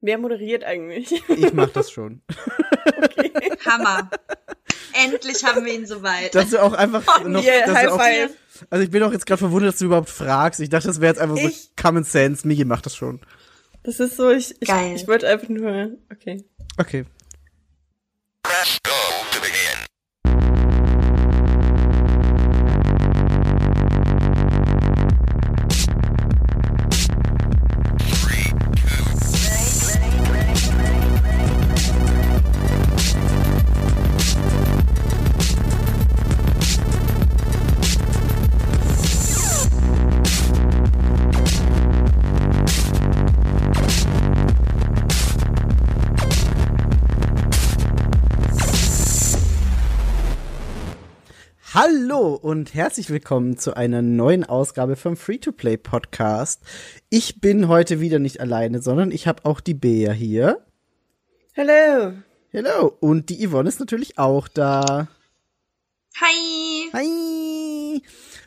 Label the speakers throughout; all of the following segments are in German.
Speaker 1: Wer moderiert eigentlich?
Speaker 2: Ich mach das schon.
Speaker 3: okay. Hammer. Endlich haben wir ihn soweit.
Speaker 2: Dass du auch einfach oh, noch. Yeah, high auch, five. Also ich bin auch jetzt gerade verwundert, dass du überhaupt fragst. Ich dachte, das wäre jetzt einfach ich, so Common Sense. Migi macht das schon.
Speaker 1: Das ist so, ich, ich, Geil. ich wollte einfach nur. Okay.
Speaker 2: Okay. Press go und herzlich willkommen zu einer neuen Ausgabe vom Free-to-Play Podcast. Ich bin heute wieder nicht alleine, sondern ich habe auch die Bea hier.
Speaker 1: Hallo.
Speaker 2: Hallo. Und die Yvonne ist natürlich auch da.
Speaker 3: Hi.
Speaker 2: Hi.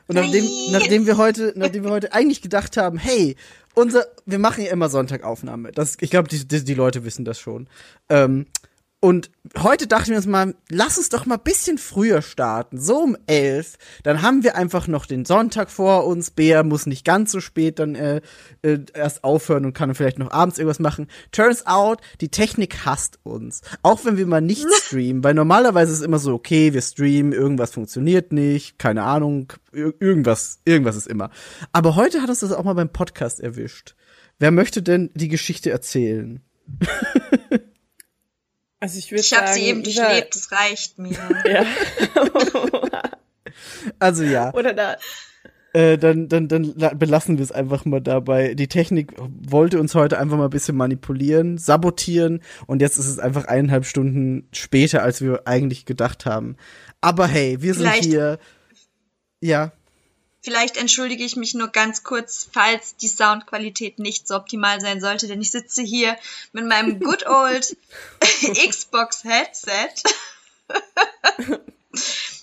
Speaker 2: Und nachdem, Hi. nachdem wir heute, nachdem wir heute eigentlich gedacht haben, hey, unser, wir machen ja immer Sonntagaufnahme. Das, ich glaube, die, die, die Leute wissen das schon. Ähm, und heute dachten wir uns mal, lass uns doch mal bisschen früher starten, so um elf. Dann haben wir einfach noch den Sonntag vor uns. Bea muss nicht ganz so spät dann äh, äh, erst aufhören und kann vielleicht noch abends irgendwas machen. Turns out, die Technik hasst uns. Auch wenn wir mal nicht streamen, weil normalerweise ist es immer so, okay, wir streamen, irgendwas funktioniert nicht, keine Ahnung, irgendwas, irgendwas ist immer. Aber heute hat uns das auch mal beim Podcast erwischt. Wer möchte denn die Geschichte erzählen?
Speaker 3: Also ich würde sagen, ich habe sie eben durchlebt, es reicht mir. Ja.
Speaker 2: also ja.
Speaker 1: Oder da.
Speaker 2: Äh, dann, dann, dann belassen wir es einfach mal dabei. Die Technik wollte uns heute einfach mal ein bisschen manipulieren, sabotieren und jetzt ist es einfach eineinhalb Stunden später, als wir eigentlich gedacht haben. Aber hey, wir Vielleicht sind hier. Ja.
Speaker 3: Vielleicht entschuldige ich mich nur ganz kurz, falls die Soundqualität nicht so optimal sein sollte, denn ich sitze hier mit meinem good old Xbox Headset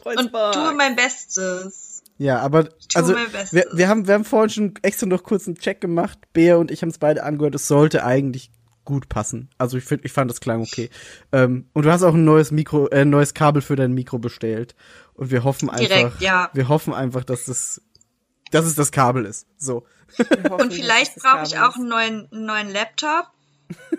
Speaker 3: und tue mein Bestes.
Speaker 2: Ja, aber also wir, wir, haben wir haben vorhin schon extra noch kurz einen Check gemacht. Bea und ich haben es beide angehört. Es sollte eigentlich gut passen. Also ich finde, ich fand das klang okay. Ähm, und du hast auch ein neues Mikro, äh, neues Kabel für dein Mikro bestellt. Und wir hoffen einfach, Direkt, ja. wir hoffen einfach, dass das dass es das Kabel ist. So.
Speaker 3: Und vielleicht brauche ich auch einen neuen, einen neuen Laptop.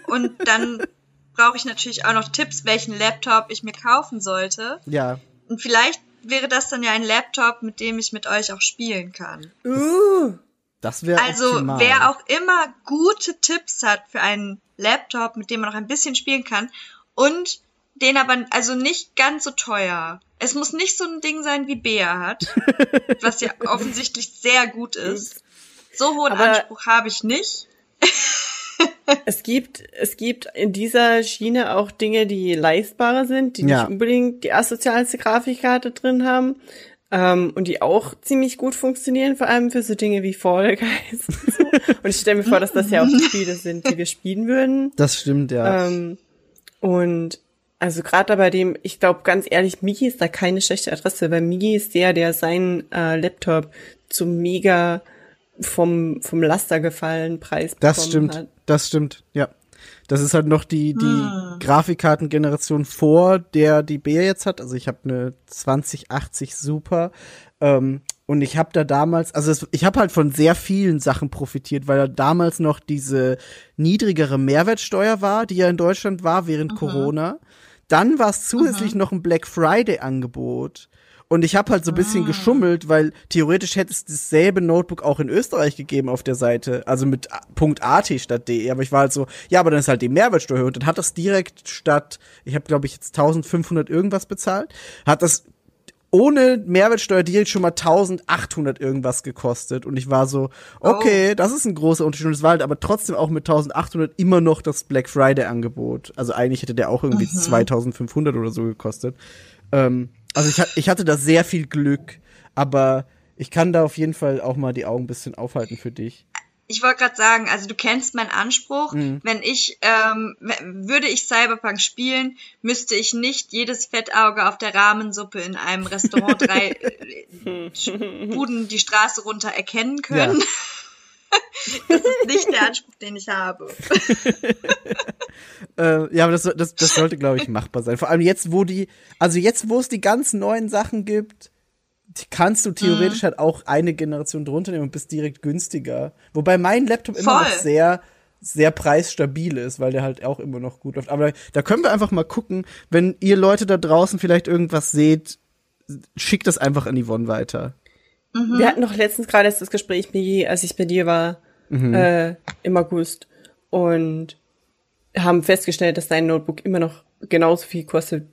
Speaker 3: Und dann brauche ich natürlich auch noch Tipps, welchen Laptop ich mir kaufen sollte.
Speaker 2: Ja.
Speaker 3: Und vielleicht wäre das dann ja ein Laptop, mit dem ich mit euch auch spielen kann.
Speaker 2: Uh, das wäre
Speaker 3: Also optimal. wer auch immer gute Tipps hat für einen Laptop, mit dem man noch ein bisschen spielen kann und den aber also nicht ganz so teuer. Es muss nicht so ein Ding sein, wie Bea hat, was ja offensichtlich sehr gut ist. So hohen Aber Anspruch habe ich nicht.
Speaker 1: es gibt, es gibt in dieser Schiene auch Dinge, die leistbarer sind, die ja. nicht unbedingt die asozialste Grafikkarte drin haben. Ähm, und die auch ziemlich gut funktionieren, vor allem für so Dinge wie Fall Guys. Und, so. und ich stelle mir vor, dass das ja auch die Spiele sind, die wir spielen würden.
Speaker 2: Das stimmt, ja.
Speaker 1: Ähm, und also gerade bei dem, ich glaube ganz ehrlich, Migi ist da keine schlechte Adresse, weil Migi ist der, der seinen äh, Laptop zum mega vom vom Laster gefallen Preis
Speaker 2: Das stimmt, hat. das stimmt, ja. Das ist halt noch die die hm. Grafikkartengeneration vor der die Bär jetzt hat. Also ich habe eine 2080 Super ähm, und ich habe da damals, also es, ich habe halt von sehr vielen Sachen profitiert, weil da damals noch diese niedrigere Mehrwertsteuer war, die ja in Deutschland war während mhm. Corona. Dann war es zusätzlich mhm. noch ein Black Friday Angebot. Und ich habe halt so ein bisschen ah. geschummelt, weil theoretisch hätte es dasselbe Notebook auch in Österreich gegeben auf der Seite, also mit .at statt .de. Aber ich war halt so, ja, aber dann ist halt die Mehrwertsteuer und dann hat das direkt statt, ich habe glaube ich jetzt 1500 irgendwas bezahlt, hat das ohne Mehrwertsteuer direkt schon mal 1800 irgendwas gekostet. Und ich war so, okay, oh. das ist ein großer Unterschied. Und es war halt aber trotzdem auch mit 1800 immer noch das Black Friday Angebot. Also eigentlich hätte der auch irgendwie mhm. 2500 oder so gekostet. Ähm, also ich, ich hatte da sehr viel Glück, aber ich kann da auf jeden Fall auch mal die Augen ein bisschen aufhalten für dich
Speaker 3: ich wollte gerade sagen, also du kennst meinen Anspruch. Mhm. Wenn ich, ähm, würde ich Cyberpunk spielen, müsste ich nicht jedes Fettauge auf der Rahmensuppe in einem Restaurant drei äh, Buden die Straße runter erkennen können. Ja. Das ist nicht der Anspruch, den ich habe.
Speaker 2: äh, ja, aber das, das, das sollte, glaube ich, machbar sein. Vor allem jetzt, wo die, also jetzt, wo es die ganzen neuen Sachen gibt, kannst du theoretisch mhm. halt auch eine Generation drunter nehmen und bist direkt günstiger. Wobei mein Laptop Voll. immer noch sehr, sehr preisstabil ist, weil der halt auch immer noch gut läuft. Aber da können wir einfach mal gucken, wenn ihr Leute da draußen vielleicht irgendwas seht, schickt das einfach an Yvonne weiter.
Speaker 1: Mhm. Wir hatten doch letztens gerade das Gespräch, Migi, als ich bei dir war, mhm. äh, im August. Und haben festgestellt, dass dein Notebook immer noch genauso viel kostet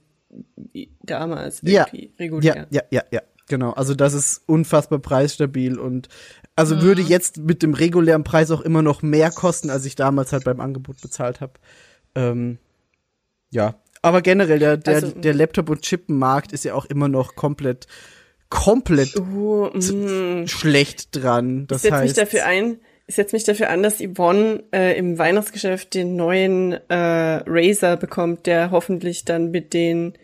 Speaker 1: wie damals.
Speaker 2: Ja. regulär. Ja, ja, ja, ja. Genau, also das ist unfassbar preisstabil und also mhm. würde jetzt mit dem regulären Preis auch immer noch mehr kosten, als ich damals halt beim Angebot bezahlt habe. Ähm, ja, aber generell der der, also, der Laptop und Chippenmarkt ist ja auch immer noch komplett komplett uh, mm. schlecht dran. Das
Speaker 1: ich setze mich dafür ein. Ich setze mich dafür an, dass Yvonne äh, im Weihnachtsgeschäft den neuen äh, Razer bekommt, der hoffentlich dann mit den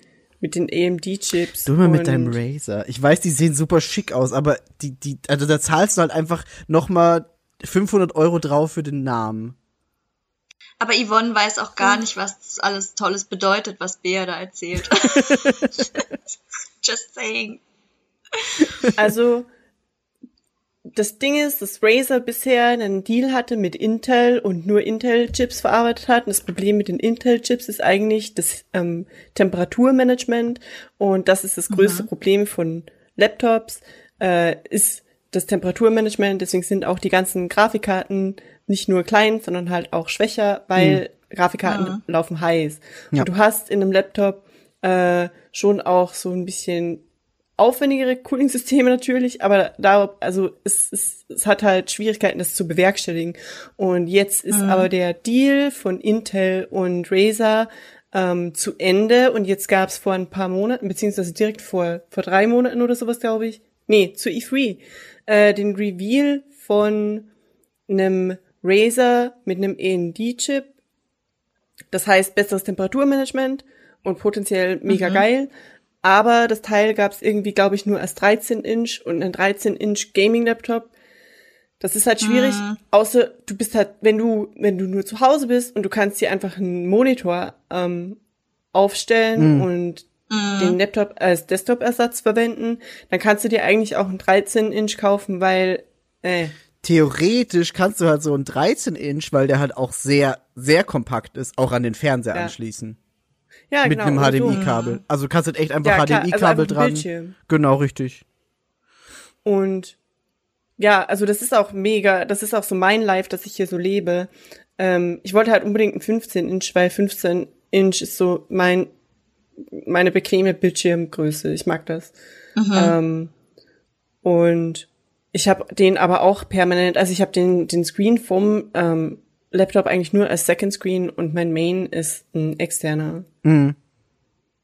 Speaker 1: mit den AMD-Chips.
Speaker 2: Du mal mit deinem Razer. Ich weiß, die sehen super schick aus, aber die, die, also da zahlst du halt einfach noch mal 500 Euro drauf für den Namen.
Speaker 3: Aber Yvonne weiß auch gar nicht, was das alles Tolles bedeutet, was Bea da erzählt. Just saying.
Speaker 1: Also, das Ding ist, dass Razer bisher einen Deal hatte mit Intel und nur Intel-Chips verarbeitet hat. Und das Problem mit den Intel-Chips ist eigentlich das ähm, Temperaturmanagement. Und das ist das größte mhm. Problem von Laptops, äh, ist das Temperaturmanagement. Deswegen sind auch die ganzen Grafikkarten nicht nur klein, sondern halt auch schwächer, weil mhm. Grafikkarten mhm. laufen heiß. Ja. Und du hast in einem Laptop äh, schon auch so ein bisschen aufwendigere Cooling-Systeme natürlich, aber da, also es, es, es hat halt Schwierigkeiten, das zu bewerkstelligen. Und jetzt ist mhm. aber der Deal von Intel und Razer ähm, zu Ende und jetzt gab es vor ein paar Monaten, beziehungsweise direkt vor, vor drei Monaten oder sowas, glaube ich, nee, zu E3, äh, den Reveal von einem Razer mit einem AMD-Chip. Das heißt besseres Temperaturmanagement und potenziell mega mhm. geil. Aber das Teil gab es irgendwie, glaube ich, nur als 13-Inch und ein 13-Inch Gaming-Laptop. Das ist halt schwierig, mhm. außer du bist halt, wenn du, wenn du nur zu Hause bist und du kannst dir einfach einen Monitor ähm, aufstellen mhm. und mhm. den Laptop als Desktop-Ersatz verwenden, dann kannst du dir eigentlich auch einen 13-Inch kaufen, weil äh,
Speaker 2: Theoretisch kannst du halt so einen 13-Inch, weil der halt auch sehr, sehr kompakt ist, auch an den Fernseher ja. anschließen. Ja, mit genau, einem HDMI-Kabel. So. Also kannst du echt einfach ja, HDMI-Kabel also dran. Bildschirm. Genau, richtig.
Speaker 1: Und ja, also das ist auch mega, das ist auch so mein Life, dass ich hier so lebe. Ähm, ich wollte halt unbedingt einen 15 Inch, weil 15 Inch ist so mein meine bequeme Bildschirmgröße. Ich mag das. Mhm. Ähm, und ich habe den aber auch permanent, also ich habe den den Screen vom ähm, Laptop eigentlich nur als Second Screen und mein Main ist ein externer. Mhm.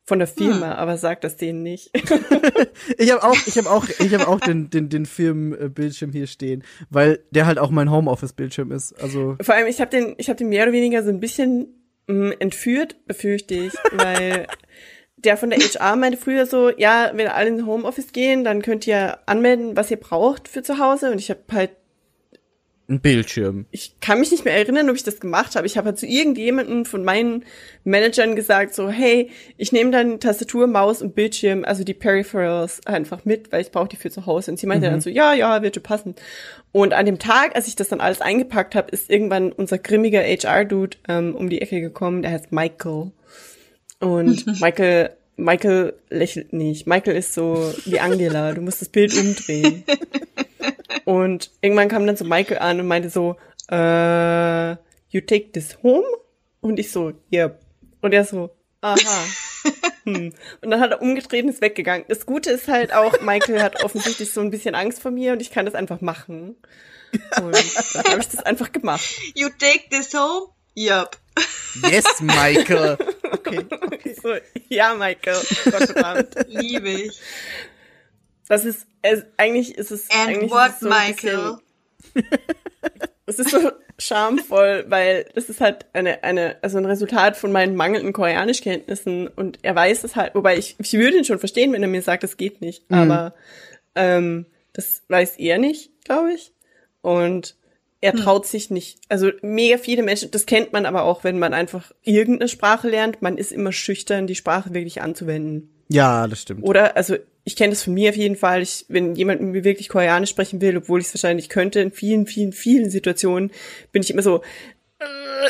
Speaker 1: Von der Firma, hm. aber sagt das denen nicht.
Speaker 2: ich habe auch, ich habe auch, ich habe auch den den den Firmenbildschirm hier stehen, weil der halt auch mein Homeoffice Bildschirm ist. Also
Speaker 1: vor allem ich habe den, ich habe den mehr oder weniger so ein bisschen mh, mm, entführt, befürchte ich, weil der von der HR meinte früher so, ja, wenn alle in Homeoffice gehen, dann könnt ihr anmelden, was ihr braucht für zu Hause. Und ich habe halt
Speaker 2: ein Bildschirm.
Speaker 1: Ich kann mich nicht mehr erinnern, ob ich das gemacht habe. Ich habe halt zu irgendjemandem von meinen Managern gesagt, so, hey, ich nehme dann Tastatur, Maus und Bildschirm, also die Peripherals einfach mit, weil ich brauche die für zu Hause. Und sie meinte mhm. dann so, ja, ja, wird schon passen. Und an dem Tag, als ich das dann alles eingepackt habe, ist irgendwann unser grimmiger HR-Dude ähm, um die Ecke gekommen, der heißt Michael. Und Michael Michael lächelt nicht. Michael ist so wie Angela, du musst das Bild umdrehen. Und irgendwann kam dann so Michael an und meinte so, äh, you take this home? Und ich so, yep. Und er so, aha. Hm. Und dann hat er umgedreht und ist weggegangen. Das Gute ist halt auch, Michael hat offensichtlich so ein bisschen Angst vor mir und ich kann das einfach machen. Und dann habe ich das einfach gemacht.
Speaker 3: You take this home? Yep.
Speaker 2: Yes, Michael. Okay,
Speaker 1: okay. So, ja, Michael. Gott
Speaker 3: Liebe ich.
Speaker 1: Das ist, es, eigentlich ist es.
Speaker 3: And
Speaker 1: eigentlich
Speaker 3: what, ist es so Michael?
Speaker 1: Bisschen, es ist so schamvoll, weil das ist halt eine, eine, also ein Resultat von meinen mangelnden Koreanischkenntnissen und er weiß es halt, wobei ich, ich würde ihn schon verstehen, wenn er mir sagt, es geht nicht, mhm. aber ähm, das weiß er nicht, glaube ich. Und er hm. traut sich nicht. Also mega viele Menschen, das kennt man aber auch, wenn man einfach irgendeine Sprache lernt, man ist immer schüchtern, die Sprache wirklich anzuwenden.
Speaker 2: Ja, das stimmt.
Speaker 1: Oder, also ich kenne das von mir auf jeden Fall. Ich, wenn jemand mit mir wirklich Koreanisch sprechen will, obwohl ich es wahrscheinlich könnte, in vielen, vielen, vielen Situationen bin ich immer so, äh,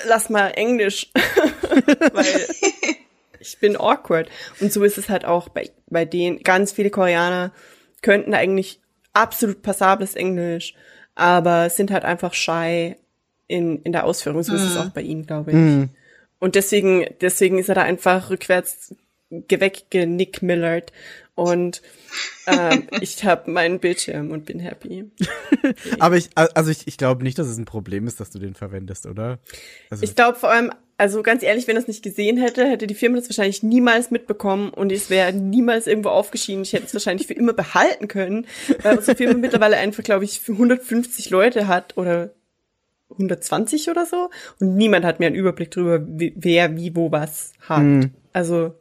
Speaker 1: lass mal Englisch. Weil ich bin awkward. Und so ist es halt auch bei, bei denen. Ganz viele Koreaner könnten eigentlich absolut passables Englisch, aber sind halt einfach shy in, in der Ausführung. So mhm. ist es mhm. auch bei ihm, glaube ich. Mhm. Und deswegen, deswegen ist er da einfach rückwärts weggenickmillert und ähm, ich habe meinen Bildschirm und bin happy.
Speaker 2: Aber ich, also ich, ich glaube nicht, dass es ein Problem ist, dass du den verwendest, oder?
Speaker 1: Also ich glaube vor allem, also ganz ehrlich, wenn es nicht gesehen hätte, hätte die Firma das wahrscheinlich niemals mitbekommen und es wäre niemals irgendwo aufgeschieden. Ich hätte es wahrscheinlich für immer behalten können, weil unsere Firma mittlerweile einfach, glaube ich, für 150 Leute hat oder 120 oder so und niemand hat mehr einen Überblick darüber, wer wie wo was hat. Hm. Also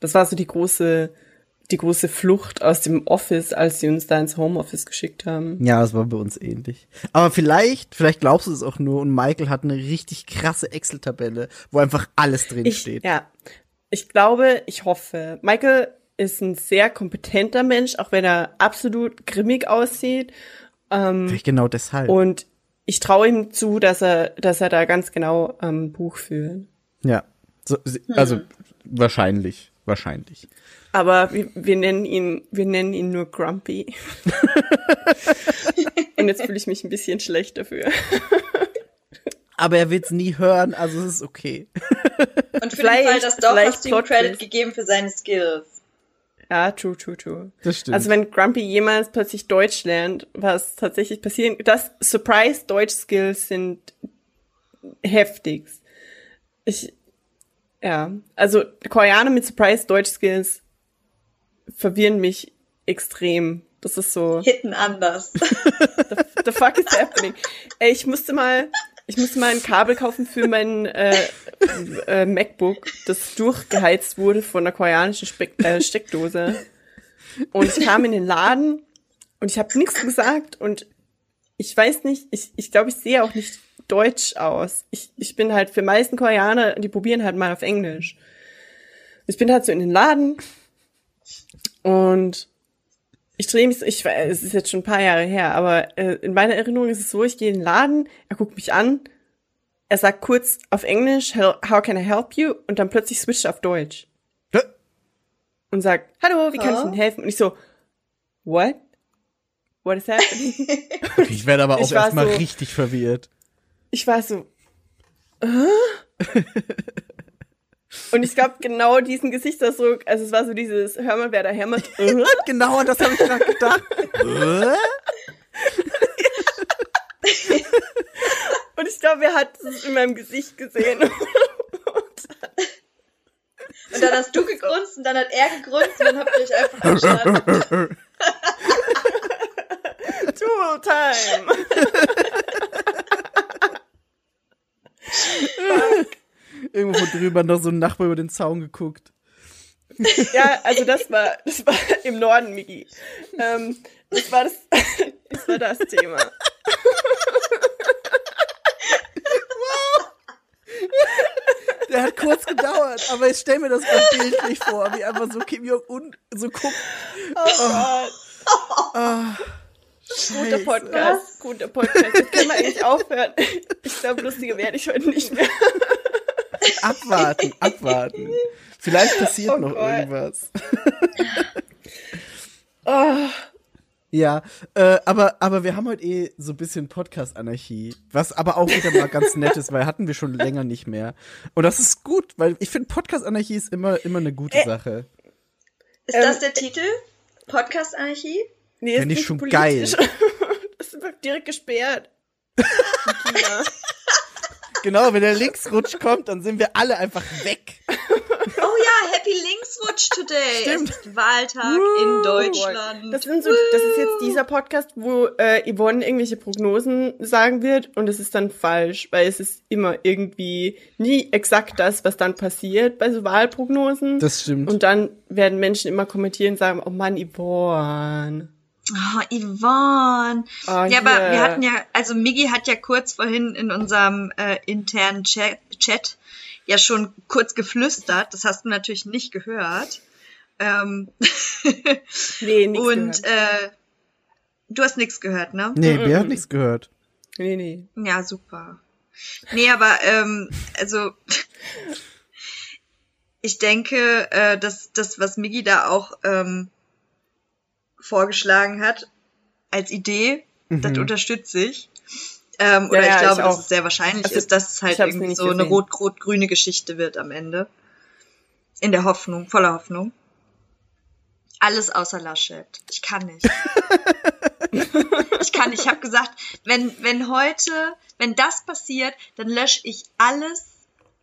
Speaker 1: das war so die große die große Flucht aus dem Office, als sie uns da ins Homeoffice geschickt haben.
Speaker 2: Ja, das war bei uns ähnlich. Aber vielleicht, vielleicht glaubst du es auch nur und Michael hat eine richtig krasse Excel-Tabelle, wo einfach alles drin
Speaker 1: ich,
Speaker 2: steht.
Speaker 1: Ja, ich glaube, ich hoffe. Michael ist ein sehr kompetenter Mensch, auch wenn er absolut grimmig aussieht.
Speaker 2: Ähm, vielleicht genau deshalb.
Speaker 1: Und ich traue ihm zu, dass er, dass er da ganz genau am Buch führt.
Speaker 2: Ja, so, also hm. wahrscheinlich, wahrscheinlich.
Speaker 1: Aber wir, wir nennen ihn, wir nennen ihn nur Grumpy. Und jetzt fühle ich mich ein bisschen schlecht dafür.
Speaker 2: Aber er wird's nie hören, also es ist okay.
Speaker 3: Und für den Fall, dass doch hast du ihm Credit gegeben für seine Skills.
Speaker 1: Ja, true, true, true.
Speaker 2: Das stimmt.
Speaker 1: Also wenn Grumpy jemals plötzlich Deutsch lernt, was tatsächlich passieren, das Surprise Deutsch Skills sind heftigst. Ich, ja, also Koreaner mit Surprise Deutsch Skills verwirren mich extrem. Das ist so.
Speaker 3: Hitten anders.
Speaker 1: the, the fuck is happening? Ey, ich musste mal, ich musste mal ein Kabel kaufen für mein äh, äh, MacBook, das durchgeheizt wurde von einer koreanischen Spe äh, Steckdose. Und ich kam in den Laden und ich habe nichts gesagt und ich weiß nicht, ich, ich glaube, ich sehe auch nicht deutsch aus. Ich, ich bin halt für meisten Koreaner, die probieren halt mal auf Englisch. Ich bin halt so in den Laden und ich drehe mich, ich, es ist jetzt schon ein paar Jahre her, aber äh, in meiner Erinnerung ist es so, ich gehe in den Laden, er guckt mich an, er sagt kurz auf Englisch, how can I help you? Und dann plötzlich switcht er auf Deutsch. Hä? Und sagt, hallo, wie kann ich Ihnen helfen? Und ich so, what? What is happening?
Speaker 2: Okay, ich werde aber auch erstmal so, richtig verwirrt.
Speaker 1: Ich war so, äh? Und ich glaube, genau diesen Gesichtsausdruck, also es war so dieses, hör mal, wer da hämmert.
Speaker 2: genau, das habe ich gerade gedacht.
Speaker 1: Und ich glaube, er hat es in meinem Gesicht gesehen. und
Speaker 3: dann hast du gegrunzt und dann hat er gegrunzt und dann habt ihr euch einfach verstanden.
Speaker 1: Tool time.
Speaker 2: Irgendwo drüber noch so ein Nachbar über den Zaun geguckt.
Speaker 1: Ja, also das war, das war im Norden, Miki. Ähm, das war das, das war das Thema.
Speaker 2: Wow. Der hat kurz gedauert, aber ich stell mir das mal bildlich vor, wie einfach so Kim Jong-un so guckt. Oh,
Speaker 1: oh. oh. Guter Podcast, guter Podcast. Jetzt können wir eigentlich aufhören. Ich glaube, lustiger werde ich heute nicht mehr.
Speaker 2: Abwarten, abwarten. Vielleicht passiert oh noch Gott. irgendwas. oh. Ja, äh, aber, aber wir haben heute eh so ein bisschen Podcast-Anarchie, was aber auch wieder mal ganz nett ist, weil hatten wir schon länger nicht mehr. Und das ist gut, weil ich finde, Podcast-Anarchie ist immer, immer eine gute äh, Sache.
Speaker 3: Ist ähm, das der Titel? Podcast-Anarchie?
Speaker 2: Nee, Finde ich schon politisch. geil.
Speaker 1: das wird direkt gesperrt.
Speaker 2: genau, wenn der Linksrutsch kommt, dann sind wir alle einfach weg.
Speaker 3: Oh ja, Happy Linksrutsch today. Stimmt. Es ist Wahltag uh, in Deutschland.
Speaker 1: Das, sind so, das ist jetzt dieser Podcast, wo äh, Yvonne irgendwelche Prognosen sagen wird und es ist dann falsch, weil es ist immer irgendwie nie exakt das, was dann passiert bei so Wahlprognosen.
Speaker 2: Das stimmt.
Speaker 1: Und dann werden Menschen immer kommentieren und sagen, oh Mann, Yvonne.
Speaker 3: Oh, Yvonne. Oh, ja, yeah. aber wir hatten ja, also Miggy hat ja kurz vorhin in unserem äh, internen Chat, Chat ja schon kurz geflüstert. Das hast du natürlich nicht gehört. Ähm nee, nichts Und gehört. äh, du hast nichts gehört, ne?
Speaker 2: Nee, mm -mm. wer hat nichts gehört?
Speaker 1: Nee, nee.
Speaker 3: Ja, super. Nee, aber ähm, also ich denke, äh, dass das, was Migi da auch ähm, vorgeschlagen hat als Idee, mhm. das unterstütze ich. Ähm, oder ja, ich glaube, ich dass es sehr wahrscheinlich also, ist, dass es halt irgendwie so gesehen. eine rot-rot-grüne Geschichte wird am Ende. In der Hoffnung, voller Hoffnung. Alles außer Laschet. Ich kann nicht. ich kann nicht. Ich habe gesagt, wenn, wenn heute, wenn das passiert, dann lösche ich alles,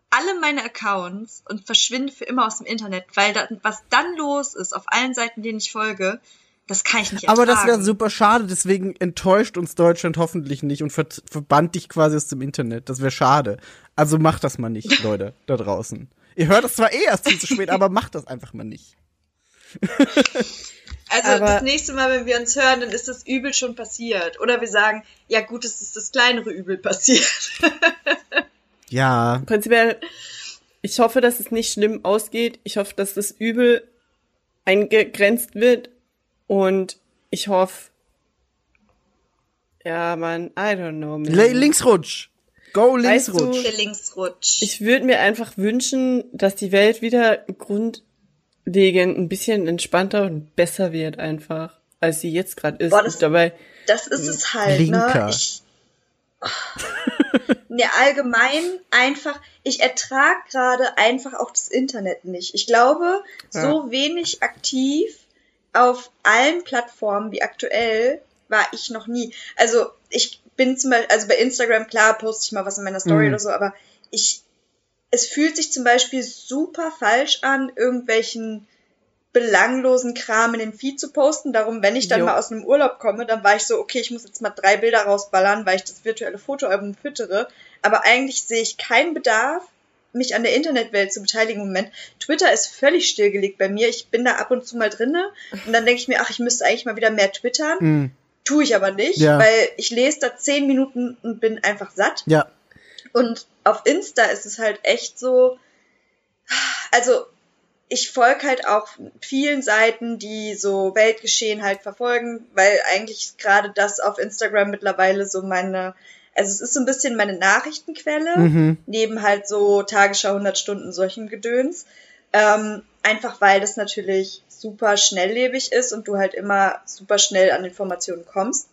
Speaker 3: alle meine Accounts und verschwinde für immer aus dem Internet, weil da, was dann los ist auf allen Seiten, denen ich folge, das kann ich nicht ertragen.
Speaker 2: Aber das wäre super schade, deswegen enttäuscht uns Deutschland hoffentlich nicht und ver verbannt dich quasi aus dem Internet. Das wäre schade. Also macht das mal nicht, Leute, da draußen. Ihr hört das zwar eh erst viel zu spät, aber macht das einfach mal nicht.
Speaker 3: Also aber das nächste Mal, wenn wir uns hören, dann ist das Übel schon passiert. Oder wir sagen, ja gut, es ist das kleinere Übel passiert.
Speaker 2: ja.
Speaker 1: Prinzipiell, ich hoffe, dass es nicht schlimm ausgeht. Ich hoffe, dass das Übel eingegrenzt wird und ich hoffe, ja, man, I don't know.
Speaker 2: Linksrutsch. Go Linksrutsch.
Speaker 3: Weißt du, Linksrutsch.
Speaker 1: Ich würde mir einfach wünschen, dass die Welt wieder grundlegend ein bisschen entspannter und besser wird einfach, als sie jetzt gerade ist.
Speaker 3: Boah, das, dabei, das ist es halt, ne? Linker. ne? Ich, ne, allgemein einfach, ich ertrage gerade einfach auch das Internet nicht. Ich glaube, ja. so wenig aktiv auf allen Plattformen wie aktuell war ich noch nie. Also ich bin zum Beispiel, also bei Instagram, klar, poste ich mal was in meiner Story mhm. oder so, aber ich, es fühlt sich zum Beispiel super falsch an, irgendwelchen belanglosen Kram in den Feed zu posten. Darum, wenn ich dann jo. mal aus einem Urlaub komme, dann war ich so, okay, ich muss jetzt mal drei Bilder rausballern, weil ich das virtuelle Fotoalbum füttere. Aber eigentlich sehe ich keinen Bedarf, mich an der Internetwelt zu beteiligen im Moment. Twitter ist völlig stillgelegt bei mir. Ich bin da ab und zu mal drinne und dann denke ich mir, ach, ich müsste eigentlich mal wieder mehr twittern. Mm. Tue ich aber nicht, ja. weil ich lese da zehn Minuten und bin einfach satt.
Speaker 2: Ja.
Speaker 3: Und auf Insta ist es halt echt so, also ich folge halt auch vielen Seiten, die so Weltgeschehen halt verfolgen, weil eigentlich gerade das auf Instagram mittlerweile so meine also es ist so ein bisschen meine Nachrichtenquelle, mhm. neben halt so Tagesschau 100 Stunden solchen Gedöns. Ähm, einfach weil das natürlich super schnelllebig ist und du halt immer super schnell an Informationen kommst.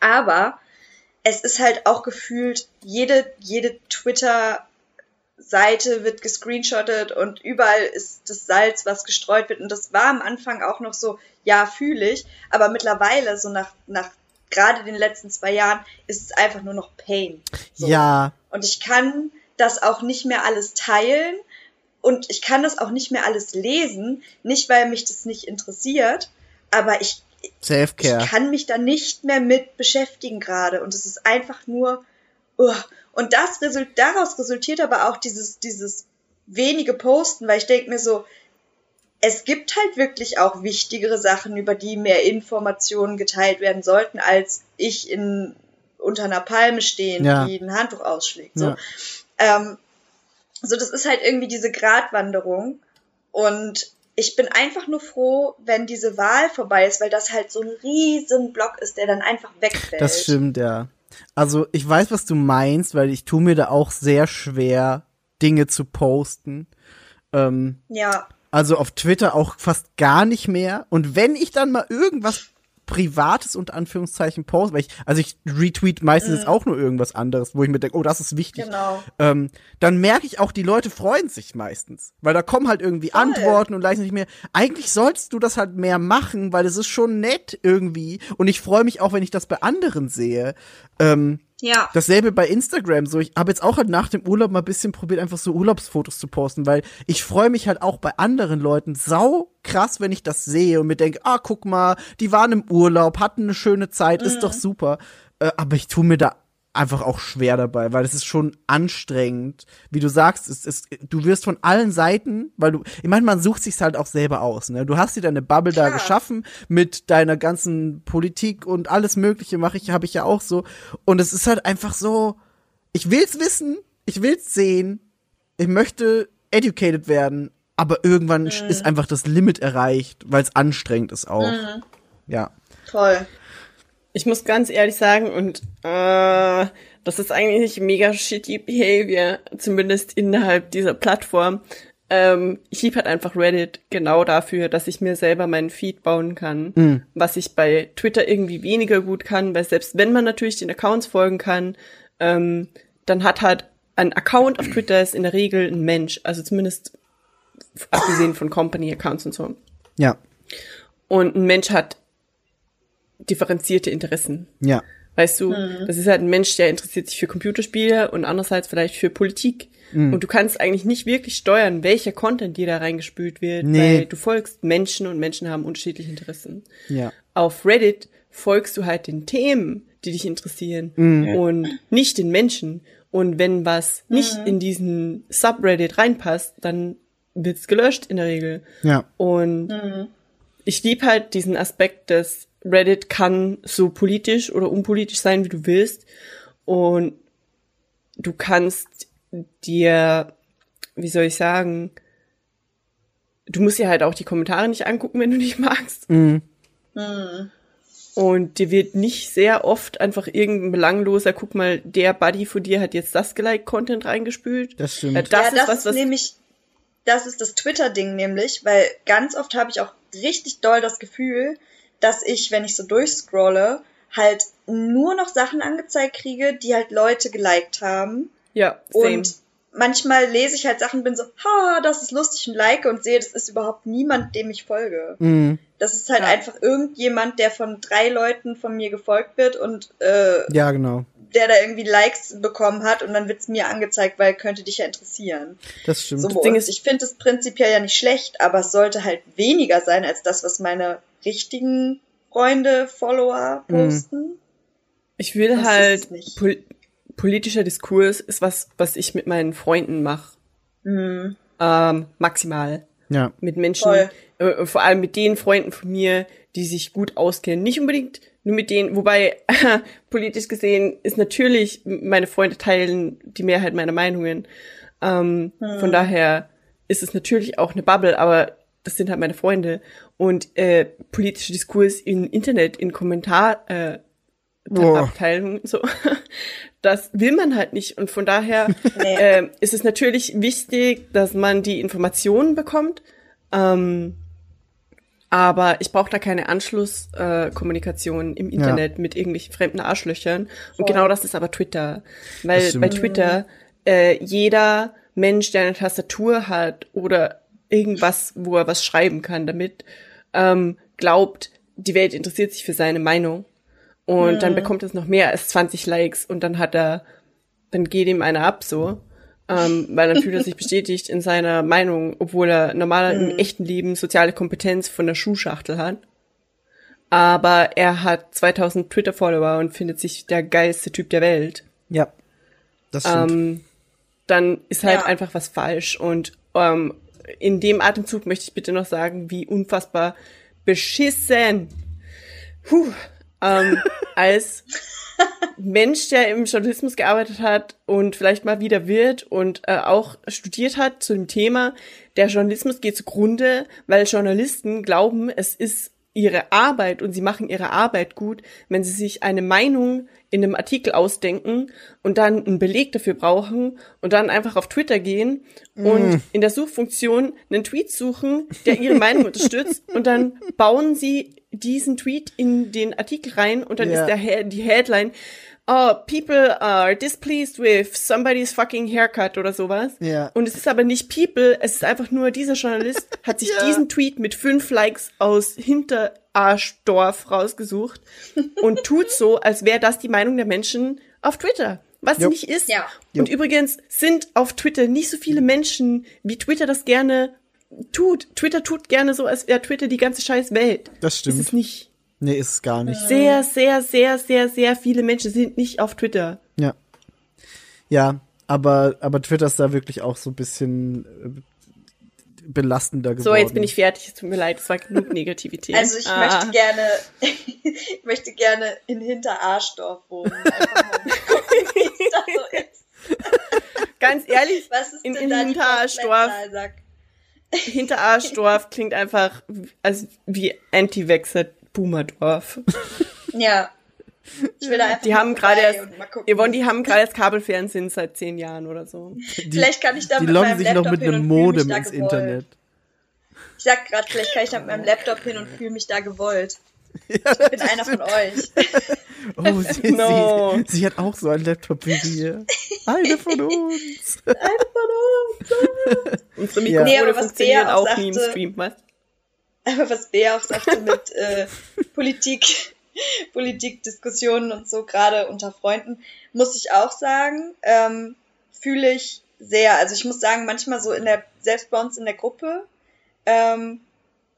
Speaker 3: Aber es ist halt auch gefühlt, jede, jede Twitter Seite wird gescreenshottet und überall ist das Salz, was gestreut wird. Und das war am Anfang auch noch so, ja, fühle ich. Aber mittlerweile, so nach, nach gerade den letzten zwei Jahren ist es einfach nur noch Pain.
Speaker 2: So. Ja.
Speaker 3: Und ich kann das auch nicht mehr alles teilen und ich kann das auch nicht mehr alles lesen, nicht weil mich das nicht interessiert, aber ich, ich kann mich da nicht mehr mit beschäftigen gerade und es ist einfach nur uh. und das result daraus resultiert aber auch dieses dieses wenige Posten, weil ich denke mir so, es gibt halt wirklich auch wichtigere Sachen, über die mehr Informationen geteilt werden sollten, als ich in unter einer Palme stehen, ja. die ein Handtuch ausschlägt. So. Ja. Ähm, so, das ist halt irgendwie diese Gratwanderung. Und ich bin einfach nur froh, wenn diese Wahl vorbei ist, weil das halt so ein riesen Block ist, der dann einfach wegfällt.
Speaker 2: Das stimmt, ja. Also ich weiß, was du meinst, weil ich tue mir da auch sehr schwer, Dinge zu posten. Ähm,
Speaker 3: ja.
Speaker 2: Also auf Twitter auch fast gar nicht mehr. Und wenn ich dann mal irgendwas Privates unter Anführungszeichen poste, weil ich, also ich retweet meistens mm. auch nur irgendwas anderes, wo ich mir denke, oh, das ist wichtig.
Speaker 3: Genau.
Speaker 2: Ähm, dann merke ich auch, die Leute freuen sich meistens. Weil da kommen halt irgendwie Voll. Antworten und leisten nicht mehr. Eigentlich solltest du das halt mehr machen, weil es ist schon nett irgendwie. Und ich freue mich auch, wenn ich das bei anderen sehe. Ähm,
Speaker 3: ja.
Speaker 2: Dasselbe bei Instagram. So, ich habe jetzt auch halt nach dem Urlaub mal ein bisschen probiert, einfach so Urlaubsfotos zu posten, weil ich freue mich halt auch bei anderen Leuten sau krass, wenn ich das sehe und mir denke, ah, guck mal, die waren im Urlaub, hatten eine schöne Zeit, mhm. ist doch super. Äh, aber ich tue mir da einfach auch schwer dabei, weil es ist schon anstrengend. Wie du sagst, es, es, du wirst von allen Seiten, weil du, ich meine, man sucht sich halt auch selber aus. Ne? Du hast dir deine Bubble Klar. da geschaffen mit deiner ganzen Politik und alles Mögliche mache ich, habe ich ja auch so. Und es ist halt einfach so, ich will's wissen, ich will's sehen, ich möchte educated werden, aber irgendwann mhm. ist einfach das Limit erreicht, weil es anstrengend ist auch. Mhm. Ja.
Speaker 3: Toll.
Speaker 1: Ich muss ganz ehrlich sagen, und äh, das ist eigentlich mega shitty Behavior, zumindest innerhalb dieser Plattform. Ähm, ich liebe halt einfach Reddit genau dafür, dass ich mir selber meinen Feed bauen kann, mhm. was ich bei Twitter irgendwie weniger gut kann, weil selbst wenn man natürlich den Accounts folgen kann, ähm, dann hat halt ein Account auf Twitter ist in der Regel ein Mensch, also zumindest abgesehen von Company-Accounts und so.
Speaker 2: Ja.
Speaker 1: Und ein Mensch hat differenzierte Interessen.
Speaker 2: Ja.
Speaker 1: Weißt du, mhm. das ist halt ein Mensch, der interessiert sich für Computerspiele und andererseits vielleicht für Politik. Mhm. Und du kannst eigentlich nicht wirklich steuern, welcher Content dir da reingespült wird, nee. weil du folgst Menschen und Menschen haben unterschiedliche Interessen.
Speaker 2: Ja.
Speaker 1: Auf Reddit folgst du halt den Themen, die dich interessieren mhm. und nicht den Menschen. Und wenn was nicht mhm. in diesen Subreddit reinpasst, dann wird's gelöscht in der Regel.
Speaker 2: Ja.
Speaker 1: Und mhm. ich lieb halt diesen Aspekt des Reddit kann so politisch oder unpolitisch sein, wie du willst. Und du kannst dir, wie soll ich sagen, du musst dir halt auch die Kommentare nicht angucken, wenn du nicht magst. Mhm. Mhm. Und dir wird nicht sehr oft einfach irgendein belangloser, guck mal, der Buddy von dir hat jetzt das geliked Content reingespült.
Speaker 2: Das stimmt.
Speaker 3: Äh, das ja, ist das was, ist was nämlich, das ist das Twitter-Ding nämlich, weil ganz oft habe ich auch richtig doll das Gefühl, dass ich, wenn ich so durchscrolle, halt nur noch Sachen angezeigt kriege, die halt Leute geliked haben.
Speaker 1: Ja, same.
Speaker 3: Und manchmal lese ich halt Sachen, bin so, ha, das ist lustig und like und sehe, das ist überhaupt niemand, dem ich folge. Mhm. Das ist halt ja. einfach irgendjemand, der von drei Leuten von mir gefolgt wird und äh,
Speaker 2: ja, genau.
Speaker 3: der da irgendwie Likes bekommen hat und dann wird's mir angezeigt, weil könnte dich ja interessieren.
Speaker 2: Das stimmt.
Speaker 3: So, das Ding ist, ich finde es prinzipiell ja nicht schlecht, aber es sollte halt weniger sein als das, was meine richtigen Freunde, Follower posten.
Speaker 1: Ich will das halt, pol politischer Diskurs ist was, was ich mit meinen Freunden mache. Mhm. Ähm, maximal.
Speaker 2: Ja.
Speaker 1: Mit Menschen, äh, vor allem mit den Freunden von mir, die sich gut auskennen. Nicht unbedingt nur mit denen, wobei politisch gesehen ist natürlich, meine Freunde teilen die Mehrheit meiner Meinungen. Ähm, hm. Von daher ist es natürlich auch eine Bubble, aber das sind halt meine Freunde. Und äh, politischer Diskurs im Internet, in Kommentar, äh, Abteilungen, so. Das will man halt nicht. Und von daher nee. äh, ist es natürlich wichtig, dass man die Informationen bekommt. Ähm, aber ich brauche da keine Anschlusskommunikation äh, im Internet ja. mit irgendwelchen fremden Arschlöchern. Und genau das ist aber Twitter. Weil bei Twitter äh, jeder Mensch, der eine Tastatur hat oder irgendwas, wo er was schreiben kann damit, ähm, glaubt, die Welt interessiert sich für seine Meinung. Und mhm. dann bekommt es noch mehr als 20 Likes und dann hat er, dann geht ihm einer ab so. Ähm, weil dann fühlt er sich bestätigt in seiner Meinung, obwohl er normal mhm. im echten Leben soziale Kompetenz von der Schuhschachtel hat. Aber er hat 2000 Twitter-Follower und findet sich der geilste Typ der Welt.
Speaker 2: Ja. Das stimmt. Ähm,
Speaker 1: dann ist halt ja. einfach was falsch. Und ähm, in dem Atemzug möchte ich bitte noch sagen, wie unfassbar beschissen. Puh, ähm, als Mensch, der im Journalismus gearbeitet hat und vielleicht mal wieder wird und äh, auch studiert hat zu dem Thema, der Journalismus geht zugrunde, weil Journalisten glauben, es ist ihre Arbeit und sie machen ihre Arbeit gut, wenn sie sich eine Meinung in einem Artikel ausdenken und dann einen Beleg dafür brauchen und dann einfach auf Twitter gehen mm. und in der Suchfunktion einen Tweet suchen, der ihre Meinung unterstützt und dann bauen sie diesen Tweet in den Artikel rein und dann yeah. ist der die Headline oh, people are displeased with somebody's fucking haircut oder sowas.
Speaker 2: Ja.
Speaker 1: Und es ist aber nicht people, es ist einfach nur dieser Journalist hat sich ja. diesen Tweet mit fünf Likes aus Hinterarschdorf rausgesucht und tut so, als wäre das die Meinung der Menschen auf Twitter. Was Jupp. nicht ist.
Speaker 3: Ja.
Speaker 1: Und Jupp. übrigens sind auf Twitter nicht so viele Menschen, wie Twitter das gerne tut. Twitter tut gerne so, als wäre Twitter die ganze scheiß Welt.
Speaker 2: Das stimmt.
Speaker 1: Das ist nicht.
Speaker 2: Nee, ist es gar nicht.
Speaker 1: Sehr, sehr, sehr, sehr, sehr viele Menschen sind nicht auf Twitter.
Speaker 2: Ja. Ja, aber, aber Twitter ist da wirklich auch so ein bisschen äh, belastender geworden.
Speaker 1: So, jetzt bin ich fertig. Es tut mir leid, es war genug Negativität.
Speaker 3: Also ich ah. möchte gerne, ich möchte gerne in Hinterarschdorf wohnen. Einfach mal gucken, wie es da so ist.
Speaker 1: Ganz ehrlich, in, in Hinterarschdorf. Hinterarschdorf klingt einfach als wie Anti-Wechsel Boomerdorf.
Speaker 3: Ja.
Speaker 1: Ich will da einfach die haben gerade erst, Yvonne, die haben gerade das Kabelfernsehen seit zehn Jahren oder so.
Speaker 3: Die, vielleicht kann ich da
Speaker 2: die mit loggen sich Laptop noch mit einem Modem ins Internet.
Speaker 3: Ich sag gerade, vielleicht kann ich da mit meinem Laptop hin und fühle mich da gewollt. Ja, ich bin einer von euch.
Speaker 2: Oh, sie, no. sie, sie, hat auch so einen Laptop wie wir. Eine von uns.
Speaker 3: Eine von uns.
Speaker 1: Unsere Mikrofone ja. nee, funktionieren auch, auch nie im Stream, was?
Speaker 3: Aber was Bea auch sagte mit äh, Politik, Politikdiskussionen und so, gerade unter Freunden, muss ich auch sagen, ähm, fühle ich sehr. Also ich muss sagen, manchmal so in der, selbst bei uns in der Gruppe, ähm,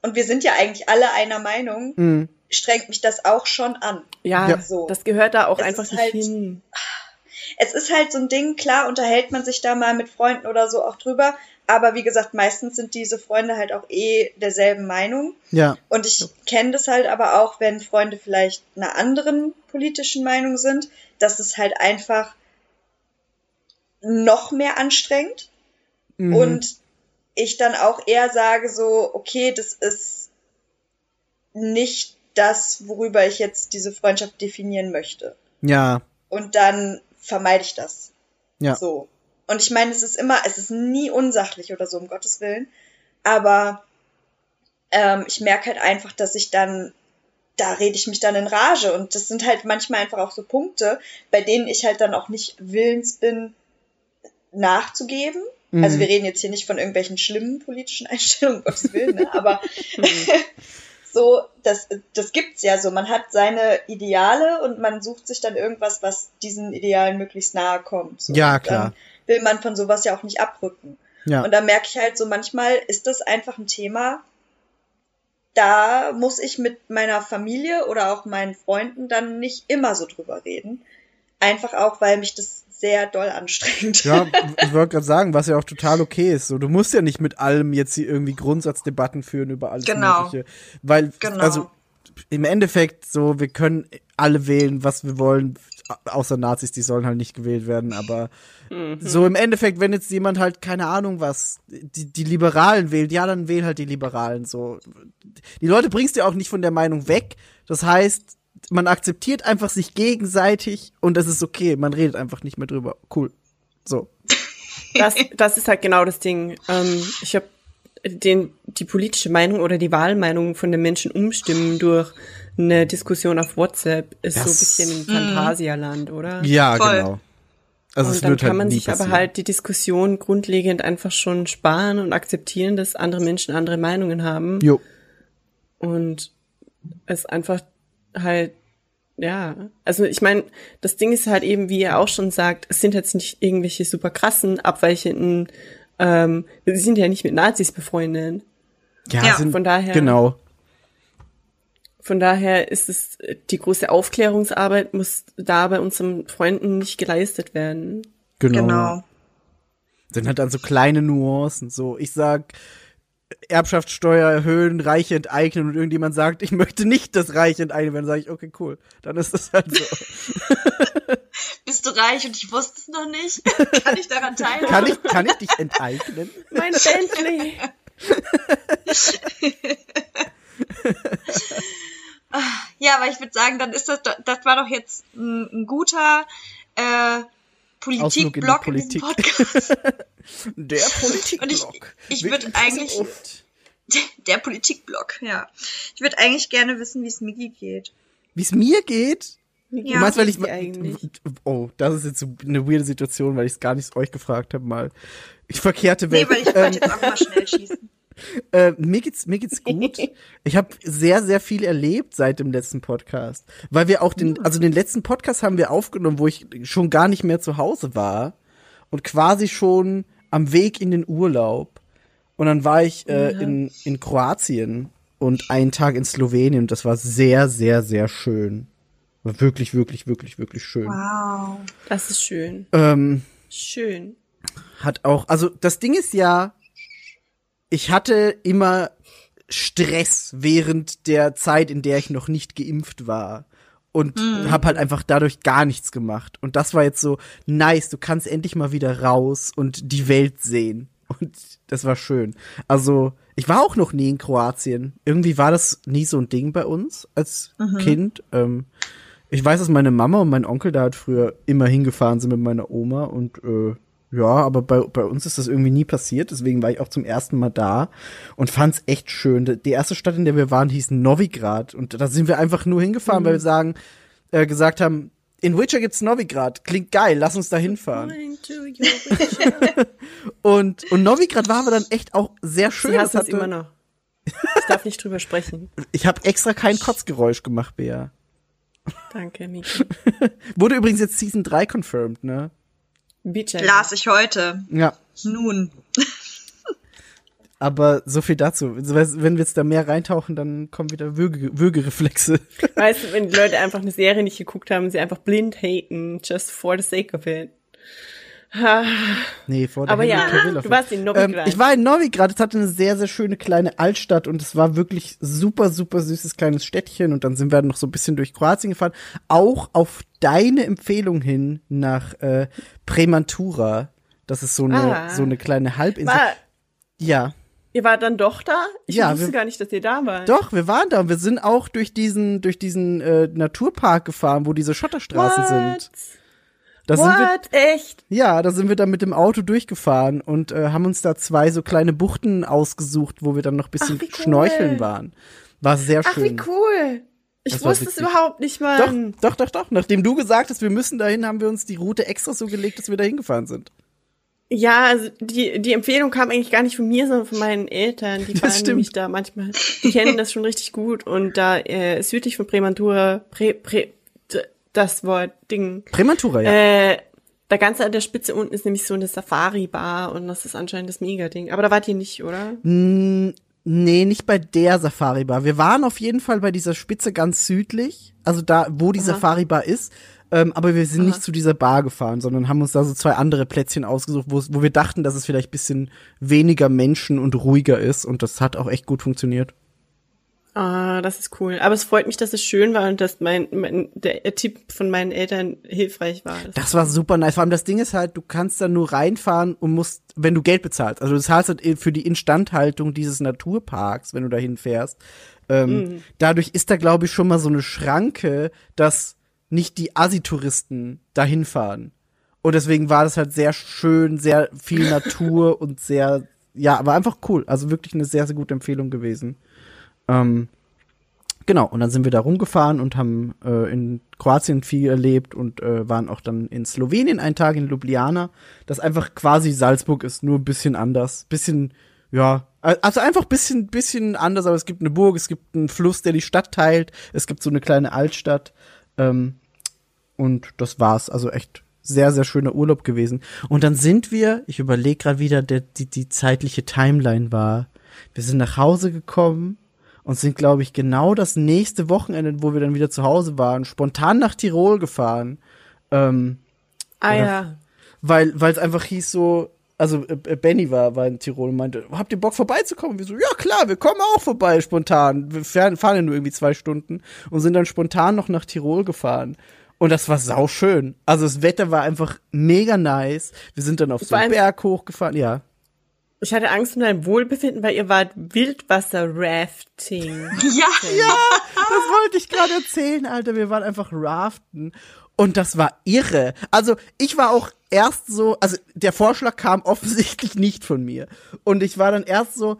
Speaker 3: und wir sind ja eigentlich alle einer Meinung, mhm. strengt mich das auch schon an.
Speaker 1: Ja, ja. so. das gehört da auch es einfach nicht halt, hin.
Speaker 3: Es ist halt so ein Ding, klar unterhält man sich da mal mit Freunden oder so auch drüber, aber wie gesagt, meistens sind diese Freunde halt auch eh derselben Meinung.
Speaker 2: Ja.
Speaker 3: Und ich kenne das halt aber auch, wenn Freunde vielleicht einer anderen politischen Meinung sind, dass es halt einfach noch mehr anstrengt. Mhm. Und ich dann auch eher sage so, okay, das ist nicht das, worüber ich jetzt diese Freundschaft definieren möchte.
Speaker 2: Ja.
Speaker 3: Und dann vermeide ich das.
Speaker 2: Ja.
Speaker 3: So. Und ich meine, es ist immer, es ist nie unsachlich oder so, um Gottes Willen. Aber ähm, ich merke halt einfach, dass ich dann, da rede ich mich dann in Rage. Und das sind halt manchmal einfach auch so Punkte, bei denen ich halt dann auch nicht willens bin, nachzugeben. Mhm. Also wir reden jetzt hier nicht von irgendwelchen schlimmen politischen Einstellungen, um Gottes Willen, ne? aber mhm. so, das, das gibt's ja so. Man hat seine Ideale und man sucht sich dann irgendwas, was diesen Idealen möglichst nahe kommt. So.
Speaker 2: Ja, klar
Speaker 3: will man von sowas ja auch nicht abrücken. Ja. Und da merke ich halt so, manchmal ist das einfach ein Thema, da muss ich mit meiner Familie oder auch meinen Freunden dann nicht immer so drüber reden. Einfach auch, weil mich das sehr doll anstrengt.
Speaker 2: Ja, ich wollte gerade sagen, was ja auch total okay ist. So, du musst ja nicht mit allem jetzt hier irgendwie Grundsatzdebatten führen über alles genau. Mögliche. Weil, genau. also im Endeffekt so, wir können alle wählen, was wir wollen außer Nazis, die sollen halt nicht gewählt werden, aber mhm. so im Endeffekt, wenn jetzt jemand halt, keine Ahnung was, die, die Liberalen wählt, ja, dann wähl halt die Liberalen, so. Die Leute bringst du auch nicht von der Meinung weg, das heißt, man akzeptiert einfach sich gegenseitig und das ist okay, man redet einfach nicht mehr drüber, cool, so.
Speaker 1: Das, das ist halt genau das Ding. Ähm, ich habe den, die politische Meinung oder die Wahlmeinung von den Menschen umstimmen durch eine Diskussion auf WhatsApp ist das, so ein bisschen ein Phantasialand, oder?
Speaker 2: Ja, Voll. genau.
Speaker 1: Also und es dann wird kann halt man sich passieren. aber halt die Diskussion grundlegend einfach schon sparen und akzeptieren, dass andere Menschen andere Meinungen haben.
Speaker 2: Jo.
Speaker 1: Und es einfach halt, ja, also ich meine, das Ding ist halt eben, wie er auch schon sagt, es sind jetzt nicht irgendwelche super krassen, abweichenden, ähm, wir sind ja nicht mit Nazis befreundet.
Speaker 2: Ja, ja. Sind, von daher. Genau.
Speaker 1: Von daher ist es, die große Aufklärungsarbeit muss da bei unseren Freunden nicht geleistet werden.
Speaker 2: Genau. genau. Sind halt dann so kleine Nuancen. So, ich sag, Erbschaftssteuer erhöhen, Reiche enteignen und irgendjemand sagt, ich möchte nicht das Reich enteignen, dann sage ich, okay, cool. Dann ist das halt so.
Speaker 3: Bist du reich und ich wusste es noch nicht? Kann ich daran teilhaben?
Speaker 2: Kann ich, kann ich dich enteignen?
Speaker 1: Mein Bentley.
Speaker 3: Ja, aber ich würde sagen, dann ist das, das war doch jetzt ein, ein guter äh, Politikblock in, Politik. in Podcast.
Speaker 2: der Politikblock.
Speaker 3: Und ich, ich würde eigentlich der Politikblock, ja. Ich würde eigentlich gerne wissen, wie es Migi geht.
Speaker 2: Wie es mir geht?
Speaker 1: Ja, du meinst, weil ich eigentlich?
Speaker 2: Oh, das ist jetzt so eine weirde Situation, weil ich es gar nicht euch gefragt habe mal. Ich verkehrte Welt.
Speaker 3: Nee, weil ich wollte ähm, jetzt auch mal schnell schießen.
Speaker 2: Äh, mir geht's mir geht's gut. Ich habe sehr sehr viel erlebt seit dem letzten Podcast, weil wir auch den also den letzten Podcast haben wir aufgenommen, wo ich schon gar nicht mehr zu Hause war und quasi schon am Weg in den Urlaub und dann war ich äh, in in Kroatien und einen Tag in Slowenien. Das war sehr, sehr, sehr schön. War wirklich, wirklich, wirklich, wirklich schön.
Speaker 3: Wow.
Speaker 1: Das ist schön.
Speaker 2: Ähm,
Speaker 1: schön.
Speaker 2: Hat auch, also das Ding ist ja, ich hatte immer Stress während der Zeit, in der ich noch nicht geimpft war. Und mhm. habe halt einfach dadurch gar nichts gemacht. Und das war jetzt so nice, du kannst endlich mal wieder raus und die Welt sehen. Und das war schön. Also, ich war auch noch nie in Kroatien. Irgendwie war das nie so ein Ding bei uns als mhm. Kind. Ähm, ich weiß, dass meine Mama und mein Onkel da halt früher immer hingefahren sind mit meiner Oma und äh, ja, aber bei, bei uns ist das irgendwie nie passiert, deswegen war ich auch zum ersten Mal da und fand's echt schön. Die erste Stadt, in der wir waren, hieß Novigrad und da sind wir einfach nur hingefahren, mhm. weil wir sagen, äh, gesagt haben, in Witcher gibt's Novigrad, klingt geil, lass uns da hinfahren. und, und Novigrad war aber dann echt auch sehr schön.
Speaker 1: Sie hast es immer noch. Ich darf nicht drüber sprechen.
Speaker 2: Ich habe extra kein Kotzgeräusch gemacht, Bea.
Speaker 1: Danke, Miki.
Speaker 2: Wurde übrigens jetzt Season 3 confirmed, ne?
Speaker 3: Bitte. Las ich heute.
Speaker 2: Ja.
Speaker 3: Nun.
Speaker 2: Aber so viel dazu. Wenn wir jetzt da mehr reintauchen, dann kommen wieder Würge Würgereflexe.
Speaker 1: Weißt du, wenn die Leute einfach eine Serie nicht geguckt haben, sie einfach blind haten, just for the sake of it.
Speaker 2: Nee, vor der
Speaker 1: Aber ja, du warst in Novigrad.
Speaker 2: Ähm, ich war in Novigrad. Es hatte eine sehr, sehr schöne kleine Altstadt und es war wirklich super, super süßes kleines Städtchen. Und dann sind wir noch so ein bisschen durch Kroatien gefahren. Auch auf deine Empfehlung hin nach äh, Premantura. Das ist so eine, ah. so eine kleine Halbinsel. War,
Speaker 1: ja. Ihr wart dann doch da? Ich ja, wusste wir, gar nicht, dass ihr da wart.
Speaker 2: Doch, wir waren da und wir sind auch durch diesen, durch diesen äh, Naturpark gefahren, wo diese Schotterstraßen What? sind.
Speaker 1: Da What? sind wir, Echt?
Speaker 2: Ja, da sind wir dann mit dem Auto durchgefahren und äh, haben uns da zwei so kleine Buchten ausgesucht, wo wir dann noch bisschen Ach, cool. schnorcheln waren. War sehr schön.
Speaker 1: Ach, wie cool. Ich das wusste es überhaupt nicht mal.
Speaker 2: Doch, doch, doch, doch. Nachdem du gesagt hast, wir müssen dahin, haben wir uns die Route extra so gelegt, dass wir da hingefahren sind.
Speaker 1: Ja, also die, die Empfehlung kam eigentlich gar nicht von mir, sondern von meinen Eltern. Die waren nämlich da manchmal, die kennen das schon richtig gut. Und da äh, südlich von Prämatura, Prä, Prä, das Wort Ding.
Speaker 2: Prämatura, ja.
Speaker 1: Äh, da ganz an der Spitze unten ist nämlich so eine Safari-Bar und das ist anscheinend das Mega-Ding. Aber da wart ihr nicht, oder?
Speaker 2: Mm, nee, nicht bei der Safari-Bar. Wir waren auf jeden Fall bei dieser Spitze ganz südlich, also da, wo die Safari-Bar ist. Ähm, aber wir sind Aha. nicht zu dieser Bar gefahren, sondern haben uns da so zwei andere Plätzchen ausgesucht, wo, wo wir dachten, dass es vielleicht bisschen weniger Menschen und ruhiger ist. Und das hat auch echt gut funktioniert.
Speaker 1: Ah, das ist cool. Aber es freut mich, dass es schön war und dass mein, mein der Tipp von meinen Eltern hilfreich war.
Speaker 2: Das, das war super nice. Vor allem das Ding ist halt, du kannst da nur reinfahren und musst, wenn du Geld bezahlst. Also du zahlst halt für die Instandhaltung dieses Naturparks, wenn du da hinfährst. Ähm, mhm. Dadurch ist da, glaube ich, schon mal so eine Schranke, dass nicht die Assi-Touristen dahin fahren. Und deswegen war das halt sehr schön, sehr viel Natur und sehr, ja, aber einfach cool. Also wirklich eine sehr, sehr gute Empfehlung gewesen. Ähm, genau, und dann sind wir da rumgefahren und haben äh, in Kroatien viel erlebt und äh, waren auch dann in Slowenien einen Tag in Ljubljana, das einfach quasi Salzburg ist, nur ein bisschen anders. Bisschen, ja, also einfach bisschen, bisschen anders, aber es gibt eine Burg, es gibt einen Fluss, der die Stadt teilt, es gibt so eine kleine Altstadt. Ähm, und das war's. Also echt sehr, sehr schöner Urlaub gewesen. Und dann sind wir, ich überlege gerade wieder, der, die, die zeitliche Timeline war. Wir sind nach Hause gekommen und sind, glaube ich, genau das nächste Wochenende, wo wir dann wieder zu Hause waren, spontan nach Tirol gefahren. Ähm,
Speaker 1: ah ja.
Speaker 2: Weil weil es einfach hieß so, also äh, Benny war, war in Tirol und meinte, habt ihr Bock vorbeizukommen? Wir so, ja klar, wir kommen auch vorbei spontan. Wir fahren, fahren ja nur irgendwie zwei Stunden und sind dann spontan noch nach Tirol gefahren. Und das war sau schön. Also das Wetter war einfach mega nice. Wir sind dann auf so einen Berg hochgefahren, ja.
Speaker 1: Ich hatte Angst um dein Wohlbefinden, weil ihr wart Wildwasser-Rafting.
Speaker 3: Ja,
Speaker 2: ja, das wollte ich gerade erzählen, Alter. Wir waren einfach raften. Und das war irre. Also, ich war auch erst so, also der Vorschlag kam offensichtlich nicht von mir. Und ich war dann erst so,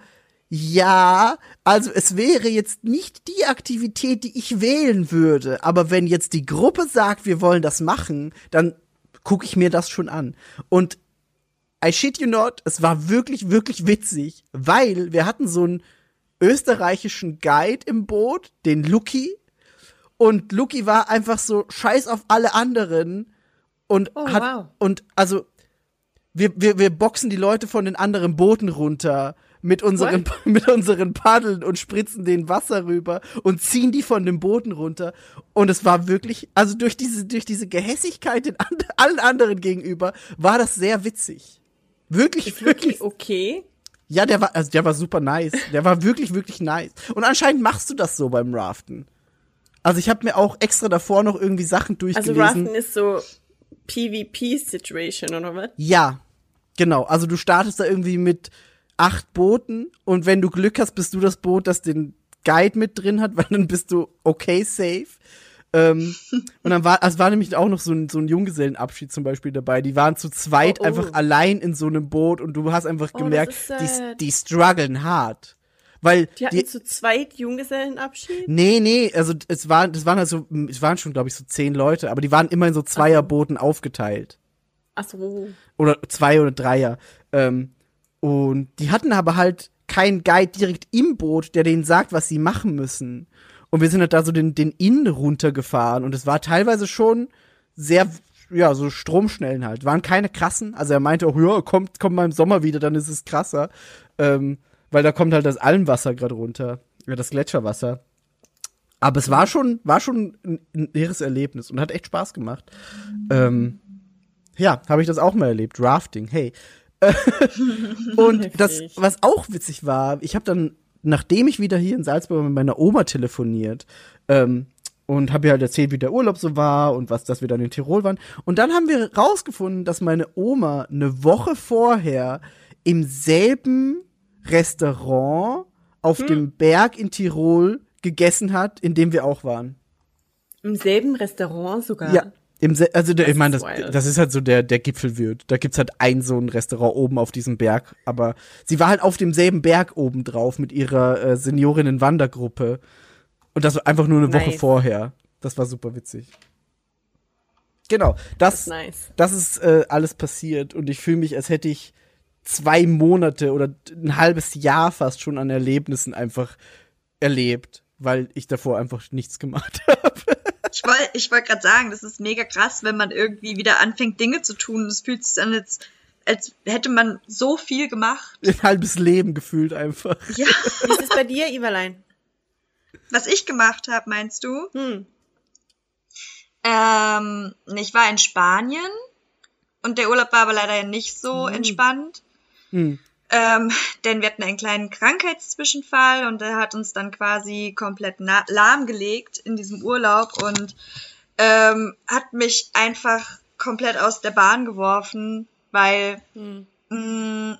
Speaker 2: ja, also es wäre jetzt nicht die Aktivität, die ich wählen würde. Aber wenn jetzt die Gruppe sagt, wir wollen das machen, dann gucke ich mir das schon an. Und I shit you not, es war wirklich, wirklich witzig, weil wir hatten so einen österreichischen Guide im Boot, den Lucky. Und Lucky war einfach so scheiß auf alle anderen und oh, hat, wow. und also, wir, wir, wir boxen die Leute von den anderen Booten runter mit unseren, mit unseren Paddeln und spritzen den Wasser rüber und ziehen die von dem Boden runter. Und es war wirklich, also durch diese, durch diese Gehässigkeit den and allen anderen gegenüber, war das sehr witzig. Wirklich,
Speaker 1: Ist
Speaker 2: wirklich.
Speaker 1: okay.
Speaker 2: Ja, der war, also der war super nice. Der war wirklich, wirklich nice. Und anscheinend machst du das so beim Raften. Also ich habe mir auch extra davor noch irgendwie Sachen
Speaker 1: Also
Speaker 2: durchgelesen.
Speaker 1: Raften ist so PvP-Situation, oder was?
Speaker 2: Ja, genau. Also du startest da irgendwie mit acht Booten und wenn du Glück hast, bist du das Boot, das den Guide mit drin hat, weil dann bist du okay safe. Ähm, und dann war, es war nämlich auch noch so ein, so ein Junggesellenabschied zum Beispiel dabei. Die waren zu zweit
Speaker 1: Oh, oh.
Speaker 2: einfach allein in so einem Boot und du hast einfach
Speaker 1: Oh,
Speaker 2: gemerkt, die, die strugglen hart. Weil
Speaker 1: Die hatten
Speaker 2: die,
Speaker 1: zu zweit Junggesellenabschied?
Speaker 2: Nee, nee, also es waren, das waren also, es waren schon, glaube ich, so zehn Leute, aber die waren immer in so Zweierbooten aufgeteilt.
Speaker 1: Ach so.
Speaker 2: Oder zwei oder dreier. Ähm, und die hatten aber halt keinen Guide direkt im Boot, der denen sagt, was sie machen müssen. Und wir sind halt da so den, den Inn runtergefahren und es war teilweise schon sehr, ja, so Stromschnellen halt. Waren keine krassen. Also er meinte auch, ja, kommt, kommt mal im Sommer wieder, dann ist es krasser. Ähm, weil da kommt halt das Almwasser gerade runter. Ja, das Gletscherwasser. Aber es war schon, war schon ein, ein irres Erlebnis und hat echt Spaß gemacht. Ähm, ja, habe ich das auch mal erlebt. Rafting, hey. und das, was auch witzig war, ich habe dann, nachdem ich wieder hier in Salzburg mit meiner Oma telefoniert, ähm, und habe ihr halt erzählt, wie der Urlaub so war und was, dass wir dann in Tirol waren. Und dann haben wir rausgefunden, dass meine Oma eine Woche vorher im selben Restaurant auf
Speaker 1: Hm.
Speaker 2: dem Berg in Tirol gegessen hat, in dem wir auch waren.
Speaker 1: Im selben Restaurant sogar.
Speaker 2: Ja. Im Se also der, ich meine, das, das ist halt so der, der Gipfelwirt. Da gibt's halt ein so ein Restaurant oben auf diesem Berg. Aber sie war halt auf demselben Berg oben drauf mit ihrer äh, Seniorinnen-Wandergruppe. Und das war einfach nur eine Woche
Speaker 1: Nice.
Speaker 2: vorher. Das war super witzig. Genau, das,
Speaker 1: Das ist nice.
Speaker 2: das ist äh, alles passiert und ich fühle mich, als hätte ich zwei Monate oder ein halbes Jahr fast schon an Erlebnissen einfach erlebt, weil ich davor einfach nichts gemacht habe.
Speaker 3: Ich wollte ich wollt gerade sagen, das ist mega krass, wenn man irgendwie wieder anfängt, Dinge zu tun. Es fühlt sich an, als, als hätte man so viel gemacht.
Speaker 2: Ein halbes Leben gefühlt einfach.
Speaker 3: Ja,
Speaker 1: Wie ist es bei dir, Iverlein?
Speaker 3: was ich gemacht habe, meinst du?
Speaker 1: Hm.
Speaker 3: Ähm, ich war in Spanien und der Urlaub war aber leider nicht so
Speaker 1: Hm.
Speaker 3: entspannt.
Speaker 2: Hm.
Speaker 3: Ähm, denn wir hatten einen kleinen Krankheitszwischenfall und der hat uns dann quasi komplett lahmgelegt in diesem Urlaub und ähm, hat mich einfach komplett aus der Bahn geworfen, weil
Speaker 1: Hm.
Speaker 3: mh,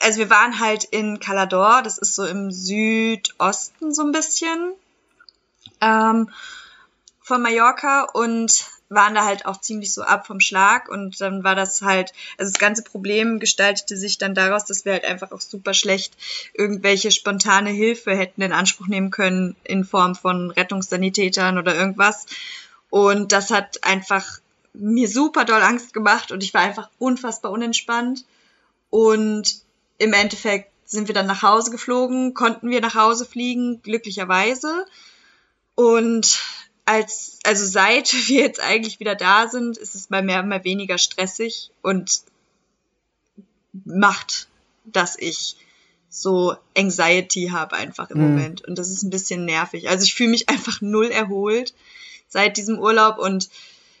Speaker 3: also wir waren halt in Calador, das ist so im Südosten so ein bisschen ähm, von Mallorca und waren da halt auch ziemlich so ab vom Schlag und dann war das halt, also das ganze Problem gestaltete sich dann daraus, dass wir halt einfach auch super schlecht irgendwelche spontane Hilfe hätten in Anspruch nehmen können in Form von Rettungssanitätern oder irgendwas und das hat einfach mir super doll Angst gemacht und ich war einfach unfassbar unentspannt und im Endeffekt sind wir dann nach Hause geflogen, konnten wir nach Hause fliegen, glücklicherweise. Und als, also seit wir jetzt eigentlich wieder da sind, ist es mal mehr, mal weniger stressig und macht, dass ich so Anxiety habe einfach im
Speaker 2: Mhm.
Speaker 3: Moment. Und das ist ein bisschen nervig. Also ich fühle mich einfach null erholt seit diesem Urlaub und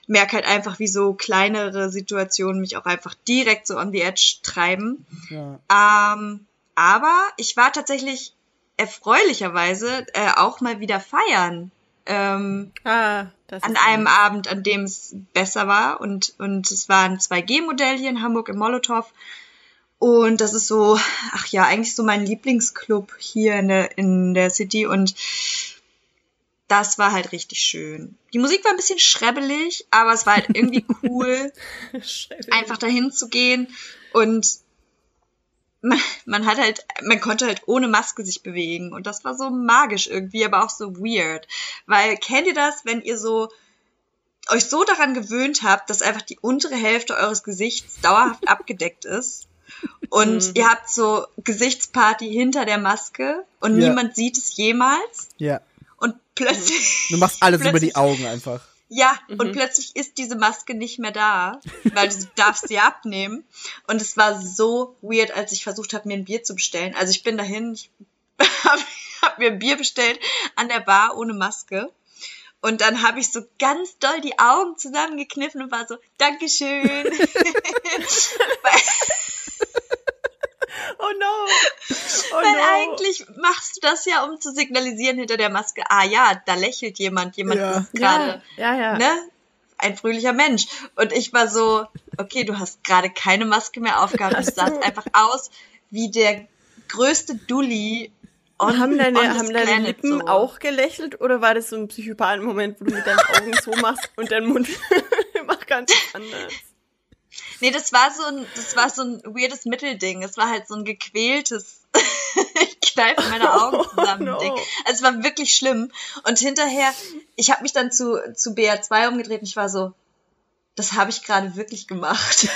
Speaker 3: merke halt einfach, wie so kleinere Situationen mich auch einfach direkt so on the edge treiben.
Speaker 2: Ja.
Speaker 3: Ähm, aber ich war tatsächlich erfreulicherweise äh, auch mal wieder feiern. Ähm,
Speaker 1: Ah,
Speaker 3: an einem
Speaker 1: nice.
Speaker 3: Abend, an dem es besser war. Und, und es war ein 2G-Modell hier in Hamburg im Molotow. Und das ist so, ach ja, eigentlich so mein Lieblingsclub hier in der, in der City. Und das war halt richtig schön. Die Musik war ein bisschen schrebbelig, aber es war halt irgendwie cool einfach dahin zu gehen und man, man hat halt, man konnte halt ohne Maske sich bewegen und das war so magisch irgendwie, aber auch so weird. Weil kennt ihr das, wenn ihr so euch so daran gewöhnt habt, dass einfach die untere Hälfte eures Gesichts dauerhaft abgedeckt ist und
Speaker 1: Mhm.
Speaker 3: ihr habt so Gesichtsparty hinter der Maske und
Speaker 2: Ja.
Speaker 3: niemand sieht es jemals
Speaker 2: Ja.
Speaker 3: und plötzlich
Speaker 2: Du machst alles über die Augen einfach.
Speaker 3: Ja, mhm. und plötzlich ist diese Maske nicht mehr da, weil du darfst sie abnehmen. Und es war so weird, als ich versucht habe, mir ein Bier zu bestellen. Also ich bin dahin, ich habe hab mir ein Bier bestellt an der Bar ohne Maske. Und dann habe ich so ganz doll die Augen zusammengekniffen und war so, Dankeschön.
Speaker 1: oh no.
Speaker 3: Oh Weil no. eigentlich machst du das ja, um zu signalisieren hinter der Maske, ah ja, da lächelt jemand, jemand ja. ist gerade,
Speaker 1: ja, ja, ja.
Speaker 3: ne? Ein fröhlicher Mensch. Und ich war so, okay, du hast gerade keine Maske mehr aufgehabt. Du sahst einfach aus wie der größte Dulli
Speaker 1: und haben deine, haben deine Lippen so. auch gelächelt oder war das so ein Psychopathen-Moment, wo du mit deinen Augen so machst und dein Mund macht ganz anders?
Speaker 3: Nee, das war so ein, das war so ein weirdes Mittelding. Es war halt so ein gequältes, ich kneife meine Augen zusammen. Oh, no. Also es war wirklich schlimm. Und hinterher, ich habe mich dann zu, zu BR2 umgedreht und ich war so, das habe ich gerade wirklich gemacht. ich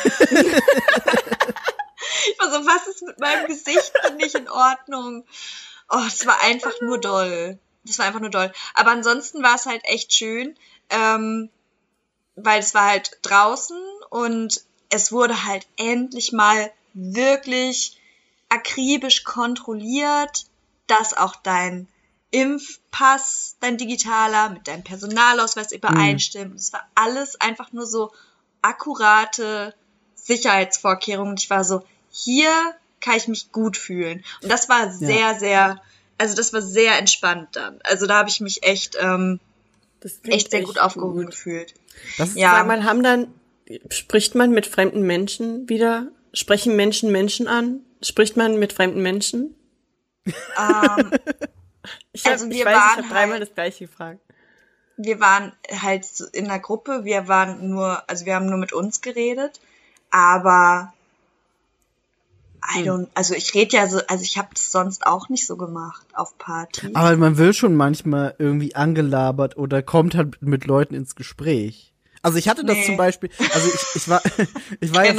Speaker 3: war so, was ist mit meinem Gesicht nicht in Ordnung? Oh, es war einfach nur doll. Das war einfach nur doll. Aber ansonsten war es halt echt schön, ähm, weil es war halt draußen und es wurde halt endlich mal wirklich akribisch kontrolliert, dass auch dein Impfpass, dein digitaler, mit deinem Personalausweis übereinstimmt. Mhm. Es war alles einfach nur so akkurate Sicherheitsvorkehrungen. Ich war so, hier kann ich mich gut fühlen. Und das war sehr, ja. sehr, also das war sehr entspannt dann. Also da habe ich mich echt, ähm, echt sehr echt gut aufgehoben gut. gefühlt.
Speaker 1: Das ja. Sag mal, haben dann, spricht man mit fremden Menschen wieder? Sprechen Menschen Menschen an? Spricht man mit fremden Menschen?
Speaker 3: Ähm,
Speaker 1: ich hab, also wir ich weiß, waren ich habe dreimal halt, das gleiche gefragt.
Speaker 3: Wir waren halt in der Gruppe, wir waren nur, also wir haben nur mit uns geredet, aber I hm. don't, also ich rede ja so, also ich habe das sonst auch nicht so gemacht auf Partys.
Speaker 2: Aber man will schon manchmal irgendwie angelabert oder kommt halt mit Leuten ins Gespräch. Also ich hatte das nee. zum Beispiel, also ich, ich war, ich war ja,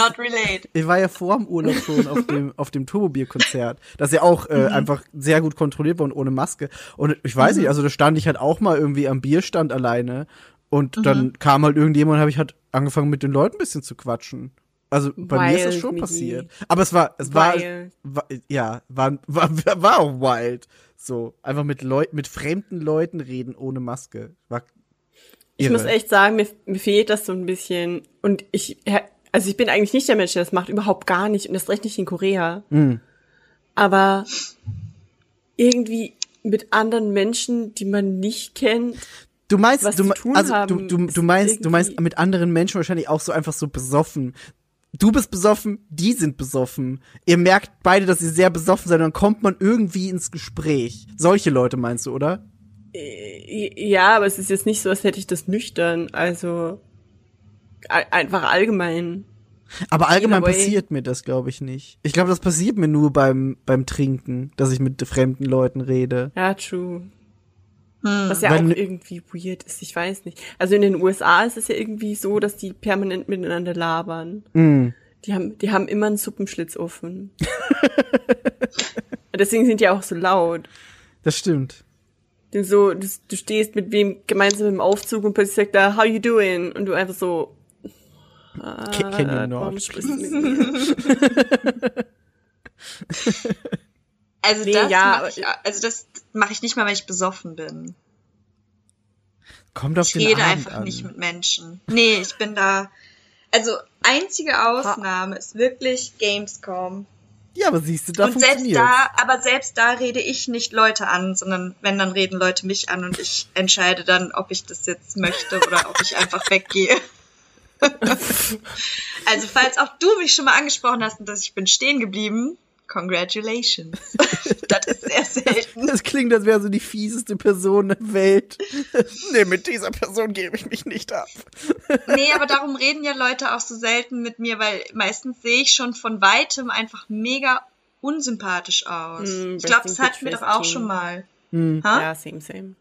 Speaker 2: ich war ja vor dem Urlaub schon auf dem, auf dem Turbobier-Konzert, das ja auch äh, mhm. einfach sehr gut kontrolliert war und ohne Maske. Und ich weiß mhm. nicht, also da stand ich halt auch mal irgendwie am Bierstand alleine und mhm. dann kam halt irgendjemand und habe ich halt angefangen mit den Leuten ein bisschen zu quatschen. Also bei wild, mir ist das schon passiert. Aber es war, es war, war, ja, war, war, war auch wild. So, einfach mit Leuten, mit fremden Leuten reden ohne Maske. War
Speaker 1: ich muss echt sagen, mir, mir fehlt das so ein bisschen. Und ich, also ich bin eigentlich nicht der Mensch, der das macht, überhaupt gar nicht. Und das recht nicht in Korea. Mhm. Aber irgendwie mit anderen Menschen, die man nicht kennt.
Speaker 2: Du meinst, du, also haben, du, du, du meinst, du meinst mit anderen Menschen wahrscheinlich auch so einfach so besoffen du bist besoffen, die sind besoffen. Ihr merkt beide, dass ihr sehr besoffen seid, dann kommt man irgendwie ins Gespräch. Solche Leute meinst du, oder?
Speaker 1: Äh, ja, aber es ist jetzt nicht so, als hätte ich das nüchtern. Also einfach allgemein.
Speaker 2: Aber allgemein passiert mir das, glaube ich, nicht. Ich glaube, das passiert mir nur beim, beim Trinken, dass ich mit fremden Leuten rede.
Speaker 1: Ja, true. Hm. Was ja Weil, auch irgendwie weird ist, ich weiß nicht. Also in den USA ist es ja irgendwie so, dass die permanent miteinander labern.
Speaker 2: Hm.
Speaker 1: Die haben, die haben immer einen Suppenschlitz offen. Deswegen sind die auch so laut.
Speaker 2: Das stimmt.
Speaker 1: Denn so, du, du stehst mit wem gemeinsam im Aufzug und plötzlich sagt er, how you doing? Und du einfach so,
Speaker 2: ah, Can you not?
Speaker 3: Also nee, das ja, mache ich, also das mache ich nicht mal, wenn ich besoffen bin.
Speaker 2: Kommt auf
Speaker 3: ich
Speaker 2: den
Speaker 3: rede
Speaker 2: Abend
Speaker 3: einfach
Speaker 2: an.
Speaker 3: nicht mit Menschen. Nee, ich bin da. Also einzige Ausnahme ha. ist wirklich Gamescom.
Speaker 2: Ja, aber siehst du, da
Speaker 3: und selbst da, aber selbst da rede ich nicht Leute an, sondern wenn, dann reden Leute mich an und ich entscheide dann, ob ich das jetzt möchte oder ob ich einfach weggehe. also falls auch du mich schon mal angesprochen hast und dass ich bin stehen geblieben, Congratulations. das ist sehr selten.
Speaker 2: Das klingt, als wäre so die fieseste Person der Welt. nee, mit dieser Person gebe ich mich nicht ab.
Speaker 3: nee, aber darum reden ja Leute auch so selten mit mir, weil meistens sehe ich schon von weitem einfach mega unsympathisch aus. Mm, ich glaube, das hatten wir doch auch schon mal.
Speaker 1: Mm. Ja, same, same.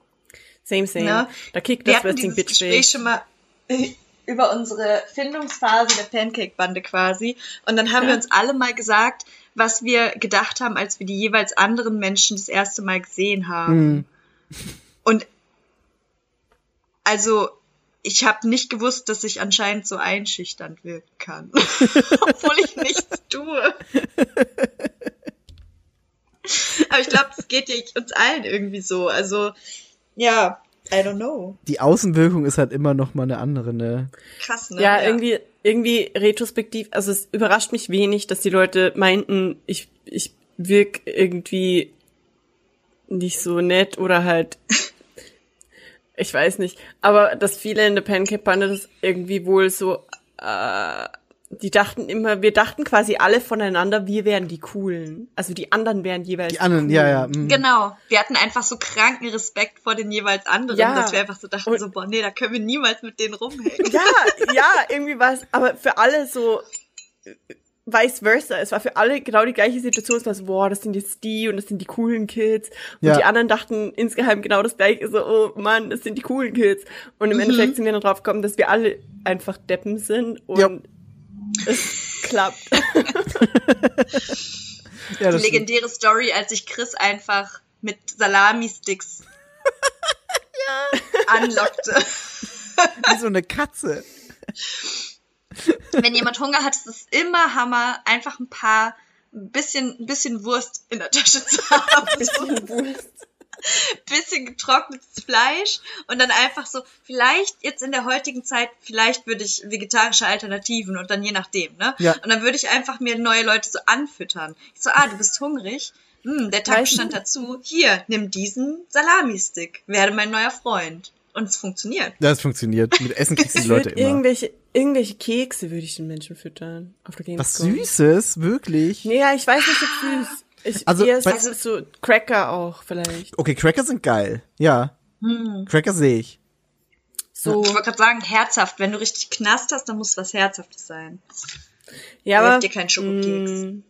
Speaker 1: Same, same. Ne? Da kickt das Wrestling Bitch
Speaker 3: Gespräch schon mal über unsere Findungsphase der Pancake-Bande quasi. Und dann haben ja. wir uns alle mal gesagt, was wir gedacht haben, als wir die jeweils anderen Menschen das erste Mal gesehen haben. Mhm. Und also ich habe nicht gewusst, dass ich anscheinend so einschüchternd wirken kann, obwohl ich nichts tue. Aber ich glaube, das geht ja uns allen irgendwie so. Also, ja, I don't know.
Speaker 2: Die Außenwirkung ist halt immer noch mal eine andere, ne?
Speaker 1: Krass, ne? Ja, ja, irgendwie, irgendwie retrospektiv, also es überrascht mich wenig, dass die Leute meinten, ich, ich wirk irgendwie nicht so nett oder halt ich weiß nicht, aber dass viele in der Pancake Bande das irgendwie wohl so, äh, die dachten immer, wir dachten quasi alle voneinander, wir wären die coolen. Also die anderen wären jeweils
Speaker 2: die anderen,
Speaker 1: die
Speaker 2: ja, ja.
Speaker 3: Mh. Genau, wir hatten einfach so kranken Respekt vor den jeweils anderen, ja. dass wir einfach so dachten, Und, so boah, nee, da können wir niemals mit denen rumhängen.
Speaker 1: Ja, ja, irgendwie war es, aber für alle so vice versa. Es war für alle genau die gleiche Situation. Es war so, boah, das sind jetzt die und das sind die coolen Kids. Und ja. die anderen dachten insgeheim genau das gleiche. So, oh Mann, das sind die coolen Kids. Und im mhm. Endeffekt sind wir dann drauf gekommen, dass wir alle einfach Deppen sind und ja. Es klappt.
Speaker 3: ja, die legendäre stimmt. Story, als ich Chris einfach mit Salami-Sticks ja. anlockte.
Speaker 2: Wie so eine Katze
Speaker 3: wenn jemand Hunger hat, ist es immer Hammer, einfach ein paar, ein bisschen, ein bisschen Wurst in der Tasche zu haben. Ein bisschen Wurst. bisschen getrocknetes Fleisch und dann einfach so, vielleicht jetzt in der heutigen Zeit, vielleicht würde ich vegetarische Alternativen und dann je nachdem, ne? Ja. Und dann würde ich einfach mir neue Leute so anfüttern. Ich so, ah, du bist hungrig? Hm, der Tag stand dazu. Hier, nimm diesen Salami-Stick. Werde mein neuer Freund. Und es funktioniert.
Speaker 2: Das funktioniert. Mit Essen kriegst du die Leute immer.
Speaker 1: Irgendwelche, irgendwelche Kekse würde ich den Menschen füttern. Auf der
Speaker 2: Was Süßes? Wirklich?
Speaker 1: Nee, ja, ich weiß nicht, ob süß. Ich, also, eher bei, so Cracker auch vielleicht.
Speaker 2: Okay, Cracker sind geil. Ja. Hm. Cracker sehe ich.
Speaker 3: So. Ich wollte gerade sagen, herzhaft. Wenn du richtig knast hast, dann muss es was Herzhaftes sein.
Speaker 1: Ja, aber.
Speaker 3: dir keinen Schokokeks. Mm,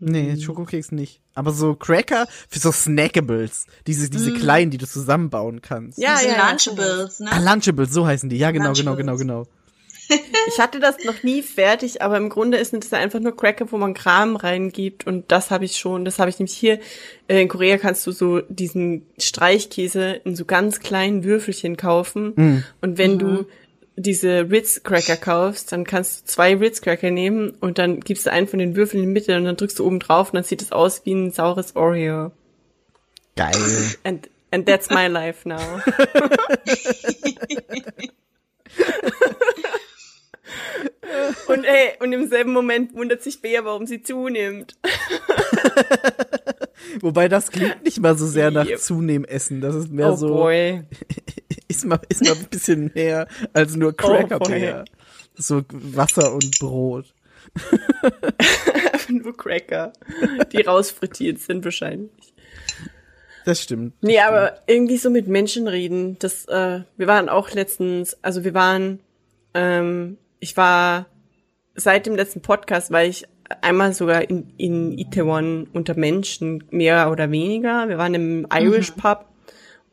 Speaker 2: Nee, Schokokeks nicht. Aber so Cracker für so Snackables. Diese, diese mm. kleinen, die du zusammenbauen kannst.
Speaker 3: Ja, ja. Lunchables, ne?
Speaker 2: Ah, Lunchables, so heißen die. Ja, genau, genau, genau, genau.
Speaker 1: Ich hatte das noch nie fertig, aber im Grunde ist das einfach nur Cracker, wo man Kram reingibt und das habe ich schon. Das habe ich nämlich hier äh, in Korea kannst du so diesen Streichkäse in so ganz kleinen Würfelchen kaufen mm. und wenn mm. du mhm diese Ritz Cracker kaufst, dann kannst du zwei Ritz Cracker nehmen und dann gibst du einen von den Würfeln in die Mitte und dann drückst du oben drauf und dann sieht es aus wie ein saures Oreo.
Speaker 2: Geil.
Speaker 1: And, and that's my life now. und ey, und im selben Moment wundert sich Bea, warum sie zunimmt.
Speaker 2: Wobei das klingt nicht mal so sehr nach Zunehmen-Essen. Das ist mehr
Speaker 1: oh
Speaker 2: so.
Speaker 1: Boy.
Speaker 2: ist mal, ist mal ein bisschen mehr als nur Cracker oh, So Wasser und Brot.
Speaker 1: Nur Cracker, die rausfrittiert sind wahrscheinlich.
Speaker 2: Das stimmt.
Speaker 1: Nee,
Speaker 2: das
Speaker 1: aber irgendwie so mit Menschen reden, das, äh, wir waren auch letztens, also wir waren, ähm, ich war seit dem letzten Podcast, weil ich einmal sogar in, in Itaewon unter Menschen, mehr oder weniger. Wir waren im Irish mhm. Pub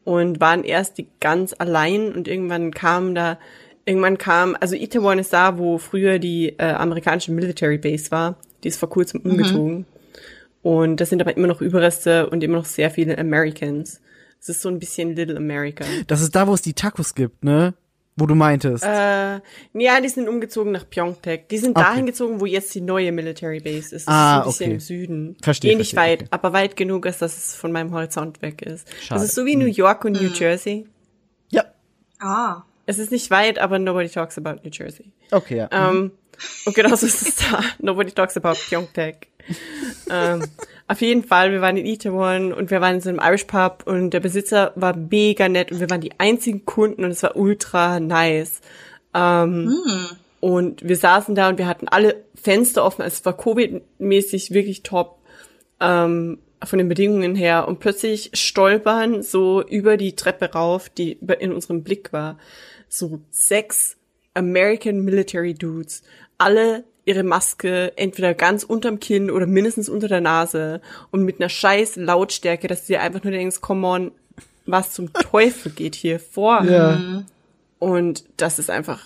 Speaker 1: und waren erst die ganz allein und irgendwann kam da, irgendwann kam, also Itaewon ist da, wo früher die äh, amerikanische Military Base war. Die ist vor kurzem mhm. umgezogen. Mhm. Und das sind aber immer noch Überreste und immer noch sehr viele Americans. Es ist so ein bisschen Little America.
Speaker 2: Das ist da, wo es die Tacos gibt, ne? Wo du meintest.
Speaker 1: Äh, ja, die sind umgezogen nach Pyeongtaek. Die sind okay. dahin gezogen, wo jetzt die neue Military Base ist. Das
Speaker 2: ah,
Speaker 1: ist ein bisschen
Speaker 2: okay.
Speaker 1: im Süden.
Speaker 2: Verstehe.
Speaker 1: Eh nicht
Speaker 2: verstehe,
Speaker 1: weit, okay. aber weit genug ist, dass es von meinem Horizont weg ist. Schade. Das ist so wie New hm. York und New hm. Jersey.
Speaker 2: Ja.
Speaker 3: Ah.
Speaker 1: Es ist nicht weit, aber nobody talks about New Jersey.
Speaker 2: Okay, ja.
Speaker 1: Ähm, und genauso ist es da. Nobody talks about Pyeongtaek. ähm, auf jeden Fall, wir waren in Itaewon und wir waren in so einem Irish Pub und der Besitzer war mega nett und wir waren die einzigen Kunden und es war ultra nice. Ähm, hm. Und wir saßen da und wir hatten alle Fenster offen. Es war Covid-mäßig wirklich top ähm, von den Bedingungen her. Und plötzlich stolpern so über die Treppe rauf, die in unserem Blick war, so sechs American Military Dudes. Alle ihre Maske entweder ganz unterm Kinn oder mindestens unter der Nase und mit einer scheiß Lautstärke, dass du dir einfach nur denkst, come on, was zum Teufel geht hier vor?
Speaker 2: Ja.
Speaker 1: Und das ist einfach,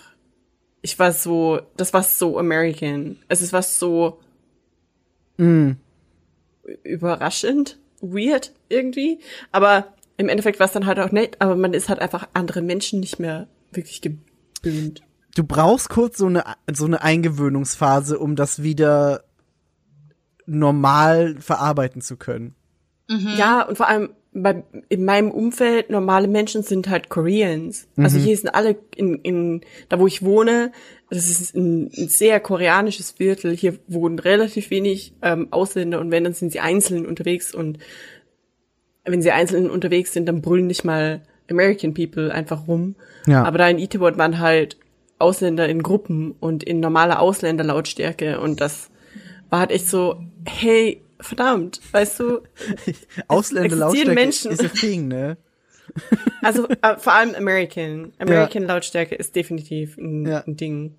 Speaker 1: ich war so, das war so American. Es ist was so
Speaker 2: mm.
Speaker 1: überraschend, weird irgendwie, aber im Endeffekt war es dann halt auch nett, aber man ist halt einfach andere Menschen nicht mehr wirklich boomt.
Speaker 2: Du brauchst kurz so eine, so eine Eingewöhnungsphase, um das wieder normal verarbeiten zu können.
Speaker 1: Mhm. Ja, und vor allem bei, in meinem Umfeld, normale Menschen sind halt Koreans. Also mhm. Also hier sind alle in, in, da wo ich wohne, das ist ein, ein sehr koreanisches Viertel. Hier wohnen relativ wenig ähm, Ausländer und wenn, dann sind sie einzeln unterwegs und wenn sie einzeln unterwegs sind, dann brüllen nicht mal American People einfach rum. Ja. Aber da in Itaewon waren halt Ausländer in Gruppen und in normaler Ausländerlautstärke und das war halt echt so, hey, verdammt, weißt du,
Speaker 2: Ausländerlautstärke Menschen. ist a thing, ne?
Speaker 1: Also äh, vor allem American. American ja. Lautstärke ist definitiv ein, ja. ein Ding.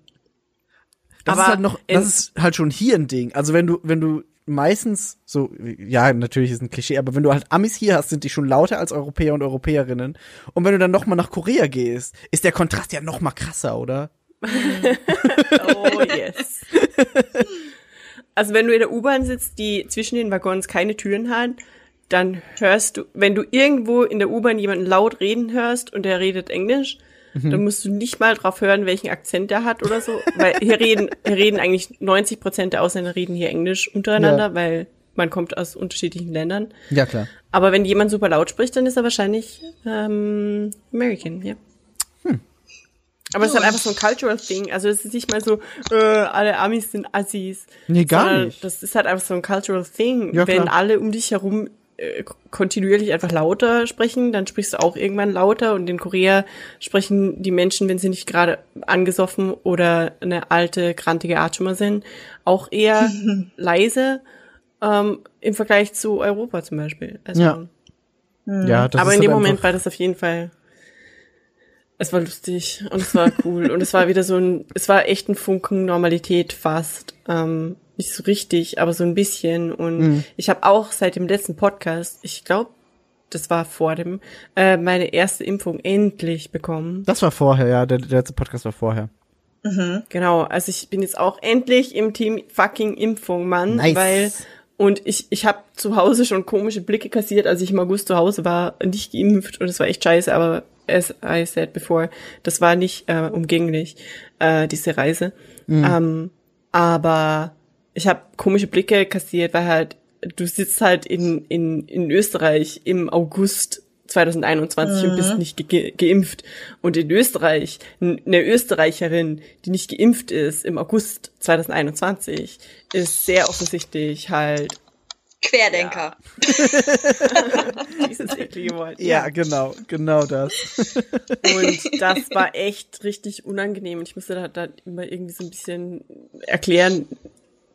Speaker 2: Das Aber ist halt noch, das ist halt schon hier ein Ding. Also wenn du, wenn du meistens so, ja, natürlich ist ein Klischee, aber wenn du halt Amis hier hast, sind die schon lauter als Europäer und Europäerinnen. Und wenn du dann noch mal nach Korea gehst, ist der Kontrast ja noch mal krasser, oder?
Speaker 1: oh yes. Also wenn du in der U-Bahn sitzt, die zwischen den Waggons keine Türen hat, dann hörst du, wenn du irgendwo in der U-Bahn jemanden laut reden hörst und der redet Englisch, mhm. dann musst du nicht mal drauf hören, welchen Akzent der hat oder so, weil hier reden, hier reden eigentlich 90 Prozent der Ausländer reden hier Englisch untereinander, ja. weil man kommt aus unterschiedlichen Ländern.
Speaker 2: Ja, klar.
Speaker 1: Aber wenn jemand super laut spricht, dann ist er wahrscheinlich ähm, American, ja. Hm. Aber es ist halt einfach so ein Cultural Thing. Also es ist nicht mal so, äh, alle Amis sind Assis.
Speaker 2: Nee, gar nicht.
Speaker 1: Das ist halt einfach so ein Cultural Thing. Ja, Wenn alle um dich herum äh, kontinuierlich einfach lauter sprechen, dann sprichst du auch irgendwann lauter und in Korea sprechen die Menschen, wenn sie nicht gerade angesoffen oder eine alte, grantige Atschuma sind, auch eher leise ähm, im Vergleich zu Europa zum Beispiel. Also,
Speaker 2: ja.
Speaker 1: ja das aber in dem Moment war das auf jeden Fall es war lustig und es war cool und es war wieder so ein, es war echt ein Funken Normalität fast. Ähm, nicht so richtig, aber so ein bisschen. Und mhm. ich habe auch seit dem letzten Podcast, ich glaube, das war vor dem, äh, meine erste Impfung endlich bekommen.
Speaker 2: Das war vorher, ja, der, der letzte Podcast war vorher.
Speaker 1: Mhm. Genau, also ich bin jetzt auch endlich im Team fucking Impfung, Mann, nice. weil und ich ich habe zu Hause schon komische Blicke kassiert, als ich im August zu Hause war, nicht geimpft und es war echt scheiße, aber as I said before, das war nicht äh, umgänglich äh, diese Reise. Mhm. Ähm, aber ich habe komische Blicke kassiert, weil halt du sitzt halt in, in, in Österreich im August 2021 mhm. und bist mhm. nicht ge geimpft. Und in Österreich, eine Österreicherin, die nicht geimpft ist im August 2021, ist sehr offensichtlich halt
Speaker 3: Querdenker.
Speaker 1: Ja. Dieses eklige Wort.
Speaker 2: Ja, ja, genau, genau das.
Speaker 1: Und das war echt richtig unangenehm. Und ich musste da, da immer irgendwie so ein bisschen erklären,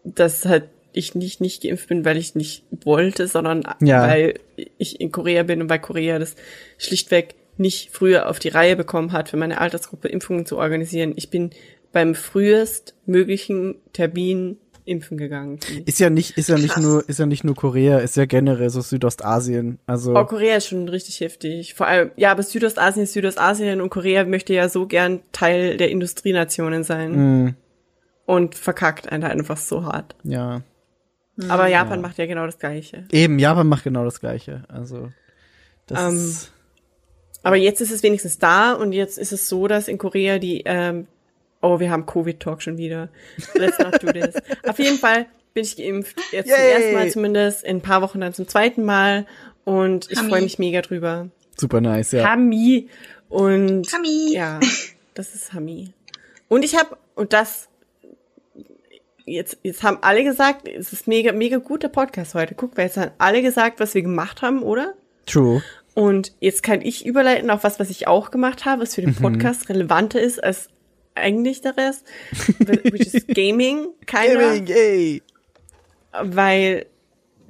Speaker 1: dass halt ich nicht nicht geimpft bin, weil ich nicht wollte, sondern ja. weil ich in Korea bin und weil Korea das schlichtweg nicht früher auf die Reihe bekommen hat, für meine Altersgruppe Impfungen zu organisieren. Ich bin beim frühest möglichen Termin impfen gegangen.
Speaker 2: Ist ja nicht, ist ja nicht Krass. nur, ist ja nicht nur Korea, ist ja generell so Südostasien. Also.
Speaker 1: Oh, Korea ist schon richtig heftig. Vor allem, ja, aber Südostasien ist Südostasien und Korea möchte ja so gern Teil der Industrienationen sein. Mm und verkackt einen einfach so hart.
Speaker 2: Ja.
Speaker 1: Aber Japan ja. macht ja genau das Gleiche.
Speaker 2: Eben, Japan macht genau das Gleiche. Also, das
Speaker 1: um, ähm, aber jetzt ist es wenigstens da und jetzt ist es so, dass in Korea die, ähm, oh, wir haben Covid-Talk schon wieder. Let's not do this. Auf jeden Fall bin ich geimpft. Jetzt Yay. zum ersten Mal zumindest, in ein paar Wochen dann zum zweiten Mal. Und ich freue mich mega drüber.
Speaker 2: Super nice, ja.
Speaker 1: Hami. Und
Speaker 3: Hami.
Speaker 1: ja, das ist Hami. Und ich habe, und das jetzt, jetzt haben alle gesagt, es ist mega, mega guter Podcast heute. Guck, weil jetzt haben alle gesagt, was wir gemacht haben, oder?
Speaker 2: True.
Speaker 1: Und jetzt kann ich überleiten auf was, was ich auch gemacht habe, was für den mhm. Podcast mhm. relevanter ist als eigentlich der Rest, which is Gaming, keiner. Gaming, yay. Weil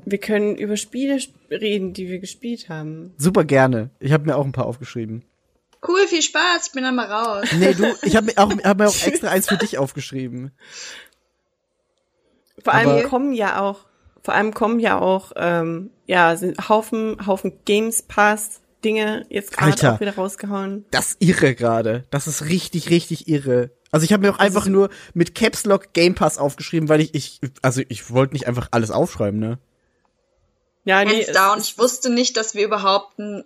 Speaker 1: wir können über Spiele reden, die wir gespielt haben.
Speaker 2: Super gerne. Ich habe mir auch ein paar aufgeschrieben.
Speaker 3: Cool, viel Spaß, ich bin dann mal raus.
Speaker 2: Nee, du, ich habe mir, auch, hab mir auch extra eins für dich aufgeschrieben.
Speaker 1: Vor allem Aber kommen ja auch, vor allem kommen ja auch, ähm, ja, sind Haufen, Haufen Games Pass Dinge jetzt gerade auch wieder rausgehauen.
Speaker 2: Das irre gerade. Das ist richtig, richtig irre. Also ich habe mir auch einfach nur mit Caps Lock Game Pass aufgeschrieben, weil ich, ich also ich wollte nicht einfach alles aufschreiben, ne?
Speaker 3: Ja, nee. down. Ich wusste nicht, dass wir überhaupt einen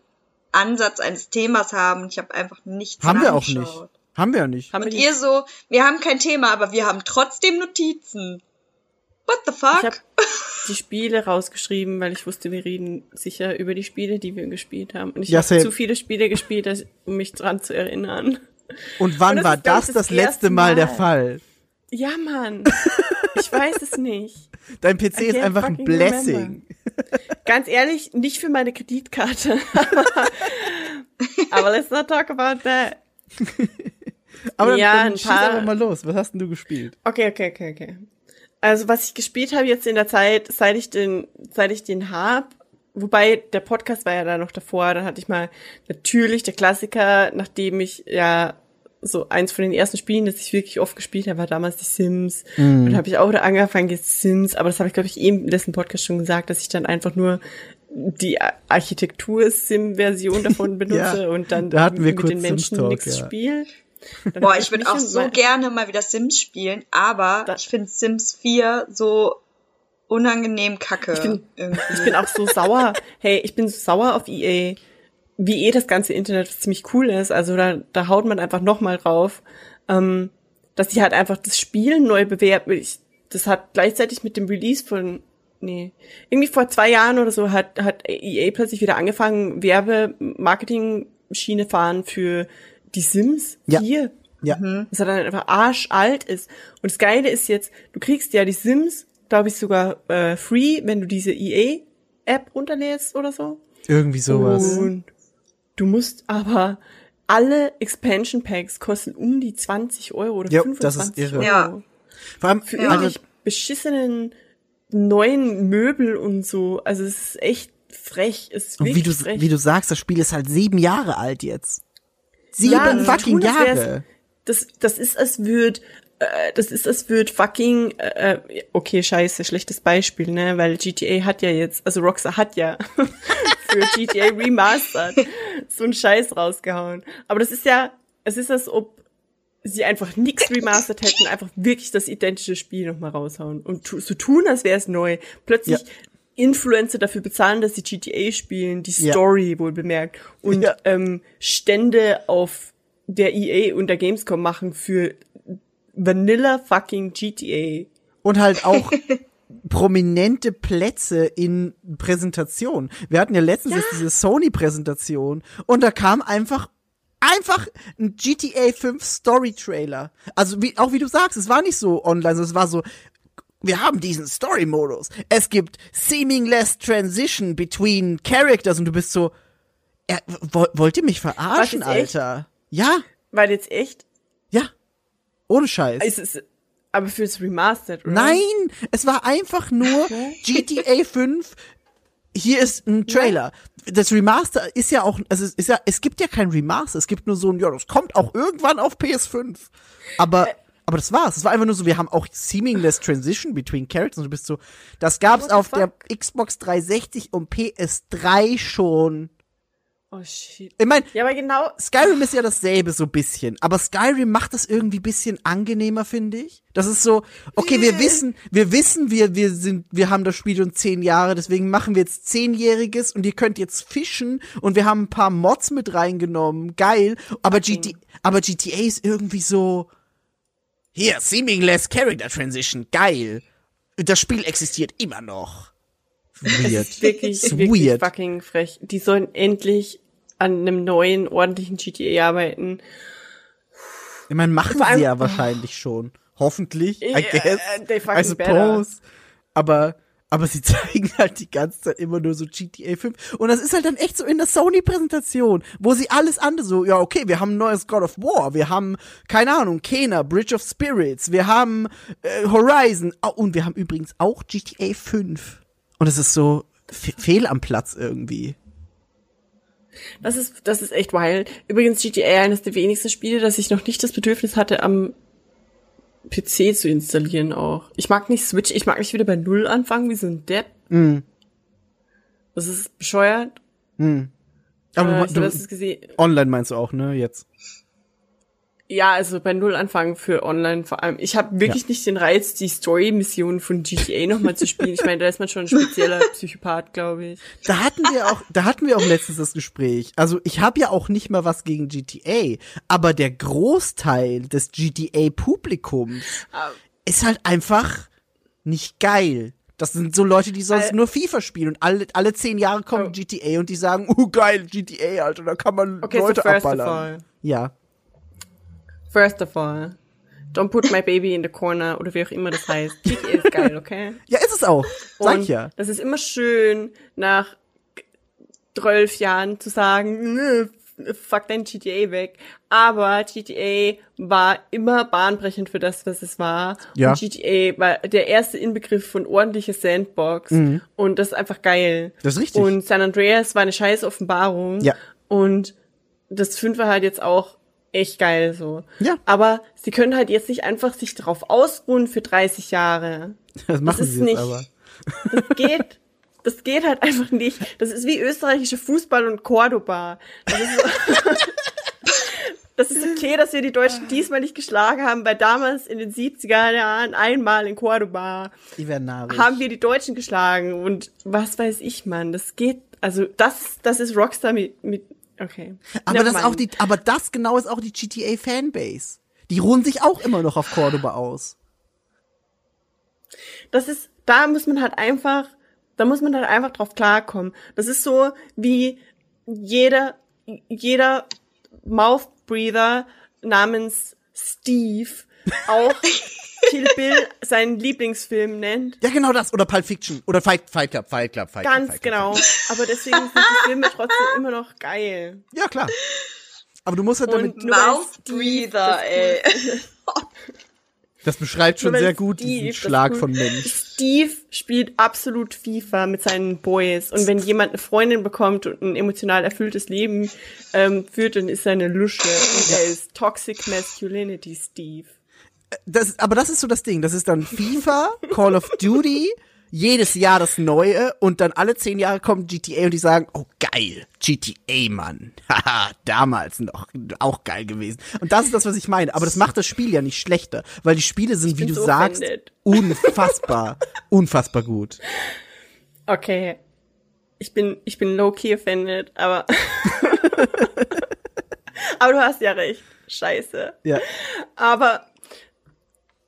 Speaker 3: Ansatz eines Themas haben. Ich habe einfach nichts
Speaker 2: Haben wir auch nicht. Haben wir ja nicht.
Speaker 3: Haben Und ihr so, wir haben kein Thema, aber wir haben trotzdem Notizen. What the fuck?
Speaker 1: Ich hab die Spiele rausgeschrieben, weil ich wusste, wir reden sicher über die Spiele, die wir gespielt haben. Und ich ja, habe zu viele Spiele gespielt, um mich dran zu erinnern.
Speaker 2: Und wann Und das war das das, das letzte Mal, Mal der Fall?
Speaker 1: Ja, Mann. Ich weiß es nicht.
Speaker 2: Dein PC ist einfach ein Blessing. Remember.
Speaker 1: Ganz ehrlich, nicht für meine Kreditkarte. Aber let's not talk about that.
Speaker 2: Aber ja, dann, dann schieß aber mal los. Was hast denn du gespielt?
Speaker 1: Okay, okay, okay, okay. Also was ich gespielt habe jetzt in der Zeit, seit ich den, seit ich den hab, wobei der Podcast war ja da noch davor, dann hatte ich mal natürlich der Klassiker, nachdem ich ja so eins von den ersten Spielen, das ich wirklich oft gespielt habe, war damals die Sims. Mhm. Und habe ich auch da angefangen, jetzt Sims, aber das habe ich, glaube ich, eben im letzten Podcast schon gesagt, dass ich dann einfach nur die Architektur-Sim-Version davon benutze ja, und dann
Speaker 2: da
Speaker 1: mit den Menschen nichts
Speaker 2: ja.
Speaker 1: spiele.
Speaker 3: Boah, ich würde auch so gerne mal wieder Sims spielen, aber das ich finde Sims 4 so unangenehm kacke.
Speaker 1: Ich bin, ich bin auch so sauer. Hey, ich bin so sauer auf EA wie eh das ganze Internet ziemlich cool ist. Also da, da haut man einfach noch mal drauf, ähm, dass sie halt einfach das Spiel neu bewerten. Ich, das hat gleichzeitig mit dem Release von nee, irgendwie vor zwei Jahren oder so hat, hat EA plötzlich wieder angefangen, Werbe-Marketing-Schiene fahren für die Sims
Speaker 2: ja. 4. Ja.
Speaker 1: Mhm. Was dann einfach arschalt ist. Und das Geile ist jetzt, du kriegst ja die Sims, glaube ich, sogar äh, free, wenn du diese EA-App runterlädst oder so.
Speaker 2: Irgendwie sowas.
Speaker 1: Und Du musst aber alle Expansion Packs kosten um die 20 Euro oder jo, 25 das ist irre. Euro. Ja.
Speaker 2: Vor allem
Speaker 1: für ja. irgendwelche beschissenen neuen Möbel und so. Also es ist echt frech. Es ist
Speaker 2: und wie du,
Speaker 1: frech.
Speaker 2: wie du sagst, das Spiel ist halt sieben Jahre alt jetzt. Sieben ja, fucking tun, Jahre.
Speaker 1: Das, das ist, als würde äh, das ist, als würde fucking, äh, okay, scheiße, schlechtes Beispiel, ne, weil GTA hat ja jetzt, also Rockstar hat ja für GTA Remastered so einen Scheiß rausgehauen. Aber das ist ja, es ist, als ob sie einfach nix remastered hätten, einfach wirklich das identische Spiel nochmal raushauen und so tun, als wäre es neu. Plötzlich ja. Influencer dafür bezahlen, dass sie GTA spielen, die Story ja. wohl bemerkt und ja. ähm, Stände auf der EA und der Gamescom machen für Vanilla fucking GTA.
Speaker 2: Und halt auch prominente Plätze in Präsentationen. Wir hatten ja letztens ja. diese Sony-Präsentation und da kam einfach einfach ein GTA 5 Story Trailer. Also wie, auch wie du sagst, es war nicht so online, es war so, wir haben diesen Story-Modus. Es gibt seamless transition between characters und du bist so, er, wollt ihr mich verarschen, Alter? Ja.
Speaker 1: Weil jetzt echt?
Speaker 2: Ja. Ohne Scheiß.
Speaker 1: Es ist, aber fürs Remastered, oder?
Speaker 2: Nein, es war einfach nur GTA 5. Hier ist ein Trailer. Ja. Das Remaster ist ja auch, also es ist ja, es gibt ja kein Remaster, es gibt nur so ein, ja, das kommt auch irgendwann auf PS5. Aber, äh, aber das war's. Es war einfach nur so, wir haben auch seamless Transition between Characters und du bist so, das gab's auf fuck? der Xbox 360 und PS3 schon.
Speaker 1: Oh shit.
Speaker 2: Ich meine,
Speaker 1: ja, aber genau.
Speaker 2: Skyrim ist ja dasselbe so bisschen, aber Skyrim macht das irgendwie bisschen angenehmer, finde ich. Das ist so, okay, wir wissen, wir wissen, wir, wir sind, wir haben das Spiel schon zehn Jahre, deswegen machen wir jetzt zehnjähriges und ihr könnt jetzt fischen und wir haben ein paar Mods mit reingenommen, geil. Aber, GT, aber GTA ist irgendwie so, hier, seamless Character Transition, geil. Das Spiel existiert immer noch.
Speaker 1: Weird. ist wirklich, wirklich weird. fucking frech. Die sollen endlich an einem neuen, ordentlichen GTA arbeiten.
Speaker 2: Ich meine, machen sie ja wahrscheinlich schon. Hoffentlich, I guess. I suppose. Aber, aber sie zeigen halt die ganze Zeit immer nur so GTA 5. Und das ist halt dann echt so in der Sony-Präsentation, wo sie alles andere so, ja, okay, wir haben ein neues God of War, wir haben, keine Ahnung, Kena, Bridge of Spirits, wir haben äh, Horizon, oh, und wir haben übrigens auch GTA 5. Und es ist so fehl am Platz irgendwie.
Speaker 1: Das ist, das ist echt wild. Übrigens GTA eines der wenigsten Spiele, dass ich noch nicht das Bedürfnis hatte, am PC zu installieren auch. Ich mag nicht Switch, ich mag nicht wieder bei Null anfangen, wie so ein Depp.
Speaker 2: Mm.
Speaker 1: Das ist bescheuert.
Speaker 2: Mm. Aber äh, du, du hast es gesehen. Online meinst du auch, ne, jetzt?
Speaker 1: Ja, also bei Null anfangen für online vor allem. Ich habe wirklich ja. nicht den Reiz, die Story-Mission von GTA nochmal zu spielen. Ich meine, da ist man schon ein spezieller Psychopath, glaube ich.
Speaker 2: Da hatten wir auch, da hatten wir auch letztens das Gespräch. Also ich habe ja auch nicht mal was gegen GTA, aber der Großteil des GTA-Publikums ah. ist halt einfach nicht geil. Das sind so Leute, die sonst nur FIFA spielen und alle, alle zehn Jahre kommt oh. GTA und die sagen, oh geil, GTA, Alter, da kann man okay, Leute so abballern. Ja.
Speaker 1: First of all, don't put my baby in the corner oder wie auch immer das heißt. GTA ist geil, okay?
Speaker 2: Ja, ist es auch. Sag ich ja.
Speaker 1: Das ist immer schön, nach zwölf Jahren zu sagen, fuck dein GTA weg. Aber GTA war immer bahnbrechend für das, was es war. Ja. Und GTA war der erste Inbegriff von ordentlicher Sandbox. Mhm. Und das ist einfach geil.
Speaker 2: Das ist richtig.
Speaker 1: Und San Andreas war eine scheiß Offenbarung.
Speaker 2: Ja.
Speaker 1: Und das 5 war halt jetzt auch echt geil so.
Speaker 2: Ja.
Speaker 1: Aber sie können halt jetzt nicht einfach sich darauf ausruhen für 30 Jahre.
Speaker 2: Das machen das sie nicht, aber.
Speaker 1: Das geht. Das geht halt einfach nicht. Das ist wie österreichische Fußball und Cordoba. Das ist, so das ist okay, dass wir die Deutschen diesmal nicht geschlagen haben, weil damals in den 70er Jahren einmal in Cordoba haben wir die Deutschen geschlagen und was weiß ich, man. Das geht, also das, das ist Rockstar mit, mit Okay.
Speaker 2: Aber das auch die, aber das genau ist auch die GTA Fanbase. Die ruhen sich auch immer noch auf Cordoba aus.
Speaker 1: Das ist, da muss man halt einfach, da muss man halt einfach drauf klarkommen. Das ist so wie jeder, jeder Mouth Breather namens Steve auch Kill Bill seinen Lieblingsfilm nennt.
Speaker 2: Ja, genau das. Oder Pulp Fiction. Oder Fight, Fight Club, Fight Club, Fight
Speaker 1: Ganz
Speaker 2: Club. Ganz
Speaker 1: genau. Aber deswegen sind die Filme trotzdem immer noch geil.
Speaker 2: Ja, klar. Aber du musst halt damit...
Speaker 3: Mouth Breather, ey.
Speaker 2: Das beschreibt schon sehr gut Steve, diesen Schlag von Mensch.
Speaker 1: Steve spielt absolut FIFA mit seinen Boys. Und wenn jemand eine Freundin bekommt und ein emotional erfülltes Leben ähm, führt, dann ist er eine Lusche. Und er ist Toxic Masculinity Steve
Speaker 2: das, aber das ist so das Ding. Das ist dann FIFA, Call of Duty, jedes Jahr das Neue und dann alle zehn Jahre kommt GTA und die sagen, oh geil, GTA, Mann. Haha, damals noch, auch geil gewesen. Und das ist das, was ich meine. Aber das macht das Spiel ja nicht schlechter, weil die Spiele sind, wie du so sagst, offended. unfassbar, unfassbar gut.
Speaker 1: Okay. Ich bin, ich bin low-key offended, aber, aber du hast ja recht. Scheiße.
Speaker 2: Ja.
Speaker 1: Aber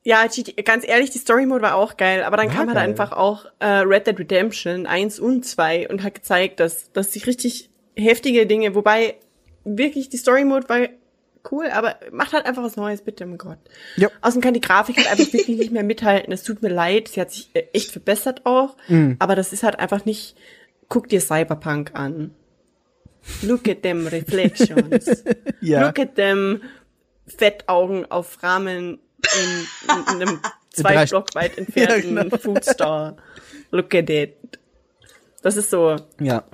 Speaker 1: ja, ganz ehrlich, die Story Mode war auch geil, aber dann war kam halt einfach auch äh, Red Dead Redemption 1 und 2 und hat gezeigt, dass, dass sich richtig heftige Dinge, wobei wirklich die Story Mode war cool, aber macht halt einfach was Neues, bitte, oh Gott.
Speaker 2: Ja.
Speaker 1: Außerdem kann die Grafik halt einfach wirklich nicht mehr mithalten. Es tut mir leid, sie hat sich äh, echt verbessert auch, mhm. aber das ist halt einfach nicht, guck dir Cyberpunk an. Look at them reflections. ja. Look at them Fettaugen auf Rahmen in, in einem zwei Block weit entfernten ja, genau. Food Store. Look at it. Das ist so.
Speaker 2: Ja.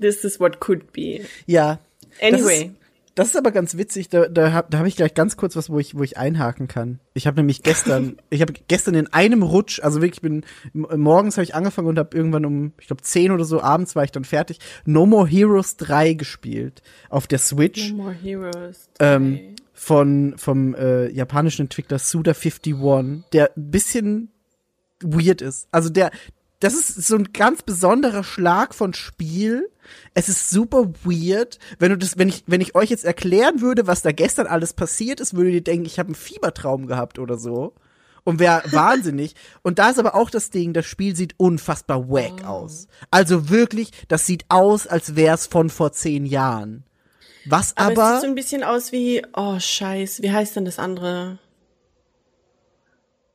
Speaker 1: This is what could be.
Speaker 2: Ja.
Speaker 1: Anyway.
Speaker 2: Das ist, das ist aber ganz witzig, da, da habe da hab ich gleich ganz kurz was, wo ich, wo ich einhaken kann. Ich habe nämlich gestern, ich habe gestern in einem Rutsch, also wirklich bin morgens habe ich angefangen und habe irgendwann um, ich glaube 10 oder so abends war ich dann fertig, No More Heroes 3 gespielt auf der Switch.
Speaker 1: No More Heroes
Speaker 2: 3. Ähm, von vom äh, japanischen Entwickler Suda51, der ein bisschen weird ist. Also der das ist so ein ganz besonderer Schlag von Spiel. Es ist super weird. Wenn du das, wenn ich, wenn ich euch jetzt erklären würde, was da gestern alles passiert ist, würdet ihr denken, ich habe einen Fiebertraum gehabt oder so. Und wäre wahnsinnig. Und da ist aber auch das Ding, das Spiel sieht unfassbar wack oh. aus. Also wirklich, das sieht aus, als wäre es von vor zehn Jahren. Was aber. aber
Speaker 1: es sieht so ein bisschen aus wie, oh scheiß, wie heißt denn das andere?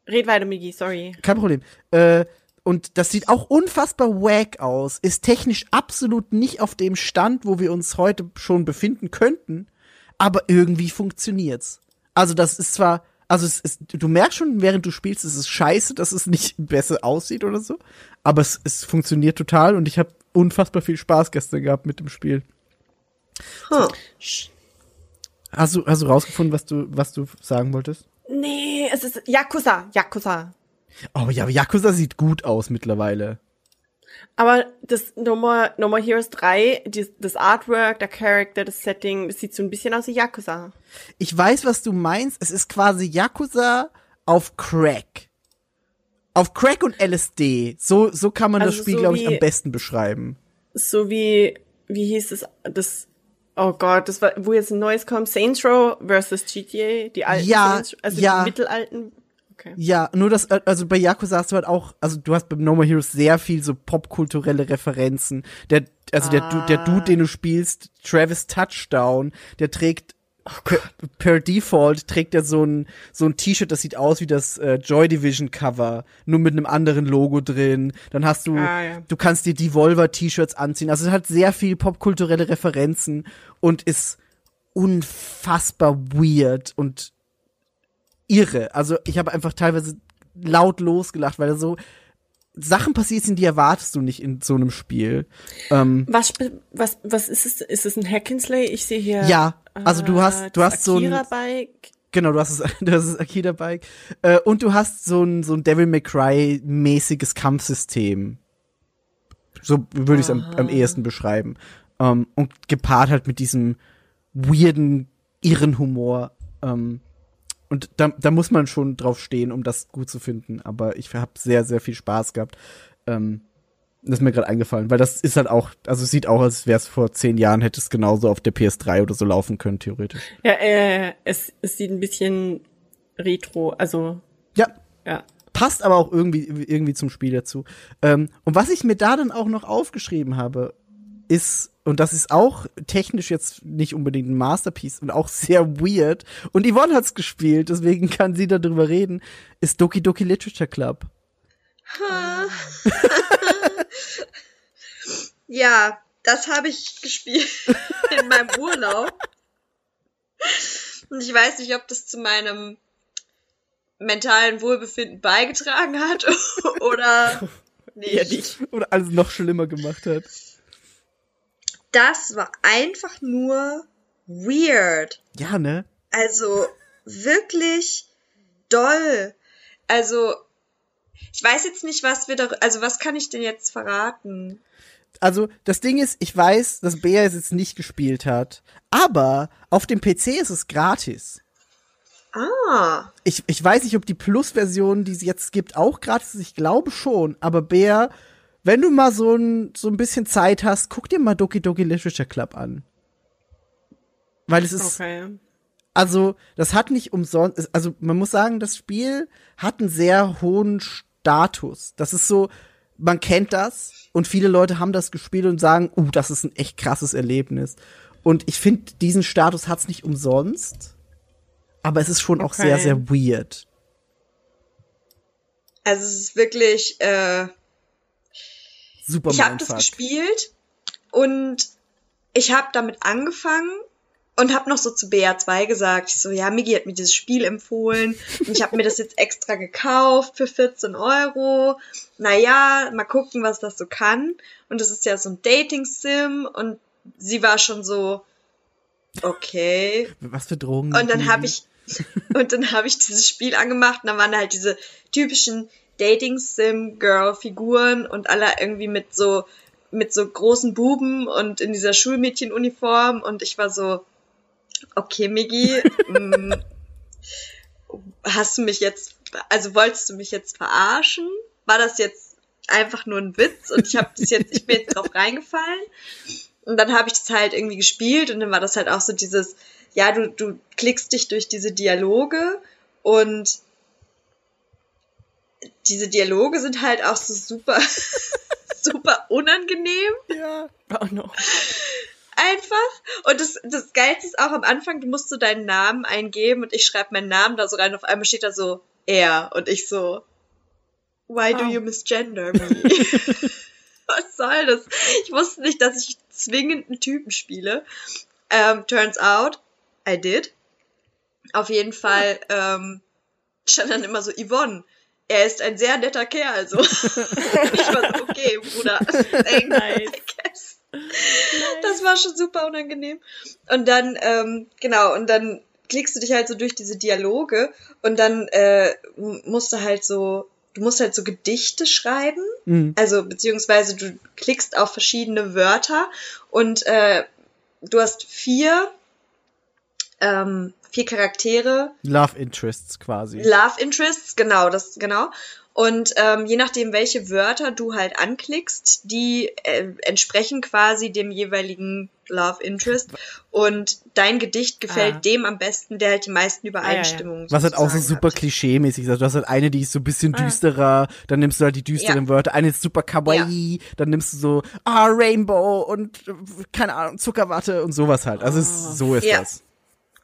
Speaker 1: Red weiter, Migi, sorry.
Speaker 2: Kein Problem. Äh, und das sieht auch unfassbar wack aus, ist technisch absolut nicht auf dem Stand, wo wir uns heute schon befinden könnten, aber irgendwie funktioniert's. Also das ist zwar, also es ist, du merkst schon, während du spielst, es ist scheiße, dass es nicht besser aussieht oder so, aber es, es funktioniert total und ich habe unfassbar viel Spaß gestern gehabt mit dem Spiel. Huh. Hast du, hast du rausgefunden, was du, was du sagen wolltest?
Speaker 1: Nee, es ist Yakuza, Yakuza.
Speaker 2: Oh ja, aber Yakuza sieht gut aus mittlerweile.
Speaker 1: Aber das No More, no More Heroes 3, die, das Artwork, der Charakter, das Setting, das sieht so ein bisschen aus wie Yakuza.
Speaker 2: Ich weiß, was du meinst. Es ist quasi Yakuza auf Crack. Auf Crack und LSD. So, so kann man also das Spiel, so glaube ich, am besten beschreiben.
Speaker 1: So wie, wie hieß es, das, oh Gott, das war, wo jetzt ein neues kommt, Saints Row versus GTA, die alten
Speaker 2: ja,
Speaker 1: Saints, also
Speaker 2: ja.
Speaker 1: die mittelalten
Speaker 2: Okay. Ja, nur das, also bei Yakuza hast du halt auch, also du hast bei No More Heroes sehr viel so popkulturelle Referenzen. Der, also ah. der, der Dude, den du spielst, Travis Touchdown, der trägt per, per, Default trägt er so ein so ein T-Shirt, das sieht aus wie das äh, Joy Division Cover, nur mit einem anderen Logo drin. Dann hast du, ah, ja. du kannst dir Devolver T-Shirts anziehen. Also es hat sehr viel popkulturelle Referenzen und ist unfassbar weird und irre. Also ich habe einfach teilweise laut losgelacht, weil da so Sachen passiert sind, die erwartest du nicht in so einem Spiel. Ähm,
Speaker 1: was, was, was ist es? Ist es ein Hack and Slay? Ich sehe hier.
Speaker 2: Ja, also du hast, du hast so ein.
Speaker 1: Bike.
Speaker 2: Genau, du hast das, du hast das Akira Bike. Äh, und du hast so ein, so ein Devil May Cry mäßiges Kampfsystem. So würde ich es am, am ehesten beschreiben. Ähm, und gepaart halt mit diesem weirden, irren Humor. Ähm, und da, da muss man schon drauf stehen, um das gut zu finden. Aber ich habe sehr, sehr viel Spaß gehabt. Ähm, das ist mir gerade eingefallen, weil das ist halt auch, also es sieht auch, als wäre es vor zehn Jahren, hätte es genauso auf der PS3 oder so laufen können, theoretisch.
Speaker 1: Ja, äh, es, es sieht ein bisschen retro, also.
Speaker 2: Ja. Ja. Passt aber auch irgendwie, irgendwie zum Spiel dazu. Ähm, und was ich mir da dann auch noch aufgeschrieben habe, ist, und das ist auch technisch jetzt nicht unbedingt ein Masterpiece und auch sehr weird, und Yvonne hat's gespielt, deswegen kann sie darüber reden, ist Doki Doki Literature Club.
Speaker 3: ja, das habe ich gespielt in meinem Urlaub. Und ich weiß nicht, ob das zu meinem mentalen Wohlbefinden beigetragen hat oder nicht.
Speaker 2: Oder alles noch schlimmer gemacht hat
Speaker 3: das war einfach nur weird.
Speaker 2: Ja, ne?
Speaker 3: Also wirklich doll. Also ich weiß jetzt nicht, was wir da, also was kann ich denn jetzt verraten?
Speaker 2: Also das Ding ist, ich weiß, dass Bea es jetzt nicht gespielt hat, aber auf dem PC ist es gratis.
Speaker 3: Ah.
Speaker 2: Ich, ich weiß nicht, ob die Plus-Version, die es jetzt gibt, auch gratis ist. Ich glaube schon, aber Bea wenn du mal so ein, so ein bisschen Zeit hast, guck dir mal Doki Doki Literature Club an. Weil es ist. Okay. Also, das hat nicht umsonst. Also, man muss sagen, das Spiel hat einen sehr hohen Status. Das ist so, man kennt das und viele Leute haben das gespielt und sagen, uh, das ist ein echt krasses Erlebnis. Und ich finde, diesen Status hat's nicht umsonst. Aber es ist schon okay. auch sehr, sehr weird.
Speaker 3: Also, es ist wirklich, äh,
Speaker 2: Super
Speaker 3: Ich habe das gespielt und ich habe damit angefangen und habe noch so zu BA2 gesagt, ich so, ja, Migi hat mir dieses Spiel empfohlen und ich habe mir das jetzt extra gekauft für 14 Euro. Naja, mal gucken, was das so kann. Und das ist ja so ein Dating-Sim und sie war schon so, okay.
Speaker 2: Was für Drogen?
Speaker 3: Und dann habe ich und dann habe ich dieses Spiel angemacht und dann waren halt diese typischen Dating-Sim-Girl-Figuren und alle irgendwie mit so, mit so großen Buben und in dieser Schulmädchenuniform und ich war so, okay, Miggi, mm, hast du mich jetzt, also wolltest du mich jetzt verarschen? War das jetzt einfach nur ein Witz und ich habe das jetzt, ich bin jetzt drauf reingefallen und dann habe ich das halt irgendwie gespielt und dann war das halt auch so dieses, ja, du, du klickst dich durch diese Dialoge und diese Dialoge sind halt auch so super, super unangenehm.
Speaker 1: Ja. Oh no.
Speaker 3: Einfach. Und das, das Geilste ist auch am Anfang, du musst so deinen Namen eingeben und ich schreibe meinen Namen da so rein. Auf einmal steht da so er und ich so, why oh. do you misgender me? Was soll das? Ich wusste nicht, dass ich zwingend einen Typen spiele. Ähm, turns out, I did. Auf jeden Fall ähm, stand dann immer so Yvonne er ist ein sehr netter Kerl, so. ich war so, okay, Bruder, thanks, nice. I guess. Das war schon super unangenehm. Und dann, ähm, genau, und dann klickst du dich halt so durch diese Dialoge und dann äh, musst du halt so du musst halt so Gedichte schreiben, mhm. also beziehungsweise du klickst auf verschiedene Wörter und äh, du hast vier ähm, vier Charaktere.
Speaker 2: Love Interests quasi.
Speaker 3: Love Interests, genau, das genau. Und ähm, je nachdem, welche Wörter du halt anklickst, die äh, entsprechen quasi dem jeweiligen Love Interest. Und dein Gedicht gefällt ah. dem am besten, der halt die meisten Übereinstimmungen
Speaker 2: ja, ja. Was halt auch so super klischee-mäßig ist. Du hast halt eine, die ist so ein bisschen ah. düsterer, dann nimmst du halt die düsteren ja. Wörter. Eine ist super kawaii, dann nimmst du so, ah, Rainbow und keine Ahnung, Zuckerwatte und sowas halt. Also es, so ist das.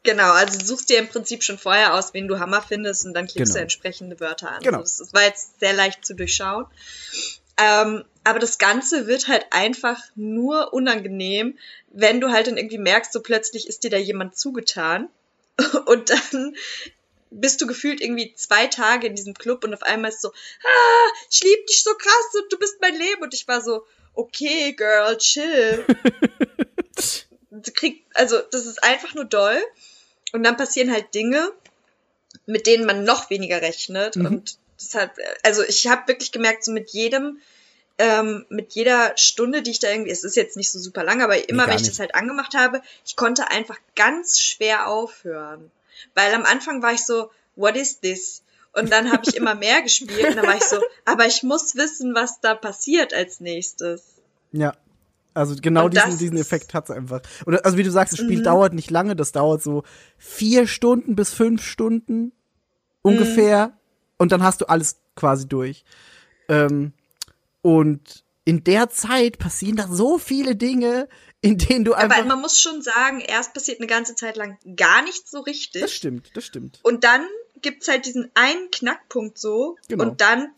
Speaker 3: Genau, also du suchst dir im Prinzip schon vorher aus, wen du Hammer findest und dann klickst genau. du entsprechende Wörter an. Genau. Also das war jetzt sehr leicht zu durchschauen. Ähm, aber das Ganze wird halt einfach nur unangenehm, wenn du halt dann irgendwie merkst, so plötzlich ist dir da jemand zugetan und dann bist du gefühlt irgendwie zwei Tage in diesem Club und auf einmal ist so, ah, ich lieb dich so krass und du bist mein Leben und ich war so, okay, Girl, chill. krieg, also das ist einfach nur doll. Und dann passieren halt Dinge, mit denen man noch weniger rechnet. Mhm. Und deshalb, also ich habe wirklich gemerkt, so mit jedem, ähm, mit jeder Stunde, die ich da irgendwie, es ist jetzt nicht so super lang, aber immer, nee, wenn ich das halt angemacht habe, ich konnte einfach ganz schwer aufhören. Weil am Anfang war ich so, what is this? Und dann habe ich immer mehr gespielt und dann war ich so, aber ich muss wissen, was da passiert als nächstes.
Speaker 2: Ja. Also genau diesen, diesen Effekt hat's einfach. Und also wie du sagst, das Spiel mhm. dauert nicht lange, das dauert so vier Stunden bis fünf Stunden ungefähr. Mhm. Und dann hast du alles quasi durch. Ähm, und in der Zeit passieren da so viele Dinge, in denen du einfach.
Speaker 3: Aber man muss schon sagen, erst passiert eine ganze Zeit lang gar nichts so richtig.
Speaker 2: Das stimmt, das stimmt.
Speaker 3: Und dann gibt's halt diesen einen Knackpunkt so. Genau. Und dann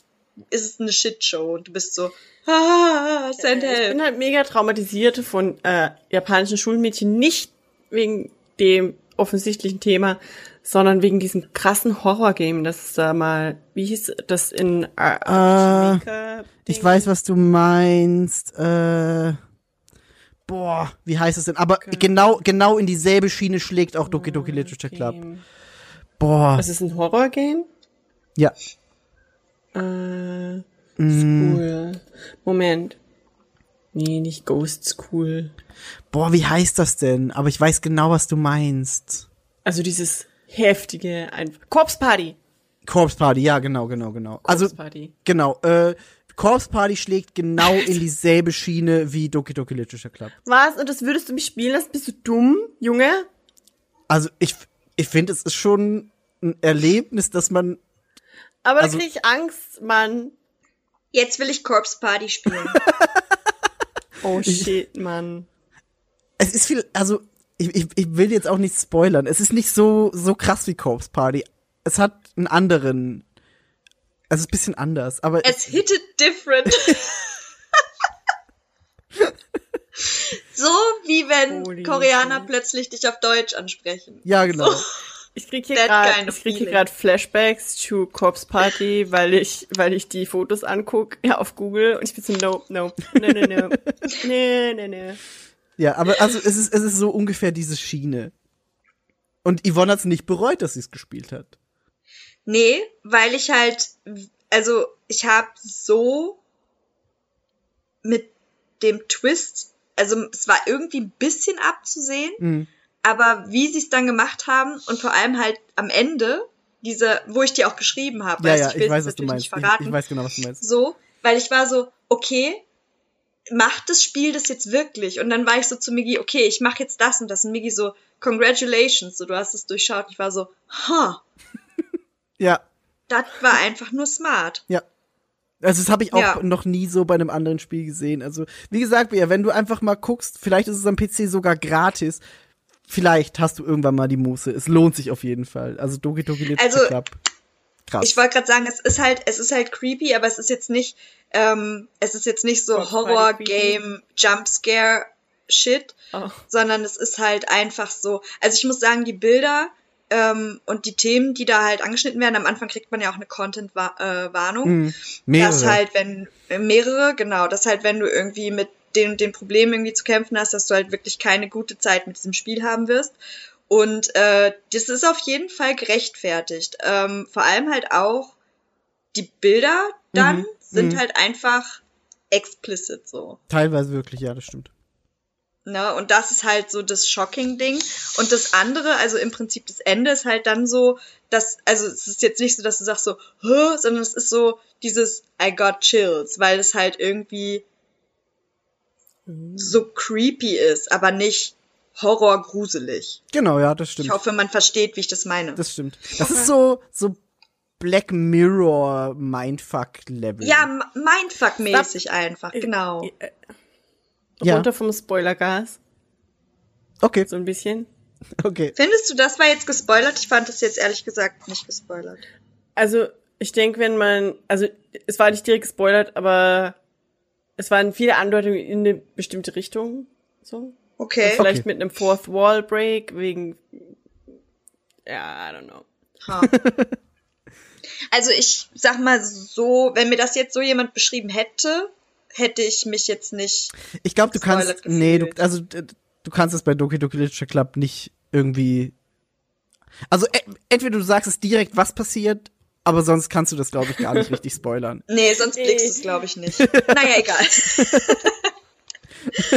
Speaker 3: ist es eine Shitshow und du bist so, ah, send help.
Speaker 1: Ich bin halt mega traumatisiert von äh, japanischen Schulmädchen, nicht wegen dem offensichtlichen Thema, sondern wegen diesem krassen Horrorgame, das ist da mal, wie hieß das in
Speaker 2: äh, äh, Ich weiß, was du meinst. Äh, boah, wie heißt es denn? Aber okay. genau, genau in dieselbe Schiene schlägt auch Doki Doki Literature Club.
Speaker 1: Boah. Was ist ein Horrorgame?
Speaker 2: Ja.
Speaker 1: Äh, mm. School. Moment. Nee, nicht Ghost School.
Speaker 2: Boah, wie heißt das denn? Aber ich weiß genau, was du meinst.
Speaker 1: Also dieses heftige ein Corpse Party.
Speaker 2: Corpse Party, ja, genau, genau, genau. Corpse also Party. genau, äh Corpse Party schlägt genau in dieselbe Schiene wie Doki Doki Literature Club.
Speaker 1: Was? Und das würdest du mich spielen lassen? Bist du dumm, Junge?
Speaker 2: Also ich ich finde, es ist schon ein Erlebnis, dass man
Speaker 1: aber also, da krieg ich Angst, Mann.
Speaker 3: Jetzt will ich Corpse Party spielen.
Speaker 1: oh shit, Mann.
Speaker 2: Es ist viel, also ich, ich, ich will jetzt auch nicht spoilern. Es ist nicht so so krass wie Corpse Party. Es hat einen anderen, also es ist ein bisschen anders, aber
Speaker 3: es hittet different. so wie wenn Holy Koreaner shit. plötzlich dich auf Deutsch ansprechen.
Speaker 2: Ja, genau. So.
Speaker 1: Ich krieg hier gerade Flashbacks zu Corpse Party, weil ich, weil ich die Fotos anguck ja, auf Google und ich bin so, no, no, no, no, no, nee, nee, nee.
Speaker 2: Ja, aber also es ist, es ist so ungefähr diese Schiene. Und Yvonne hat's nicht bereut, dass sie es gespielt hat.
Speaker 3: Nee, weil ich halt, also ich habe so mit dem Twist, also es war irgendwie ein bisschen abzusehen, mhm aber wie sie es dann gemacht haben und vor allem halt am Ende, diese, wo ich dir auch geschrieben habe,
Speaker 2: ja, ja, ich, ich weiß, was du meinst. Ich, ich, weiß genau, was du meinst.
Speaker 3: So, weil ich war so, okay, macht das Spiel das jetzt wirklich? Und dann war ich so zu Migi, okay, ich mache jetzt das und das. Und Migi so, congratulations, so, du hast es durchschaut. Ich war so, ha.
Speaker 2: Huh. ja.
Speaker 3: Das war einfach nur smart.
Speaker 2: Ja. Also das habe ich auch ja. noch nie so bei einem anderen Spiel gesehen. Also wie gesagt, wenn du einfach mal guckst, vielleicht ist es am PC sogar gratis vielleicht hast du irgendwann mal die Muße. Es lohnt sich auf jeden Fall. Also Doki Doki Literature also, Club.
Speaker 3: Krass. Ich wollte gerade sagen, es ist halt, es ist halt creepy, aber es ist jetzt nicht, ähm, es ist jetzt nicht so Horror Game Jumpscare Shit, oh. sondern es ist halt einfach so. Also ich muss sagen, die Bilder ähm, und die Themen, die da halt angeschnitten werden, am Anfang kriegt man ja auch eine Content-Warnung. Mm, mehrere. Dass halt, wenn äh, mehrere, genau, dass halt, wenn du irgendwie mit den, den Problemen irgendwie zu kämpfen hast, dass du halt wirklich keine gute Zeit mit diesem Spiel haben wirst. Und äh, das ist auf jeden Fall gerechtfertigt. Ähm, vor allem halt auch, die Bilder dann mhm. sind mhm. halt einfach explicit so.
Speaker 2: Teilweise wirklich, ja, das stimmt.
Speaker 3: Ne, und das ist halt so das Shocking-Ding. Und das andere, also im Prinzip das Ende ist halt dann so, dass, also es ist jetzt nicht so, dass du sagst so, Hö? sondern es ist so dieses I got chills, weil es halt irgendwie mhm. so creepy ist, aber nicht horrorgruselig.
Speaker 2: Genau, ja, das stimmt.
Speaker 3: Ich hoffe, man versteht, wie ich das meine.
Speaker 2: Das stimmt. Das ist so, so Black Mirror Mindfuck Level.
Speaker 3: Ja, Mindfuck mäßig einfach, genau. Äh,
Speaker 1: ja. Runter vom Spoilergas.
Speaker 2: Okay.
Speaker 1: So ein bisschen.
Speaker 2: Okay.
Speaker 3: Findest du, das war jetzt gespoilert? Ich fand das jetzt ehrlich gesagt nicht gespoilert.
Speaker 1: Also, ich denke, wenn man, also, es war nicht direkt gespoilert, aber es waren viele Andeutungen in eine bestimmte Richtung, so.
Speaker 3: Okay.
Speaker 1: Und vielleicht
Speaker 2: okay.
Speaker 1: mit einem Fourth Wall Break wegen, ja, I don't know.
Speaker 3: Ha. also ich sag mal so, wenn mir das jetzt so jemand beschrieben hätte, hätte ich mich jetzt nicht.
Speaker 2: Ich glaube, du kannst. Nee, du, also du kannst es bei Doki Doki Literature Club nicht irgendwie. Also e entweder du sagst es direkt, was passiert, aber sonst kannst du das, glaube ich, gar nicht richtig spoilern.
Speaker 3: Nee, sonst blickst du es, glaube ich, nicht. naja, egal.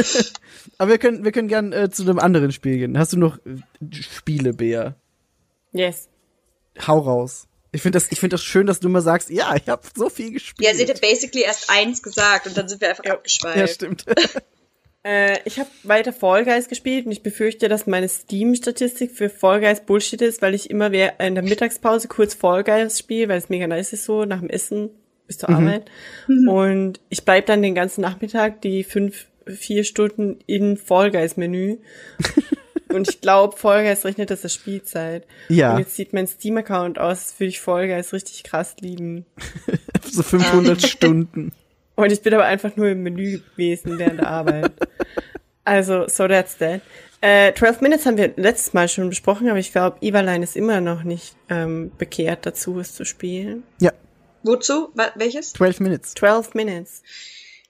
Speaker 2: aber wir können, wir können gern äh, zu einem anderen Spiel gehen. Hast du noch äh, Spiele, Bea?
Speaker 1: Yes.
Speaker 2: Hau raus. Ich finde das, ich finde das schön, dass du immer sagst, ja, ich habe so viel gespielt.
Speaker 3: Ja, sie hätte basically erst eins gesagt und dann sind wir einfach ja. abgeschweift.
Speaker 2: Ja, stimmt.
Speaker 1: äh, ich habe weiter Fall Guys gespielt und ich befürchte, dass meine Steam-Statistik für Fall Guys Bullshit ist, weil ich immer in der Mittagspause kurz Fall Guys spiele, weil es mega nice ist so, nach dem Essen bis zur mhm. Arbeit. Mhm. Und ich bleib dann den ganzen Nachmittag die fünf, vier Stunden in Fall Guys Menü. Und ich glaube, Vollgeist rechnet das als Spielzeit.
Speaker 2: Ja.
Speaker 1: Und jetzt sieht mein Steam-Account aus, als würde ich Vollgeist richtig krass lieben.
Speaker 2: so 500 Stunden.
Speaker 1: Und ich bin aber einfach nur im Menü gewesen während der Arbeit. Also, so that's that. Äh, 12 Minutes haben wir letztes Mal schon besprochen, aber ich glaube, Evaline ist immer noch nicht ähm, bekehrt dazu, es zu spielen.
Speaker 2: Ja.
Speaker 3: Wozu? Welches?
Speaker 2: 12 Minutes.
Speaker 1: 12 Minutes.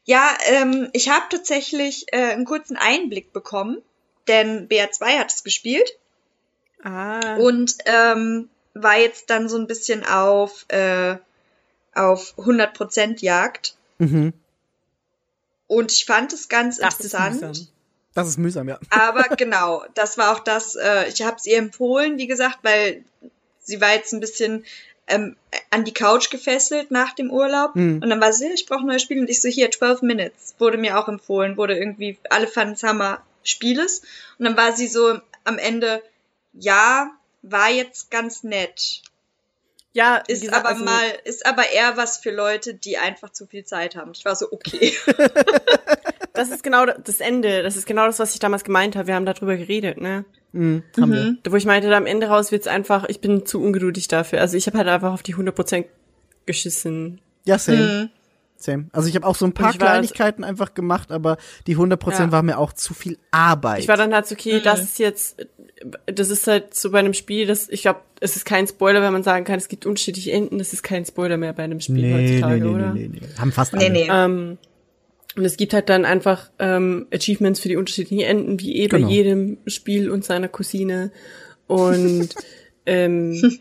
Speaker 3: Ja, ähm, ich habe tatsächlich äh, einen kurzen Einblick bekommen denn BR2 hat es gespielt.
Speaker 1: Ah.
Speaker 3: Und ähm, war jetzt dann so ein bisschen auf, äh, auf 100% Jagd.
Speaker 2: Mhm.
Speaker 3: Und ich fand es ganz
Speaker 1: das
Speaker 3: interessant.
Speaker 1: Ist
Speaker 2: das ist mühsam, ja.
Speaker 3: Aber genau, das war auch das, äh, ich habe es ihr empfohlen, wie gesagt, weil sie war jetzt ein bisschen ähm, an die Couch gefesselt nach dem Urlaub. Mhm. Und dann war sie, ich brauche ein neues Spiel. Und ich so, hier, 12 Minutes. Wurde mir auch empfohlen, wurde irgendwie, alle fanden es Hammer, Spieles. Und dann war sie so am Ende, ja, war jetzt ganz nett.
Speaker 1: Ja,
Speaker 3: ist gesagt, aber also, mal, ist aber eher was für Leute, die einfach zu viel Zeit haben. Ich war so, okay.
Speaker 1: das ist genau das Ende. Das ist genau das, was ich damals gemeint habe. Wir haben darüber geredet, ne?
Speaker 2: Mhm, haben mhm.
Speaker 1: wir. Wo ich meinte, da am Ende raus wird's einfach, ich bin zu ungeduldig dafür. Also ich habe halt einfach auf die 100% geschissen.
Speaker 2: Ja, same. Mhm. Same. Also ich habe auch so ein paar Kleinigkeiten einfach gemacht, aber die 100% ja. war mir auch zu viel Arbeit.
Speaker 1: Ich war dann halt so, okay, mhm. das ist jetzt, das ist halt so bei einem Spiel, das, ich glaube, es ist kein Spoiler, wenn man sagen kann, es gibt unterschiedliche Enden, das ist kein Spoiler mehr bei einem Spiel nee, heutzutage, nee, nee, oder? Nee, nee,
Speaker 2: nee. Haben fast alle. Nee, nee.
Speaker 1: Ähm, und es gibt halt dann einfach ähm, Achievements für die unterschiedlichen Enden, wie eh genau. bei jedem Spiel und seiner Cousine. Und ähm,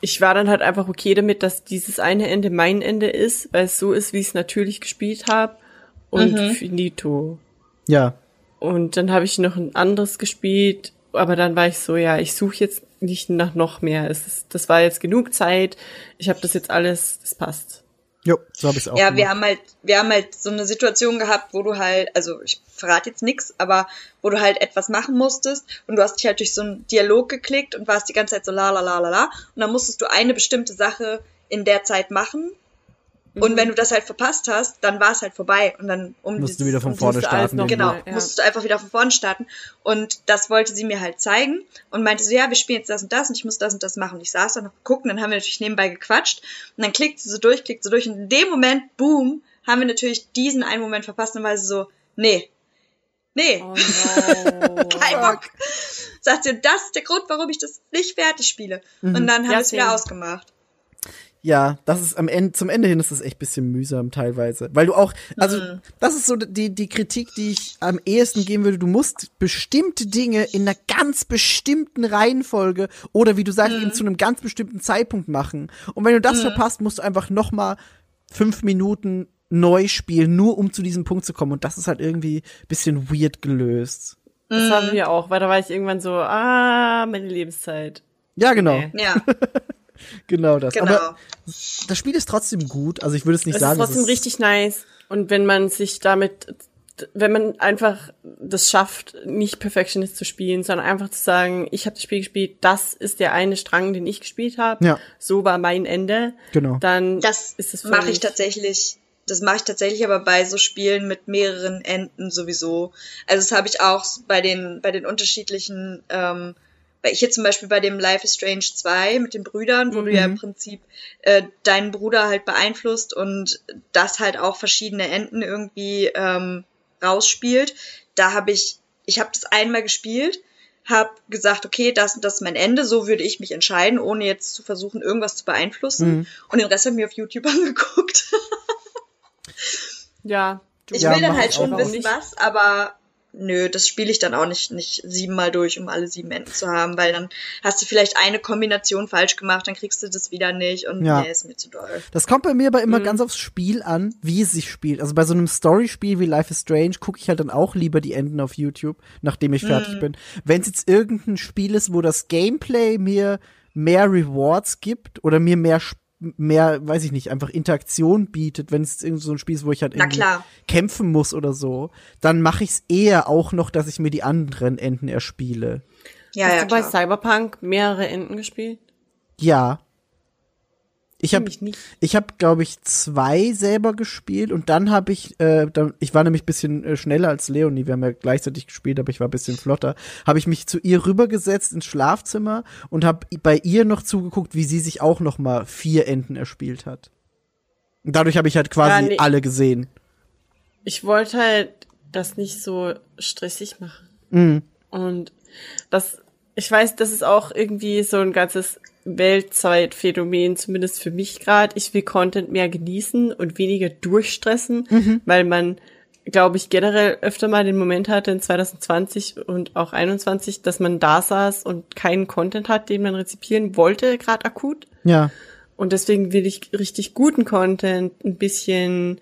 Speaker 1: ich war dann halt einfach okay damit, dass dieses eine Ende mein Ende ist, weil es so ist, wie ich es natürlich gespielt habe. Und mhm. finito.
Speaker 2: Ja.
Speaker 1: Und dann habe ich noch ein anderes gespielt, aber dann war ich so, ja, ich suche jetzt nicht nach noch mehr. Es ist, das war jetzt genug Zeit. Ich habe das jetzt alles, das passt.
Speaker 2: Jo, so habe ich auch.
Speaker 3: Ja, gemacht. wir haben halt, wir haben halt so eine Situation gehabt, wo du halt, also ich verrate jetzt nix, aber wo du halt etwas machen musstest und du hast dich halt durch so einen Dialog geklickt und warst die ganze Zeit so la la la la la und dann musstest du eine bestimmte Sache in der Zeit machen und wenn du das halt verpasst hast, dann war es halt vorbei. Und dann
Speaker 2: um musst dieses, du wieder von vorne starten.
Speaker 3: Genau, ja. musstest du einfach wieder von vorne starten. Und das wollte sie mir halt zeigen und meinte so, ja, wir spielen jetzt das und das und ich muss das und das machen. Und ich saß da noch geguckt und dann haben wir natürlich nebenbei gequatscht. Und dann klickt sie so durch, klickt sie durch und in dem Moment, boom, haben wir natürlich diesen einen Moment verpasst und war sie so, nee, nee, oh no. kein Bock. Sagt sie, das ist der Grund, warum ich das nicht fertig spiele. Mhm. Und dann haben ja, wir es wieder ausgemacht.
Speaker 2: Ja, das ist am Ende, zum Ende hin ist das echt bisschen mühsam teilweise. Weil du auch, also, mhm. das ist so die, die Kritik, die ich am ehesten geben würde. Du musst bestimmte Dinge in einer ganz bestimmten Reihenfolge oder wie du sagst, mhm. zu einem ganz bestimmten Zeitpunkt machen. Und wenn du das mhm. verpasst, musst du einfach noch mal fünf Minuten neu spielen, nur um zu diesem Punkt zu kommen. Und das ist halt irgendwie bisschen weird gelöst.
Speaker 1: Das haben wir auch, weil da war ich irgendwann so, ah, meine Lebenszeit.
Speaker 2: Ja, genau.
Speaker 3: Nee. Ja.
Speaker 2: genau das. Genau. Aber das Spiel ist trotzdem gut. Also ich würde es nicht
Speaker 1: es
Speaker 2: sagen.
Speaker 1: Es ist trotzdem richtig nice. Und wenn man sich damit, wenn man einfach das schafft, nicht Perfectionist zu spielen, sondern einfach zu sagen, ich habe das Spiel gespielt, das ist der eine Strang, den ich gespielt habe.
Speaker 2: Ja.
Speaker 1: So war mein Ende.
Speaker 2: Genau.
Speaker 1: Dann
Speaker 3: das ist es mache ich tatsächlich. Das mache ich tatsächlich aber bei so Spielen mit mehreren Enden sowieso. Also das habe ich auch bei den bei den unterschiedlichen ähm, weil ich hier zum Beispiel bei dem Life is Strange 2 mit den Brüdern, wo mhm. du ja im mhm. Prinzip äh, deinen Bruder halt beeinflusst und das halt auch verschiedene Enden irgendwie ähm, rausspielt. Da habe ich, ich habe das einmal gespielt, habe gesagt, okay, das das ist mein Ende, so würde ich mich entscheiden, ohne jetzt zu versuchen, irgendwas zu beeinflussen. Mhm. Und den Rest habe ich mir auf YouTube angeguckt.
Speaker 1: ja.
Speaker 3: Ich will dann halt schon wissen, was, aber nö, das spiele ich dann auch nicht, nicht siebenmal durch, um alle sieben Enden zu haben, weil dann hast du vielleicht eine Kombination falsch gemacht, dann kriegst du das wieder nicht und ja. nee, ist mir zu doll.
Speaker 2: Das kommt bei mir aber immer mhm. ganz aufs Spiel an, wie es sich spielt. Also bei so einem Story-Spiel wie Life is Strange gucke ich halt dann auch lieber die Enden auf YouTube, nachdem ich fertig mhm. bin. Wenn es jetzt irgendein Spiel ist, wo das Gameplay mir mehr Rewards gibt oder mir mehr Spaß mehr, weiß ich nicht, einfach Interaktion bietet, wenn es irgendwie so ein Spiel ist, wo ich halt irgendwie kämpfen muss oder so, dann mache ich es eher auch noch, dass ich mir die anderen Enden erspiele.
Speaker 1: Ja, Hast ja, du klar. bei Cyberpunk mehrere Enden gespielt?
Speaker 2: Ja. Ich habe ich habe glaube ich zwei selber gespielt und dann habe ich äh, dann, ich war nämlich bisschen äh, schneller als Leonie, wir haben ja gleichzeitig gespielt, aber ich war ein bisschen flotter. Habe ich mich zu ihr rübergesetzt ins Schlafzimmer und habe bei ihr noch zugeguckt, wie sie sich auch noch mal vier Enden erspielt hat. Und dadurch habe ich halt quasi ja, nee. alle gesehen.
Speaker 1: Ich wollte halt das nicht so stressig machen.
Speaker 2: Mhm.
Speaker 1: Und das ich weiß, das ist auch irgendwie so ein ganzes Weltzeitphänomen, zumindest für mich gerade. Ich will Content mehr genießen und weniger durchstressen, mhm. weil man, glaube ich, generell öfter mal den Moment hatte in 2020 und auch 21, dass man da saß und keinen Content hat, den man rezipieren wollte, gerade akut.
Speaker 2: Ja.
Speaker 1: Und deswegen will ich richtig guten Content ein bisschen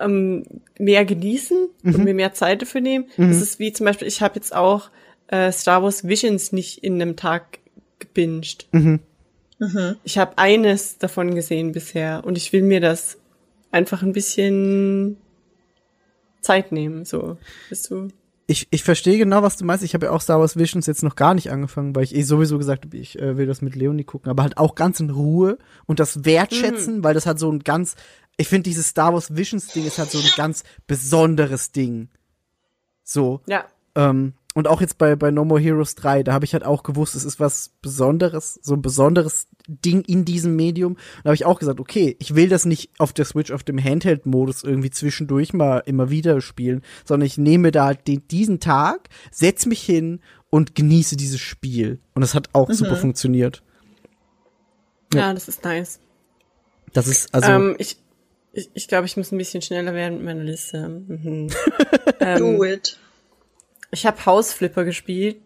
Speaker 1: ähm, mehr genießen mhm. und mir mehr Zeit dafür nehmen. Mhm. Das ist wie zum Beispiel, ich habe jetzt auch äh, Star Wars Visions nicht in einem Tag gebinged.
Speaker 2: Mhm.
Speaker 3: Mhm.
Speaker 1: Ich habe eines davon gesehen bisher und ich will mir das einfach ein bisschen Zeit nehmen, so. Bist du?
Speaker 2: Ich, ich verstehe genau, was du meinst. Ich habe ja auch Star Wars Visions jetzt noch gar nicht angefangen, weil ich eh sowieso gesagt habe, ich äh, will das mit Leonie gucken, aber halt auch ganz in Ruhe und das wertschätzen, mhm. weil das hat so ein ganz, ich finde dieses Star Wars Visions Ding ist halt so ein ganz besonderes Ding. So.
Speaker 1: Ja.
Speaker 2: Ähm, und auch jetzt bei, bei No More Heroes 3, da habe ich halt auch gewusst, es ist was Besonderes, so ein besonderes Ding in diesem Medium. Da habe ich auch gesagt, okay, ich will das nicht auf der Switch auf dem Handheld-Modus irgendwie zwischendurch mal immer wieder spielen, sondern ich nehme da halt den, diesen Tag, setz mich hin und genieße dieses Spiel. Und das hat auch mhm. super funktioniert.
Speaker 1: Ja. ja. das ist nice.
Speaker 2: Das ist also.
Speaker 1: Ähm, ich ich, ich glaube, ich muss ein bisschen schneller werden mit meiner Liste. Mhm.
Speaker 3: ähm, Do it.
Speaker 1: Ich habe Hausflipper gespielt.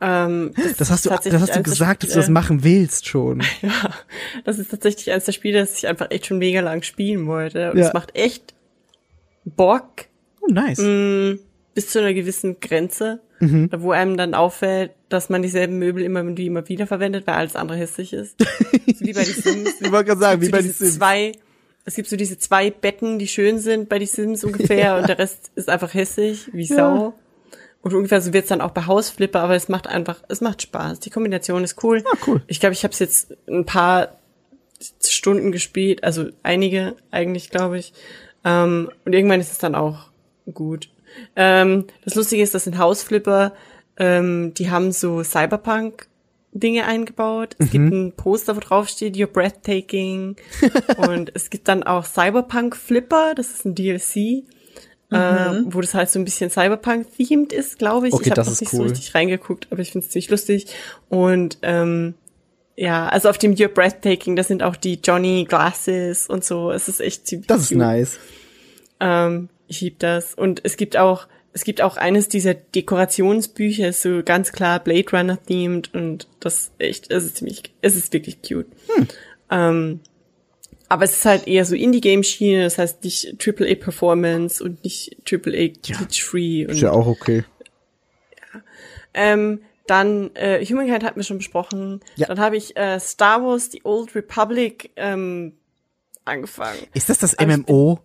Speaker 1: Ähm,
Speaker 2: das, das, hast du, das hast du gesagt, dass du das machen willst schon.
Speaker 1: ja, das ist tatsächlich eines der Spiele, das ich einfach echt schon mega lang spielen wollte. Und es macht echt Bock.
Speaker 2: Oh, nice. Mh,
Speaker 1: mm, bis zu einer gewissen Grenze,
Speaker 2: mhm.
Speaker 1: wo einem dann auffällt, dass man dieselben Möbel immer und immer wieder verwendet, weil alles andere hässlich ist. so wie bei den Sims.
Speaker 2: Ich wollte gerade sagen, wie bei den Sims.
Speaker 1: Zwei, es gibt so diese zwei Betten, die schön sind bei den Sims ungefähr ja. und der Rest ist einfach hässlich, wie Sau. Und ungefähr so wird's dann auch bei Hausflipper, aber es macht einfach, es macht Spaß. Die Kombination ist cool.
Speaker 2: Ah, cool.
Speaker 1: Ich glaube, ich habe es jetzt ein paar Stunden gespielt, also einige eigentlich, glaube ich. Ähm, und irgendwann ist es dann auch gut. Ähm, das Lustige ist, dass in Hausflipper, ähm, die haben so Cyberpunk Dinge eingebaut. Es mhm. gibt ein Poster, wo drauf steht, You're breathtaking. und es gibt dann auch Cyberpunk Flipper, das ist ein DLC. Äh, mhm. äh, wo das halt so ein bisschen Cyberpunk-themed ist, glaube ich.
Speaker 2: Okay,
Speaker 1: ich habe
Speaker 2: noch
Speaker 1: nicht
Speaker 2: cool.
Speaker 1: so richtig reingeguckt, aber ich finde es ziemlich lustig. Und ähm, Ja, also auf dem You're Breathtaking, das sind auch die Johnny Glasses und so. Es ist echt ziemlich
Speaker 2: Das ist
Speaker 1: cute.
Speaker 2: nice.
Speaker 1: Ähm, ich lieb das. Und es gibt auch, es gibt auch eines dieser Dekorationsbücher, so ganz klar Blade Runner themed und das echt, es ist ziemlich, es ist wirklich cute.
Speaker 2: Hm.
Speaker 1: Ähm, aber es ist halt eher so Indie-Game-Schiene, das heißt nicht AAA-Performance und nicht AAA Glitch-Free.
Speaker 2: Ist ja auch okay.
Speaker 1: Ähm, dann äh, Humankind hatten wir schon besprochen.
Speaker 2: Ja.
Speaker 1: Dann habe ich äh, Star Wars The Old Republic ähm, angefangen.
Speaker 2: Ist das das
Speaker 1: Aber
Speaker 2: MMO?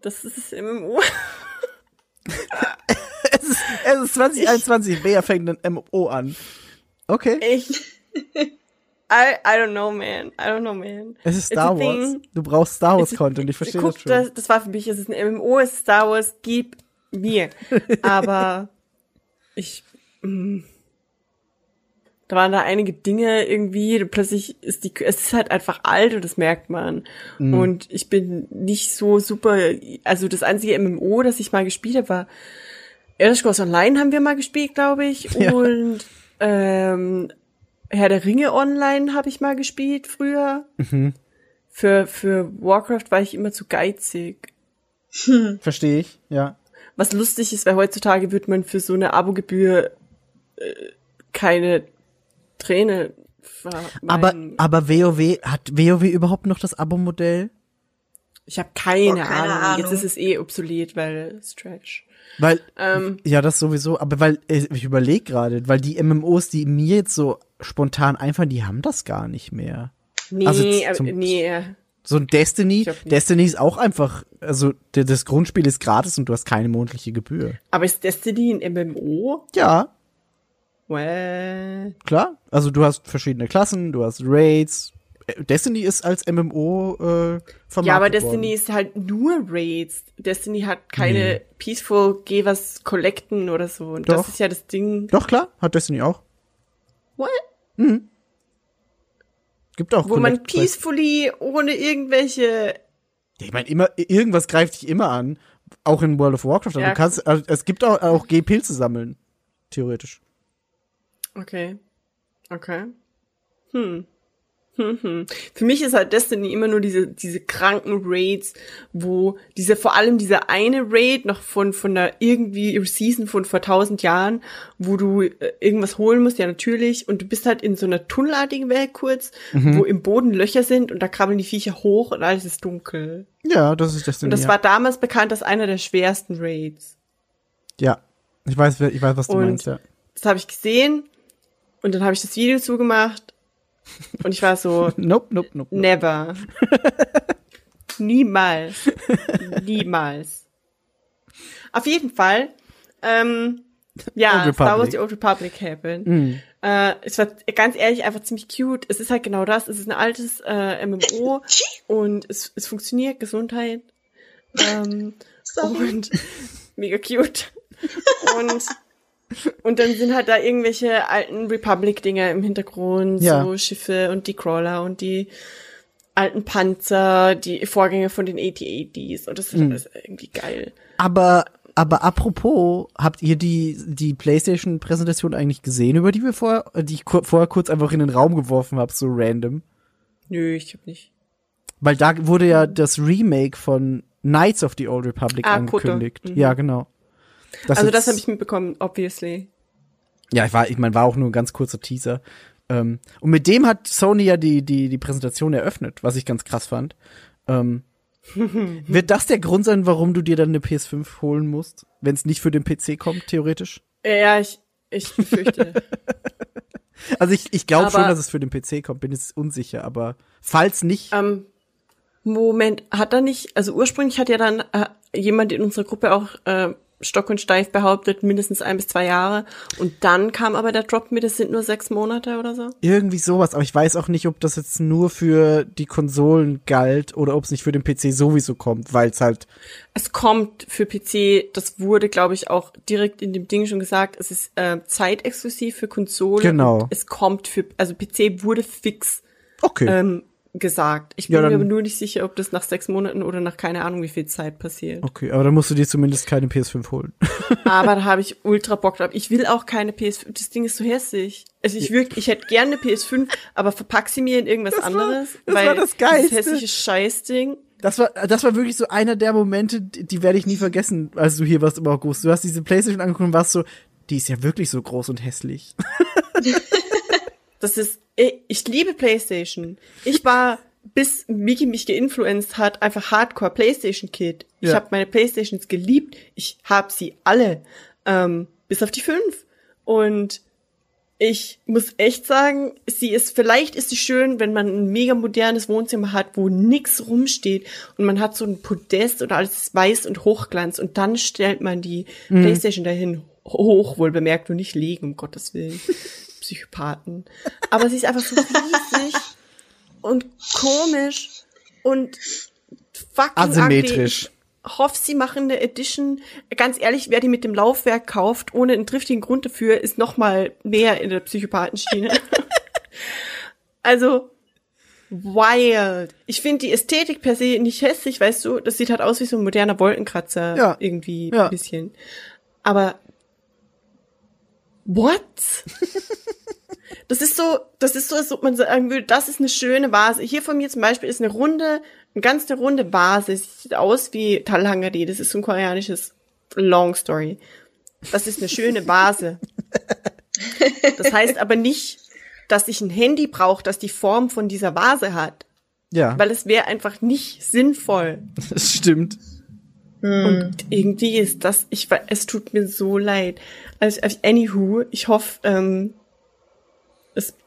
Speaker 1: Das ist das MMO.
Speaker 2: Es ist, es ist 2021, wer fängt ein MMO an? Okay.
Speaker 1: Ich. I, I don't know, man. I don't know, man.
Speaker 2: Es ist
Speaker 1: It's
Speaker 2: Star
Speaker 1: a
Speaker 2: Wars. Du brauchst Star Wars Content, ich verstehe
Speaker 1: Guck,
Speaker 2: das schon.
Speaker 1: Das, das war für mich, es ist ein MMO, es ist Star Wars, gib mir. Aber ich, mm, da waren da einige Dinge irgendwie, plötzlich ist die, es ist halt einfach alt und das merkt man.
Speaker 2: Mhm.
Speaker 1: Und ich bin nicht so super, also das einzige MMO, das ich mal gespielt habe, war Elder Scrolls Online haben wir mal gespielt, glaube ich.
Speaker 2: Ja.
Speaker 1: Und ähm, Herr der Ringe Online habe ich mal gespielt früher.
Speaker 2: Mhm.
Speaker 1: Für, für Warcraft war ich immer zu geizig.
Speaker 2: Verstehe ich, ja.
Speaker 1: Was lustig ist, weil heutzutage wird man für so eine Abogebühr äh, keine Träne
Speaker 2: Aber, aber WoW, hat WoW überhaupt noch das Abo-Modell?
Speaker 1: ich habe keine,
Speaker 3: Boah, keine
Speaker 1: Ahnung.
Speaker 3: Ahnung.
Speaker 1: Jetzt ist es eh obsolet, weil Stretch.
Speaker 2: Weil,
Speaker 1: Ähm,
Speaker 2: ja, das sowieso, aber weil, äh, ich überlege gerade, weil die MMOs, die mir jetzt so spontan einfallen, die haben das gar nicht mehr.
Speaker 1: nee,
Speaker 2: Also zum-
Speaker 1: nee.
Speaker 2: So ein Destiny. Destiny ist auch einfach, also das Grundspiel ist gratis und du hast keine monatliche Gebühr.
Speaker 1: Aber ist Destiny ein MMO?
Speaker 2: Ja,
Speaker 1: Well,
Speaker 2: klar. Also du hast verschiedene Klassen, du hast Raids. Äh, Destiny ist als MMO äh, vermarktet
Speaker 1: Ja, aber
Speaker 2: worden.
Speaker 1: Destiny ist halt nur Raids. Destiny hat keine Peaceful, geh was collecten oder so. Und
Speaker 2: Doch.
Speaker 1: das ist ja das Ding.
Speaker 2: Doch, klar, hat Destiny auch.
Speaker 1: What?
Speaker 2: Gibt auch
Speaker 1: Wo man
Speaker 2: Collect Quests.
Speaker 1: peacefully ohne irgendwelche.
Speaker 2: Ich meine, immer, irgendwas greift dich immer an. Auch in World of Warcraft. Also
Speaker 1: Ja.
Speaker 2: du kannst, also es gibt auch, auch G-Pilze sammeln. Theoretisch.
Speaker 1: Okay. Okay. Hm. Hm, hm. Für mich ist halt Destiny immer nur diese, diese kranken Raids, wo diese, vor allem dieser eine Raid noch von, von der irgendwie Season von vor tausend Jahren, wo du äh, irgendwas holen musst, ja natürlich, und du bist halt in so einer tunnelartigen Welt kurz,
Speaker 2: Mhm.
Speaker 1: wo im Boden Löcher sind und da krabbeln die Viecher hoch und alles ist dunkel.
Speaker 2: Ja, das ist Destiny.
Speaker 1: Und das
Speaker 2: ja.
Speaker 1: war damals bekannt als einer der schwersten Raids.
Speaker 2: ja. Ich weiß, ich weiß, was du
Speaker 1: Und-
Speaker 2: meinst, ja.
Speaker 1: Das habe ich gesehen und dann habe ich das Video zugemacht und ich war so,
Speaker 2: Nope, nope, nope. nope.
Speaker 1: never. Niemals. Niemals. Auf jeden Fall, ähm, ja,
Speaker 2: Old
Speaker 1: Star Wars. The Old Republic happened.
Speaker 2: Mhm.
Speaker 1: Äh, es war ganz ehrlich einfach ziemlich cute. Es ist halt genau das. Es ist ein altes äh, MMO und es, es funktioniert. Gesundheit. Ähm,
Speaker 3: Sorry.
Speaker 1: und mega cute. Und, und dann sind halt da irgendwelche alten Republic-Dinger im Hintergrund,
Speaker 2: Ja.
Speaker 1: so Schiffe und die Crawler und die alten Panzer, die Vorgänger von den AT-ATs. Und das ist alles irgendwie geil.
Speaker 2: Aber, aber apropos, habt ihr die, die PlayStation-Präsentation eigentlich gesehen, über die wir vorher, die ich vorher kurz einfach in den Raum geworfen habe, so random?
Speaker 1: Nö, ich hab nicht.
Speaker 2: Weil da wurde ja das Remake von Knights of the Old Republic
Speaker 1: Ah,
Speaker 2: angekündigt.
Speaker 1: Mhm.
Speaker 2: Ja, genau. Das
Speaker 1: also das habe ich mitbekommen, obviously.
Speaker 2: Ja, ich war, ich meine, war auch nur ein ganz kurzer Teaser. Ähm, und mit dem hat Sony ja die, die, die Präsentation eröffnet, was ich ganz krass fand. Ähm, wird das der Grund sein, warum du dir dann eine PS5 holen musst, wenn es nicht für den PC kommt, theoretisch?
Speaker 1: Ja, ich, ich befürchte.
Speaker 2: Also ich, ich glaube schon, dass es für den PC kommt, bin jetzt unsicher, aber falls nicht,
Speaker 1: ähm, Moment, hat er nicht, also ursprünglich hat ja dann äh, jemand in unserer Gruppe auch äh, stock und steif behauptet, mindestens ein bis zwei Jahre. Und dann kam aber der Drop mit, es sind nur sechs Monate oder so.
Speaker 2: irgendwie sowas, aber ich weiß auch nicht, ob das jetzt nur für die Konsolen galt oder ob es nicht für den PC sowieso kommt, weil es halt,
Speaker 1: Es kommt für PC, das wurde, glaube ich, auch direkt in dem Ding schon gesagt, es ist äh, zeitexklusiv für Konsole.
Speaker 2: Genau.
Speaker 1: Es kommt für, also PC wurde fix
Speaker 2: okay.
Speaker 1: ähm, gesagt. Ich bin ja, mir aber nur nicht sicher, ob das nach sechs Monaten oder nach keine Ahnung wie viel Zeit passiert.
Speaker 2: Okay, aber dann musst du dir zumindest keine PS5 holen.
Speaker 1: aber da habe ich ultra Bock drauf. Ich will auch keine PS5. Das Ding ist so hässlich. Also ich wirklich, ich hätte gerne eine PS5, aber verpack sie mir in irgendwas das anderes. War,
Speaker 2: das weil war das Geilste.
Speaker 1: Das hässliche Scheißding.
Speaker 2: Das war, das war wirklich so einer der Momente, die, die werde ich nie vergessen, als du hier warst im August. Du hast diese Playstation angeguckt und warst so, die ist ja wirklich so groß und hässlich.
Speaker 1: das ist, ich liebe Playstation. Ich war, bis Miki mich geinfluenced hat, einfach Hardcore Playstation Kid. Ich ja. habe meine Playstations geliebt. Ich habe sie alle, ähm, bis auf die fünf. Und ich muss echt sagen, sie ist, vielleicht ist sie schön, wenn man ein mega modernes Wohnzimmer hat, wo nix rumsteht und man hat so ein Podest oder alles weiß und Hochglanz und dann stellt man die mhm. Playstation dahin hoch, wohl bemerkt und nicht legen, um Gottes Willen. Psychopathen. Aber sie ist einfach so riesig und komisch und fucking
Speaker 2: asymmetrisch.
Speaker 1: Ugly hoffe, sie machen eine Edition. Ganz ehrlich, wer die mit dem Laufwerk kauft, ohne einen triftigen Grund dafür, ist noch mal mehr in der Psychopathenschiene. also, wild. Ich finde die Ästhetik per se nicht hässlich, weißt du, das sieht halt aus wie so ein moderner Wolkenkratzer ja. irgendwie ja. ein bisschen. Aber what? das ist so, das ist so, als ob man sagen würde, das ist eine schöne Vase. Hier von mir zum Beispiel ist eine runde, eine ganz eine runde Vase. Sieht aus wie Talhangari. Das ist so ein koreanisches Long Story. Das ist eine schöne Vase. Das heißt aber nicht, dass ich ein Handy brauche, das die Form von dieser Vase hat.
Speaker 2: Ja.
Speaker 1: Weil es wäre einfach nicht sinnvoll.
Speaker 2: Das stimmt.
Speaker 1: Hm. Und irgendwie ist das, ich es tut mir so leid. Also, anywho, ich hoffe, ähm,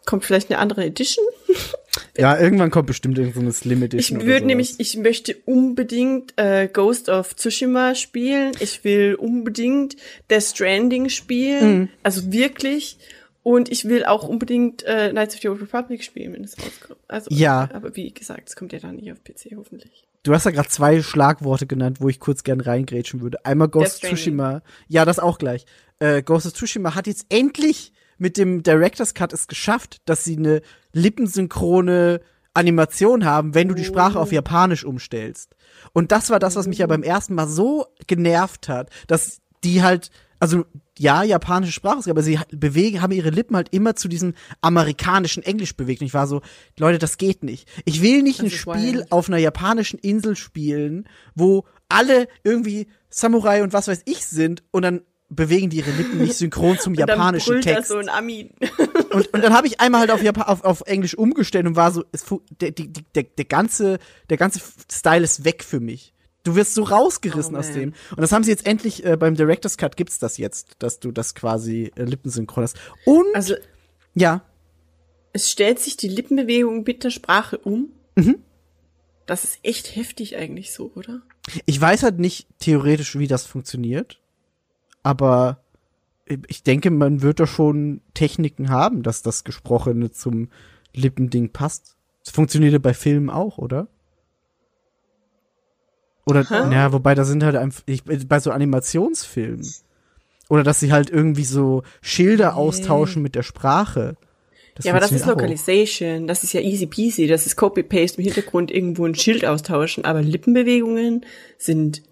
Speaker 1: kommt vielleicht eine andere Edition.
Speaker 2: ja, irgendwann kommt bestimmt irgendeine Slim Edition.
Speaker 1: Ich würde nämlich, ich möchte unbedingt äh, Ghost of Tsushima spielen. Ich will unbedingt Death Stranding spielen. Mhm. Also wirklich. Und ich will auch unbedingt äh, Knights of the Old Republic spielen, wenn es rauskommt. Also,
Speaker 2: ja.
Speaker 1: Aber wie gesagt, es kommt ja dann nicht auf PC hoffentlich.
Speaker 2: Du hast ja gerade zwei Schlagworte genannt, wo ich kurz gern reingrätschen würde. Einmal Ghost of Tsushima. Ja, das auch gleich. Äh, Ghost of Tsushima hat jetzt endlich mit dem Director's Cut es geschafft, dass sie eine lippensynchrone Animation haben, wenn du die Sprache auf oh. Japanisch umstellst. Und das war das, was mich ja beim ersten Mal so genervt hat, dass die halt, also ja, japanische Sprache, aber sie bewegen, haben ihre Lippen halt immer zu diesem amerikanischen Englisch bewegt. Und ich war so, Leute, das geht nicht. Ich will nicht das ein Spiel wild. auf einer japanischen Insel spielen, wo alle irgendwie Samurai und was weiß ich sind und dann bewegen die ihre Lippen nicht synchron zum japanischen dann Text.
Speaker 1: so ein Ami.
Speaker 2: und, und dann habe ich einmal halt auf, Japan auf, auf Englisch umgestellt und war so, es, der, die, der, der, ganze, der ganze Style ist weg für mich. Du wirst so rausgerissen oh, aus dem. Und das haben sie jetzt endlich äh, beim Director's Cut gibt's das jetzt, dass du das quasi äh, lippensynchron hast. Und
Speaker 1: also
Speaker 2: ja.
Speaker 1: Es stellt sich die Lippenbewegung mit der Sprache um. Mhm. Das ist echt heftig eigentlich so, oder?
Speaker 2: Ich weiß halt nicht theoretisch, wie das funktioniert aber ich denke, man wird da schon Techniken haben, dass das Gesprochene zum Lippending passt. Das funktioniert ja bei Filmen auch, oder? Oder, huh? ja, wobei da sind halt einfach, ich, bei so Animationsfilmen. Oder dass sie halt irgendwie so Schilder austauschen mit der Sprache.
Speaker 1: Das ja, aber das ist Localization. Auch. Das ist ja easy peasy. Das ist Copy-Paste im Hintergrund irgendwo ein Schild austauschen. Aber Lippenbewegungen sind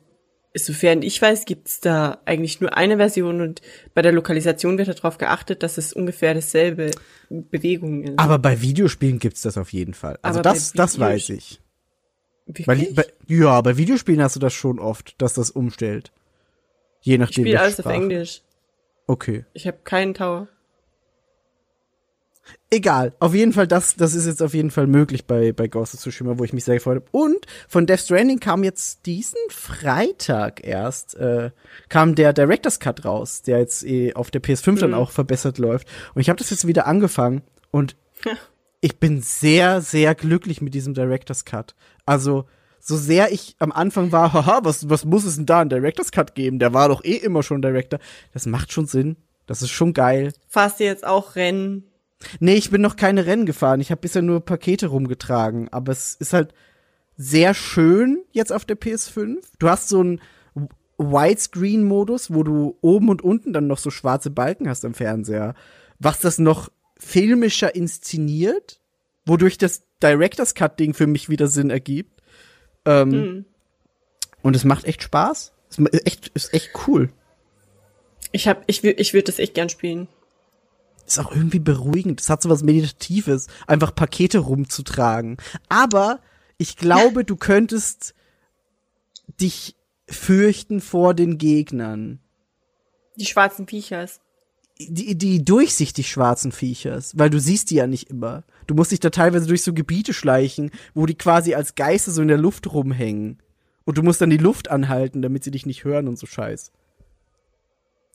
Speaker 1: sofern ich weiß, gibt's da eigentlich nur eine Version und bei der Lokalisation wird darauf geachtet, dass es ungefähr dasselbe Bewegung ist.
Speaker 2: Aber bei Videospielen gibt's das auf jeden Fall. Also Aber das, das weiß ich. Wirklich? Bei, bei, ja, bei Videospielen hast du das schon oft, dass das umstellt. Je nachdem.
Speaker 1: Ich spiele alles Sprache. auf Englisch.
Speaker 2: Okay.
Speaker 1: Ich habe keinen Tower.
Speaker 2: Egal, auf jeden Fall, das, das ist jetzt auf jeden Fall möglich bei, bei Ghost of Tsushima, wo ich mich sehr gefreut habe. Und von Death Stranding kam jetzt diesen Freitag erst, äh, kam der Director's Cut raus, der jetzt eh auf der PS5 mhm. dann auch verbessert läuft. Und ich habe das jetzt wieder angefangen und ich bin sehr, sehr glücklich mit diesem Director's Cut. Also, so sehr ich am Anfang war, haha, was, was muss es denn da einen Director's Cut geben? Der war doch eh immer schon Director. Das macht schon Sinn. Das ist schon geil.
Speaker 1: Fahrst du jetzt auch Rennen?
Speaker 2: Nee, ich bin noch keine Rennen gefahren. Ich habe bisher nur Pakete rumgetragen. Aber es ist halt sehr schön jetzt auf der PS5. Du hast so einen Widescreen-Modus, wo du oben und unten dann noch so schwarze Balken hast am Fernseher. Was das noch filmischer inszeniert, wodurch das Director's Cut Ding für mich wieder Sinn ergibt. Ähm, mhm. Und es macht echt Spaß. Es ist echt, ist echt cool.
Speaker 1: Ich hab, ich will, ich würde das echt gern spielen.
Speaker 2: Ist auch irgendwie beruhigend. Es hat so was Meditatives, einfach Pakete rumzutragen. Aber ich glaube, du könntest dich fürchten vor den Gegnern.
Speaker 1: Die schwarzen Viechers.
Speaker 2: Die, die durchsichtig schwarzen Viechers, weil du siehst die ja nicht immer. Du musst dich da teilweise durch so Gebiete schleichen, wo die quasi als Geister so in der Luft rumhängen. Und du musst dann die Luft anhalten, damit sie dich nicht hören und so Scheiß.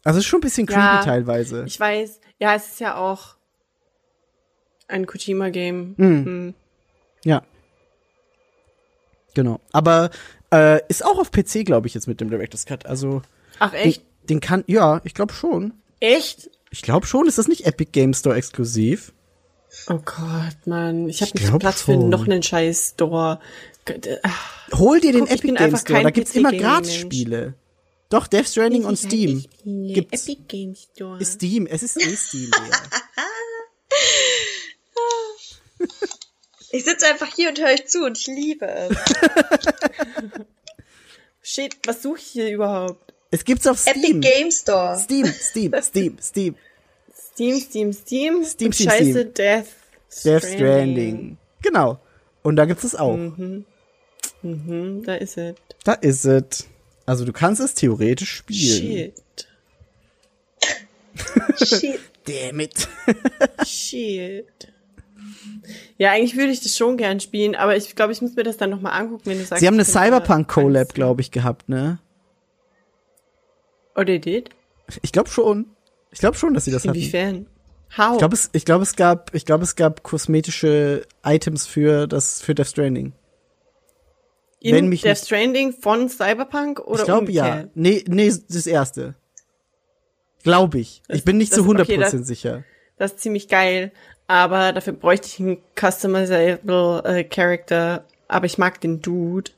Speaker 2: Also es ist schon ein bisschen creepy ja, teilweise.
Speaker 1: Ich weiß. Ja, es ist ja auch ein Kojima-Game.
Speaker 2: Mhm. Mhm. Ja. Genau. Aber äh, ist auch auf PC, glaube ich, jetzt mit dem Director's Cut. Also.
Speaker 1: Ach, echt?
Speaker 2: Den, den kann, ja, ich glaube schon.
Speaker 1: Echt?
Speaker 2: Ich glaube schon. Ist das nicht Epic Game Store exklusiv?
Speaker 1: Oh Gott, Mann. Ich habe nicht Platz schon. für noch einen scheiß Store.
Speaker 2: Hol dir den Guck, Epic Game Store. Da gibt's immer Gratis-Spiele. Doch, Death Stranding und Steam. Gibt's. Epic Game Store. Ist Steam, es ist eh Steam,
Speaker 3: Ich sitze einfach hier und höre euch zu und ich liebe es.
Speaker 1: Shit, was suche ich hier überhaupt?
Speaker 2: Es gibt's auf
Speaker 3: Steam. Epic Game Store.
Speaker 2: Steam, Steam, Steam, Steam.
Speaker 1: Steam, Steam, Steam.
Speaker 2: Steam,
Speaker 1: Steam, Scheiße, Steam. Death
Speaker 2: Stranding. Death Stranding. Genau. Und da gibt's es auch.
Speaker 1: Mhm. Mhm, da ist es.
Speaker 2: Da ist es. Also du kannst es theoretisch spielen.
Speaker 1: Shit.
Speaker 3: Shit.
Speaker 2: Damn it.
Speaker 1: Shit. Ja, eigentlich würde ich das schon gern spielen, aber ich glaube, ich muss mir das dann nochmal angucken, wenn du sagst.
Speaker 2: Sie haben eine Cyberpunk-Collab, glaube ich, gehabt, ne?
Speaker 1: Oh, they did?
Speaker 2: Ich glaube schon. Ich glaube schon, dass sie das
Speaker 1: Inwiefern?
Speaker 2: hatten. How? Ich glaube, es, ich glaube, es gab, ich glaube, es gab kosmetische Items für das, für Death Stranding.
Speaker 1: In Wenn mich Death Stranding von Cyberpunk oder
Speaker 2: Ich glaube ja. Nee, nee, das erste. Glaube ich. Das, ich bin nicht zu 100% okay, das, sicher.
Speaker 1: Das ist ziemlich geil, aber dafür bräuchte ich einen customizable äh, Character, aber ich mag den Dude.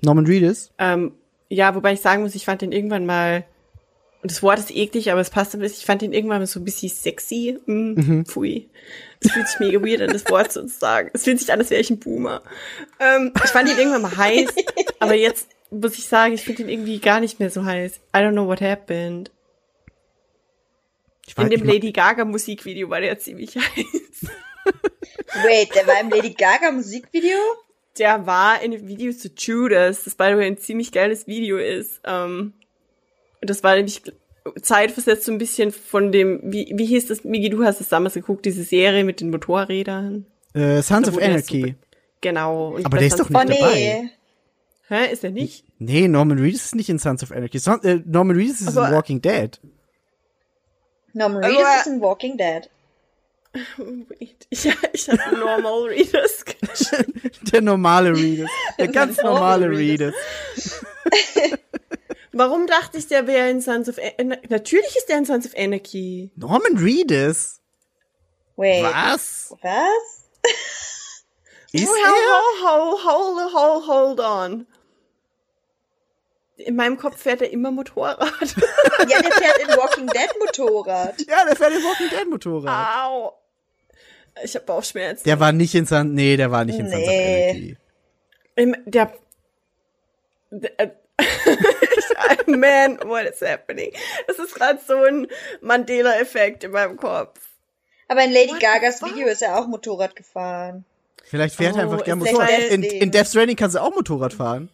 Speaker 2: Norman Reedus?
Speaker 1: Ähm, ja, wobei ich sagen muss, ich fand den irgendwann mal und das Wort ist eklig, aber es passt ein bisschen. Ich fand ihn irgendwann so ein bisschen sexy. Mm, mhm. Pfui. Das fühlt sich mega weird an, das Wort zu sagen. Es fühlt sich an, als wäre ich ein Boomer. Ähm, ich fand ihn irgendwann mal heiß, aber jetzt muss ich sagen, ich finde ihn irgendwie gar nicht mehr so heiß. I don't know what happened. In dem Lady Gaga Musikvideo war der ziemlich heiß.
Speaker 3: Wait, der war im Lady Gaga Musikvideo?
Speaker 1: Der war in dem Video zu Judas, das by the way ein ziemlich geiles Video ist. Ähm, das war nämlich zeitversetzt so ein bisschen von dem, wie, wie hieß das, Migi, du hast es damals geguckt, diese Serie mit den Motorrädern.
Speaker 2: Äh, Sons of Anarchy.
Speaker 1: genau.
Speaker 2: Und Aber der ist doch nicht dabei.
Speaker 1: Hä, ist er nicht?
Speaker 2: Nee, Norman Reedus ist nicht in Sons of Anarchy. Son äh, Norman Reedus ist Aber, in Walking Dead.
Speaker 3: Norman Reedus ist in Walking Dead.
Speaker 1: Ich, ich habe Normal Readers
Speaker 2: Der normale Readers. Der ganz normale Readers.
Speaker 1: Warum dachte ich, der wäre in Sons of Anarchy? Natürlich ist der in Sons of Anarchy.
Speaker 2: Norman Reedus?
Speaker 3: Wait.
Speaker 2: Was?
Speaker 3: Was?
Speaker 2: ist
Speaker 1: oh,
Speaker 2: er?
Speaker 1: Hold, hold, hold, hold on. In meinem Kopf fährt er immer Motorrad.
Speaker 3: ja, der fährt in Walking Dead Motorrad.
Speaker 2: Ja, der fährt in Walking Dead Motorrad.
Speaker 1: Au. Ich hab Bauchschmerzen.
Speaker 2: Der war nicht in San, nee, der war nicht in nee. Sons of Anarchy.
Speaker 1: Im, der, der Man, what is happening? Das ist gerade so ein Mandela-Effekt in meinem Kopf.
Speaker 3: Aber in Lady what Gagas Video ist er auch Motorrad gefahren.
Speaker 2: Vielleicht fährt oh, er einfach gerne Motorrad. In, in Death Stranding kannst du auch Motorrad fahren.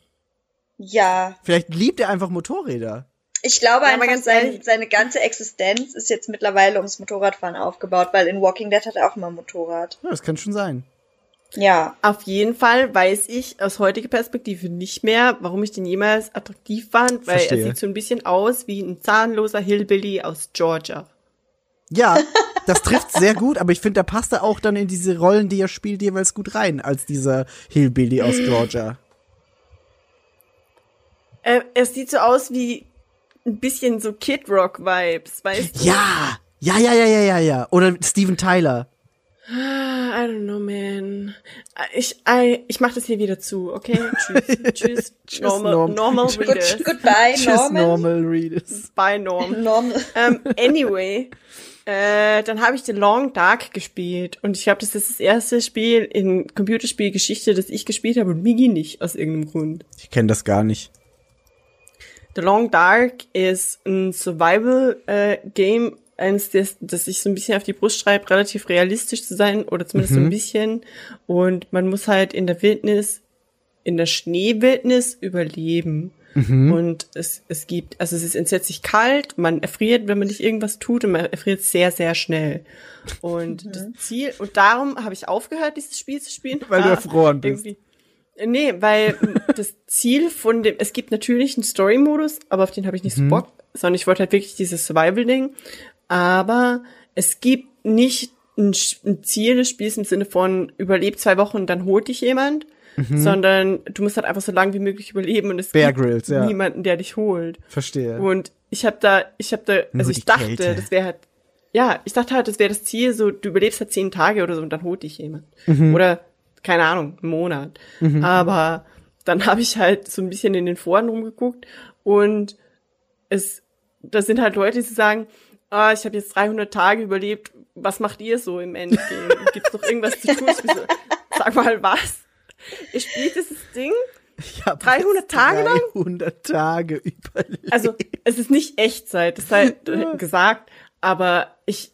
Speaker 3: Ja.
Speaker 2: Vielleicht liebt er einfach Motorräder.
Speaker 3: Ich glaube ja, einfach, sein, seine ganze Existenz ist jetzt mittlerweile ums Motorradfahren aufgebaut, weil in Walking Dead hat er auch immer ein Motorrad.
Speaker 2: Ja, das kann schon sein.
Speaker 3: Ja.
Speaker 1: Auf jeden Fall weiß ich aus heutiger Perspektive nicht mehr, warum ich den jemals attraktiv fand, weil Verstehe. er sieht so ein bisschen aus wie ein zahnloser Hillbilly aus Georgia.
Speaker 2: Ja, das trifft sehr gut, aber ich finde, da passt er auch dann in diese Rollen, die er spielt, jeweils gut rein, als dieser Hillbilly aus Georgia.
Speaker 1: Er, er sieht so aus wie ein bisschen so Kid Rock Vibes, weißt
Speaker 2: du? Ja, ja, ja, ja, ja, ja, ja. Oder Steven Tyler.
Speaker 1: I don't know, man. Ich, I, ich mach das hier wieder zu, okay? Tschüss. Tschüss.
Speaker 2: Tschüss,
Speaker 1: normal,
Speaker 2: Norm.
Speaker 1: normal
Speaker 3: Good,
Speaker 1: readers.
Speaker 3: goodbye,
Speaker 2: Tschüss,
Speaker 3: Norman.
Speaker 2: normal readers.
Speaker 1: Bye, Norm.
Speaker 3: Normal.
Speaker 1: ähm, anyway, äh, dann habe ich The Long Dark gespielt und ich glaube, das ist das erste Spiel in Computerspielgeschichte, das ich gespielt habe und Migi nicht aus irgendeinem Grund.
Speaker 2: Ich kenne das gar nicht.
Speaker 1: The Long Dark ist ein Survival-Game, eins, das, das sich so ein bisschen auf die Brust schreibt, relativ realistisch zu sein oder zumindest so ein bisschen. Und man muss halt in der Wildnis, in der Schneewildnis überleben. Und es, es gibt, also es ist entsetzlich kalt, man erfriert, wenn man nicht irgendwas tut und man erfriert sehr, sehr schnell. Und das Ziel, und darum habe ich aufgehört, dieses Spiel zu spielen.
Speaker 2: Weil du
Speaker 1: Ah,
Speaker 2: erfroren bist.
Speaker 1: irgendwie. Nee, weil das Ziel von dem, es gibt natürlich einen Story-Modus, aber auf den habe ich nicht so Bock, sondern ich wollte halt wirklich dieses Survival-Ding. Aber es gibt nicht ein, Ziel des Spiels im Sinne von überlebt zwei Wochen und dann holt dich jemand, sondern du musst halt einfach so lange wie möglich überleben und es
Speaker 2: Bear
Speaker 1: gibt
Speaker 2: Grylls, ja.
Speaker 1: niemanden, der dich holt.
Speaker 2: Verstehe.
Speaker 1: Und ich habe da, ich habe da,
Speaker 2: Nur
Speaker 1: also ich dachte,
Speaker 2: Kälte.
Speaker 1: das wäre halt, ja, ich dachte halt, das wäre das Ziel, so du überlebst halt zehn Tage oder so und dann holt dich jemand.
Speaker 2: Mhm.
Speaker 1: Oder, keine Ahnung, einen Monat. Aber dann habe ich halt so ein bisschen in den Foren rumgeguckt und es, da sind halt Leute, die sagen, ah, ich habe jetzt 300 Tage überlebt, was macht ihr so im Endgame? Gibt's noch irgendwas zu tun? So, Sag mal, was? Ihr spielt dieses Ding?
Speaker 2: Ich hab
Speaker 1: 300
Speaker 2: jetzt
Speaker 1: Tage lang?
Speaker 2: 300 Tage überlebt.
Speaker 1: Also, es ist nicht Echtzeit, das sei äh, gesagt, aber ich,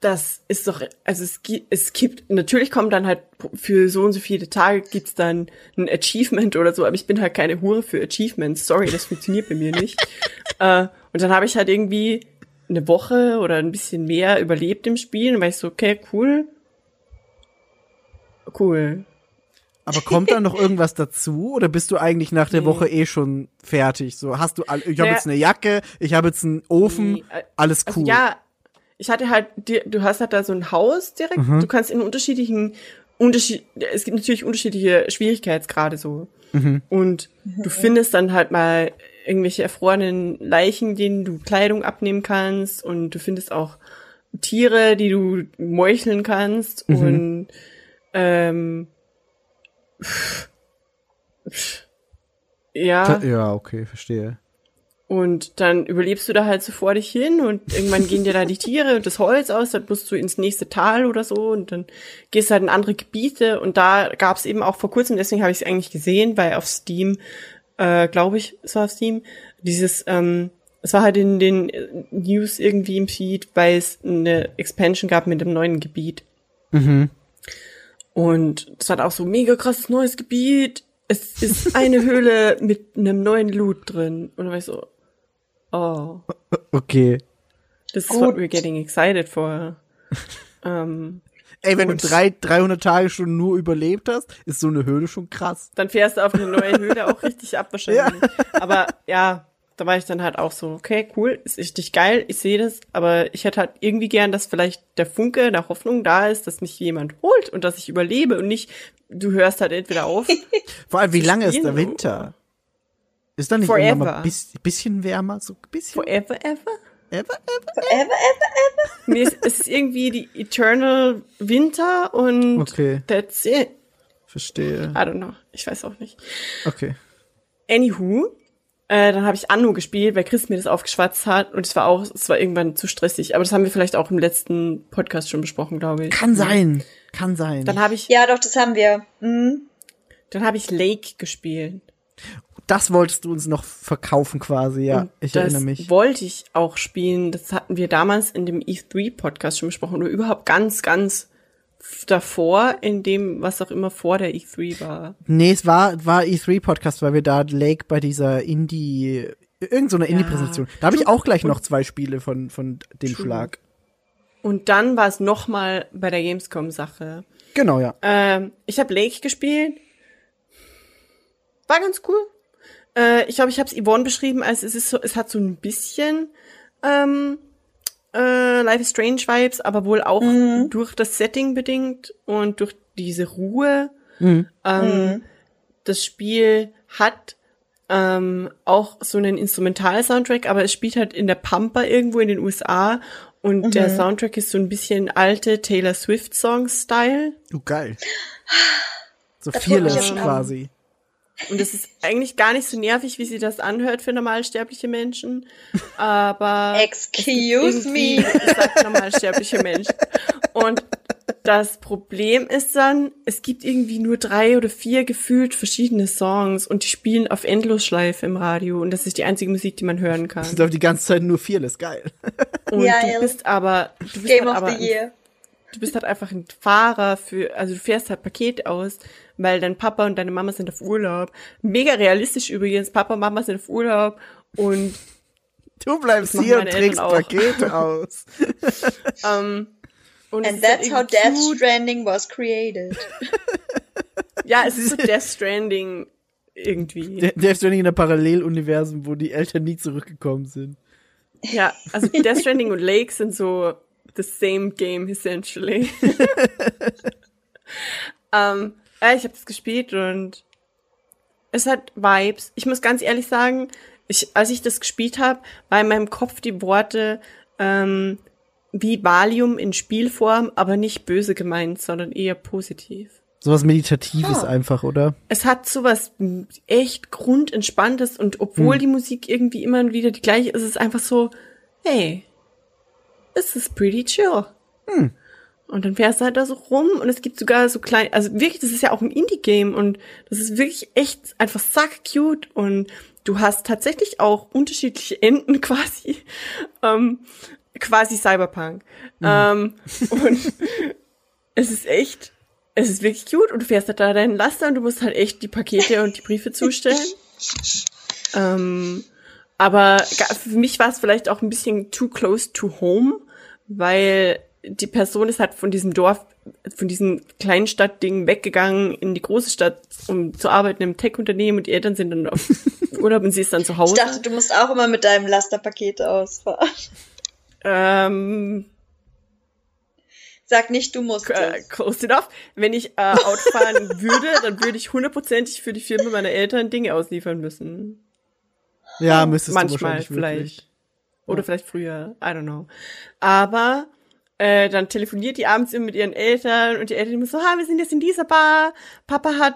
Speaker 1: das ist doch, also es gibt, es gibt, natürlich kommt dann halt für so und so viele Tage gibt's dann ein Achievement oder so, aber ich bin halt keine Hure für Achievements, sorry, das funktioniert bei mir nicht. äh, und dann habe ich halt irgendwie eine Woche oder ein bisschen mehr überlebt im Spiel und war ich so, okay, cool. Cool.
Speaker 2: Aber kommt da noch irgendwas dazu oder bist du eigentlich nach der
Speaker 1: Nee.
Speaker 2: Woche eh schon fertig? So, hast du all, ich habe
Speaker 1: Naja.
Speaker 2: jetzt eine Jacke, ich habe jetzt einen Ofen,
Speaker 1: Nee, äh,
Speaker 2: alles
Speaker 1: Also
Speaker 2: cool.
Speaker 1: ja, ich hatte halt, du hast halt da so ein Haus direkt,
Speaker 2: Mhm.
Speaker 1: du kannst in unterschiedlichen, Unterschied, es gibt natürlich unterschiedliche Schwierigkeitsgrade so.
Speaker 2: Mhm.
Speaker 1: Und du findest dann halt mal irgendwelche erfrorenen Leichen, denen du Kleidung abnehmen kannst und du findest auch Tiere, die du meucheln kannst
Speaker 2: Mhm.
Speaker 1: und ähm, pff, pff, ja.
Speaker 2: ja, okay, verstehe.
Speaker 1: Und dann überlebst du da halt so vor dich hin und irgendwann gehen dir da die Tiere und das Holz aus, dann musst du ins nächste Tal oder so und dann gehst du halt in andere Gebiete und da gab es eben auch vor kurzem, deswegen habe ich es eigentlich gesehen, weil auf Steam, äh, glaube ich, es war auf Steam, dieses, ähm, es war halt in den News irgendwie im Feed, weil es eine Expansion gab mit einem neuen Gebiet.
Speaker 2: Mhm.
Speaker 1: Und es hat auch so mega krasses neues Gebiet. Es ist eine Höhle mit einem neuen Loot drin. Und dann war ich so, oh,
Speaker 2: Okay.
Speaker 1: this is
Speaker 3: Gut.
Speaker 1: what we're getting excited for. ähm,
Speaker 2: Ey, wenn
Speaker 1: Und-
Speaker 2: du drei, 300 Tage schon nur überlebt hast, ist so eine Höhle schon krass.
Speaker 1: dann fährst du auf eine neue Höhle auch richtig ab wahrscheinlich. Aber ja, da war ich dann halt auch so, okay, cool, ist richtig geil, ich sehe das, aber ich hätte halt irgendwie gern, dass vielleicht der Funke der Hoffnung da ist, dass mich jemand holt und dass ich überlebe und nicht, du hörst halt entweder auf
Speaker 2: Vor allem, wie lange ist der Winter? Ist da nicht
Speaker 1: Forever.
Speaker 2: mal bis, bisschen wärmer? So ein bisschen?
Speaker 1: forever ever.
Speaker 2: Ever, ever?
Speaker 3: Ever, ever.
Speaker 1: Nee, es, es ist irgendwie die Eternal Winter und
Speaker 2: Okay.
Speaker 1: that's it.
Speaker 2: Verstehe.
Speaker 1: I don't know. Ich weiß auch nicht.
Speaker 2: Okay.
Speaker 1: Anywho, äh, dann habe ich Anno gespielt, weil Chris mir das aufgeschwatzt hat und es war auch, es war irgendwann zu stressig. Aber das haben wir vielleicht auch im letzten Podcast schon besprochen, glaube ich.
Speaker 2: Kann sein. Kann sein.
Speaker 1: Dann habe ich,
Speaker 3: Ja, doch, das haben wir. Mhm.
Speaker 1: dann habe ich Lake gespielt.
Speaker 2: Das wolltest du uns noch verkaufen quasi, ja.
Speaker 1: Und
Speaker 2: ich
Speaker 1: das
Speaker 2: erinnere mich.
Speaker 1: wollte ich auch spielen. Das hatten wir damals in dem E3-Podcast schon besprochen oder überhaupt ganz, ganz davor, in dem, was auch immer vor der E3 war.
Speaker 2: Nee, es war, war E3-Podcast, weil wir da Lake bei dieser Indie, irgend so eine Indie-Präsentation. Da habe ich auch gleich noch zwei Spiele von, von dem
Speaker 1: True.
Speaker 2: Schlag.
Speaker 1: Und dann war es noch mal bei der Gamescom-Sache.
Speaker 2: Genau, ja.
Speaker 1: Ähm, ich habe Lake gespielt. War ganz cool. Äh, ich glaube, ich habe es Yvonne beschrieben, als es ist so, es hat so ein bisschen ähm, äh, Life is Strange Vibes, aber wohl auch durch das Setting bedingt und durch diese Ruhe.
Speaker 2: Mhm.
Speaker 1: Ähm, Das Spiel hat ähm, auch so einen Instrumental-Soundtrack, aber es spielt halt in der Pampa irgendwo in den USA und mhm. der Soundtrack ist so ein bisschen alte Taylor Swift Song-Style.
Speaker 2: Du geil. So fearless quasi.
Speaker 1: Und es ist eigentlich gar nicht so nervig, wie sie das anhört für normalsterbliche Menschen. Aber.
Speaker 3: Excuse me.
Speaker 1: Sagt normalsterbliche Menschen. Und das Problem ist dann, es gibt irgendwie nur drei oder vier gefühlt verschiedene Songs und die spielen auf Endlosschleife im Radio und das ist die einzige Musik, die man hören kann.
Speaker 2: Das läuft die ganze Zeit nur Fearless, geil.
Speaker 1: Und ja, du bist aber, du bist Game halt aber, ein, du bist halt einfach ein Fahrer für, also du fährst halt Paket aus, weil dein Papa und deine Mama sind auf Urlaub. Mega realistisch übrigens, Papa und Mama sind auf Urlaub und
Speaker 2: Du bleibst hier und trägst Paket aus.
Speaker 1: um,
Speaker 3: und And that's how Death cute. Stranding was created.
Speaker 1: ja, es ist so Death Stranding irgendwie.
Speaker 2: De Death Stranding in einem Paralleluniversum, wo die Eltern nie zurückgekommen sind.
Speaker 1: Ja, also Death Stranding und Lake sind so the same game essentially. um, ja, ich habe das gespielt und es hat Vibes. Ich muss ganz ehrlich sagen, ich, als ich das gespielt habe, war in meinem Kopf die Worte ähm, wie Valium in Spielform, aber nicht böse gemeint, sondern eher positiv.
Speaker 2: Sowas Meditatives ja. einfach, oder?
Speaker 1: Es hat sowas echt grundentspanntes und obwohl hm. die Musik irgendwie immer wieder die gleiche ist, ist es einfach so, hey, this is pretty chill. Hm. Und dann fährst du halt da so rum und es gibt sogar so klein, also wirklich, das ist ja auch ein Indie-Game und das ist wirklich echt einfach sack cute und du hast tatsächlich auch unterschiedliche Enden quasi. Ähm, quasi Cyberpunk. Mhm. Ähm, und es ist echt, es ist wirklich cute und du fährst halt da deinen Laster und du musst halt echt die Pakete und die Briefe zustellen. ähm, aber für mich war es vielleicht auch ein bisschen too close to home, weil die Person ist halt von diesem Dorf, von diesem kleinen Stadtding weggegangen in die große Stadt, um zu arbeiten im Tech-Unternehmen und die Eltern sind dann auf Urlaub und sie ist dann zu Hause.
Speaker 3: Ich dachte, du musst auch immer mit deinem Lasterpakete ausfahren.
Speaker 1: Ähm,
Speaker 3: Sag nicht, du musst.
Speaker 1: Äh, close enough. Wenn ich äh, Auto fahren würde, dann würde ich hundertprozentig für die Firma meiner Eltern Dinge ausliefern müssen.
Speaker 2: Ja, müsstest
Speaker 1: Manchmal
Speaker 2: du
Speaker 1: vielleicht. Wirklich. Oder ja. vielleicht früher. I don't know. Aber äh, dann telefoniert die abends immer mit ihren Eltern und die Eltern immer so, ha, wir sind jetzt in dieser Bar. Papa hat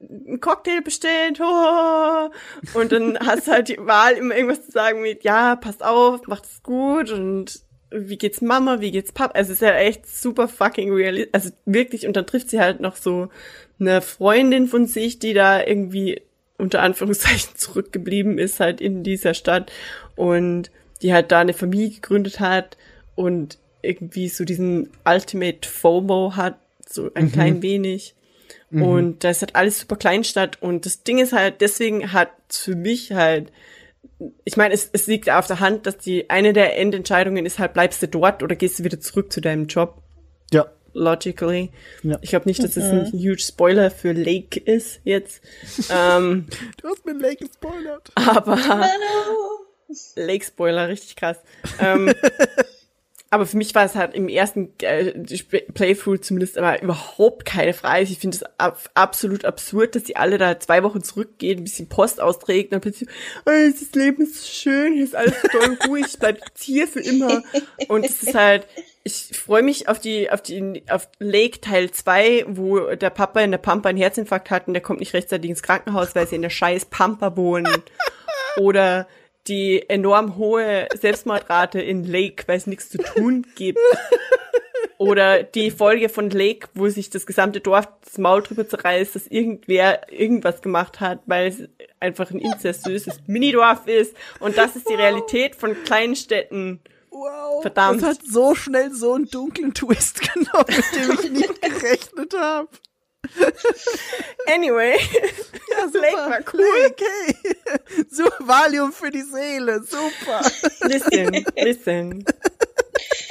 Speaker 1: einen Cocktail bestellt, oh. und dann hast du halt die Wahl, immer irgendwas zu sagen mit, ja, passt auf, macht's gut und wie geht's Mama, wie geht's Papa? Also es ist ja echt super fucking realistisch, also wirklich, und dann trifft sie halt noch so eine Freundin von sich, die da irgendwie unter Anführungszeichen zurückgeblieben ist halt in dieser Stadt und die halt da eine Familie gegründet hat und irgendwie so diesen Ultimate FOMO hat, so ein mhm. klein wenig. Mhm. Und da ist halt alles super Kleinstadt. Und das Ding ist halt, deswegen hat für mich halt, ich meine, es, es liegt auf der Hand, dass die eine der Endentscheidungen ist halt, bleibst du dort oder gehst du wieder zurück zu deinem Job?
Speaker 2: Ja.
Speaker 1: Logically. Ja. Ich glaube nicht, dass es mhm. ein huge Spoiler für Lake ist jetzt. ähm,
Speaker 2: du hast mir Lake gespoilert.
Speaker 1: Aber Lake Spoiler, richtig krass. Ähm, Aber für mich war es halt im ersten äh, Playthrough zumindest aber überhaupt keine Frage. Ich finde es ab, absolut absurd, dass die alle da zwei Wochen zurückgehen, ein bisschen Post austrägt und dann plötzlich, oh, das Leben ist schön, hier ist alles toll ruhig, ich bleib hier für immer. Und es ist halt, ich freue mich auf die, auf die, auf Lake Teil 2, wo der Papa in der Pampa einen Herzinfarkt hat und der kommt nicht rechtzeitig ins Krankenhaus, weil sie in der scheiß Pampa wohnen. Oder die enorm hohe Selbstmordrate in Lake, weil es nichts zu tun gibt. Oder die Folge von Lake, wo sich das gesamte Dorf das Maul drüber zerreißt, dass irgendwer irgendwas gemacht hat, weil es einfach ein incestuöses Minidorf ist. Und das ist die Realität von kleinen Städten.
Speaker 2: Wow. Verdammt. Das hat so schnell so einen dunklen Twist genommen, mit dem ich nicht gerechnet habe.
Speaker 1: Anyway,
Speaker 2: ja, Blake war cool. Okay. So Valium für die Seele, super.
Speaker 1: Listen, listen.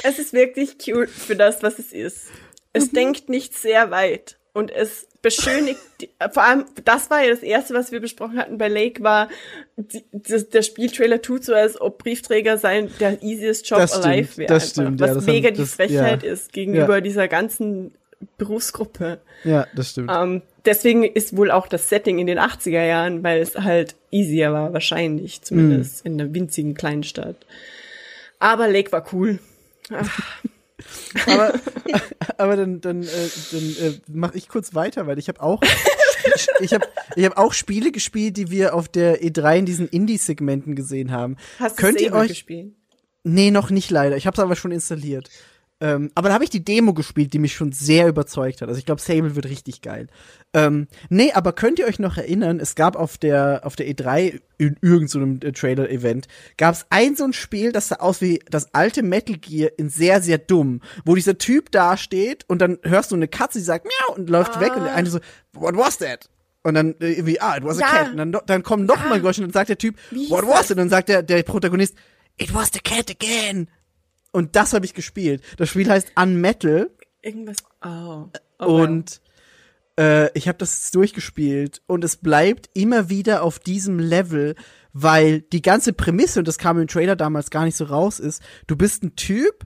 Speaker 1: Es ist wirklich cute für das, was es ist. Es mhm. denkt nicht sehr weit und es beschönigt, die, vor allem, das war ja das erste, was wir besprochen hatten bei Lake, war, die, das, der Spieltrailer tut so, als ob Briefträger sein der easiest Job
Speaker 2: das
Speaker 1: alive wäre.
Speaker 2: Das stimmt,
Speaker 1: was
Speaker 2: ja, das
Speaker 1: mega
Speaker 2: haben,
Speaker 1: die Frechheit ja. ist gegenüber ja. dieser ganzen Berufsgruppe.
Speaker 2: Ja, das stimmt.
Speaker 1: Ähm, deswegen ist wohl auch das Setting in den 80er Jahren, weil es halt easier war, wahrscheinlich, zumindest mm. in einer winzigen Kleinstadt. Aber Lake war cool.
Speaker 2: aber, aber dann, dann, äh, dann äh, mache ich kurz weiter, weil ich habe auch ich habe ich hab auch Spiele gespielt, die wir auf der E3 in diesen Indie-Segmenten gesehen haben.
Speaker 1: Hast Könnt ihr euch gespielt?
Speaker 2: Nee, noch nicht leider. Ich habe es aber schon installiert. Ähm, aber da habe ich die Demo gespielt, die mich schon sehr überzeugt hat. Also ich glaube, Sable wird richtig geil. Ähm, nee, aber könnt ihr euch noch erinnern, es gab auf der, auf der E3 in irgendeinem so Trailer-Event, gab es ein so ein Spiel, das sah aus wie das alte Metal Gear in sehr, sehr dumm, wo dieser Typ da steht und dann hörst du eine Katze, die sagt Miau und läuft ah. weg und der eine so, what was that? Und dann äh, irgendwie, ah, it was ja. a cat. Und dann, dann kommt noch ah. mal ein Geräusch und dann sagt der Typ, what was it? Und dann sagt der, der Protagonist, it was the cat again. Und das habe ich gespielt. Das Spiel heißt Unmetal.
Speaker 1: Irgendwas. Oh. oh
Speaker 2: und äh, ich habe das durchgespielt und es bleibt immer wieder auf diesem Level, weil die ganze Prämisse, und das kam im Trailer damals gar nicht so raus, ist, du bist ein Typ,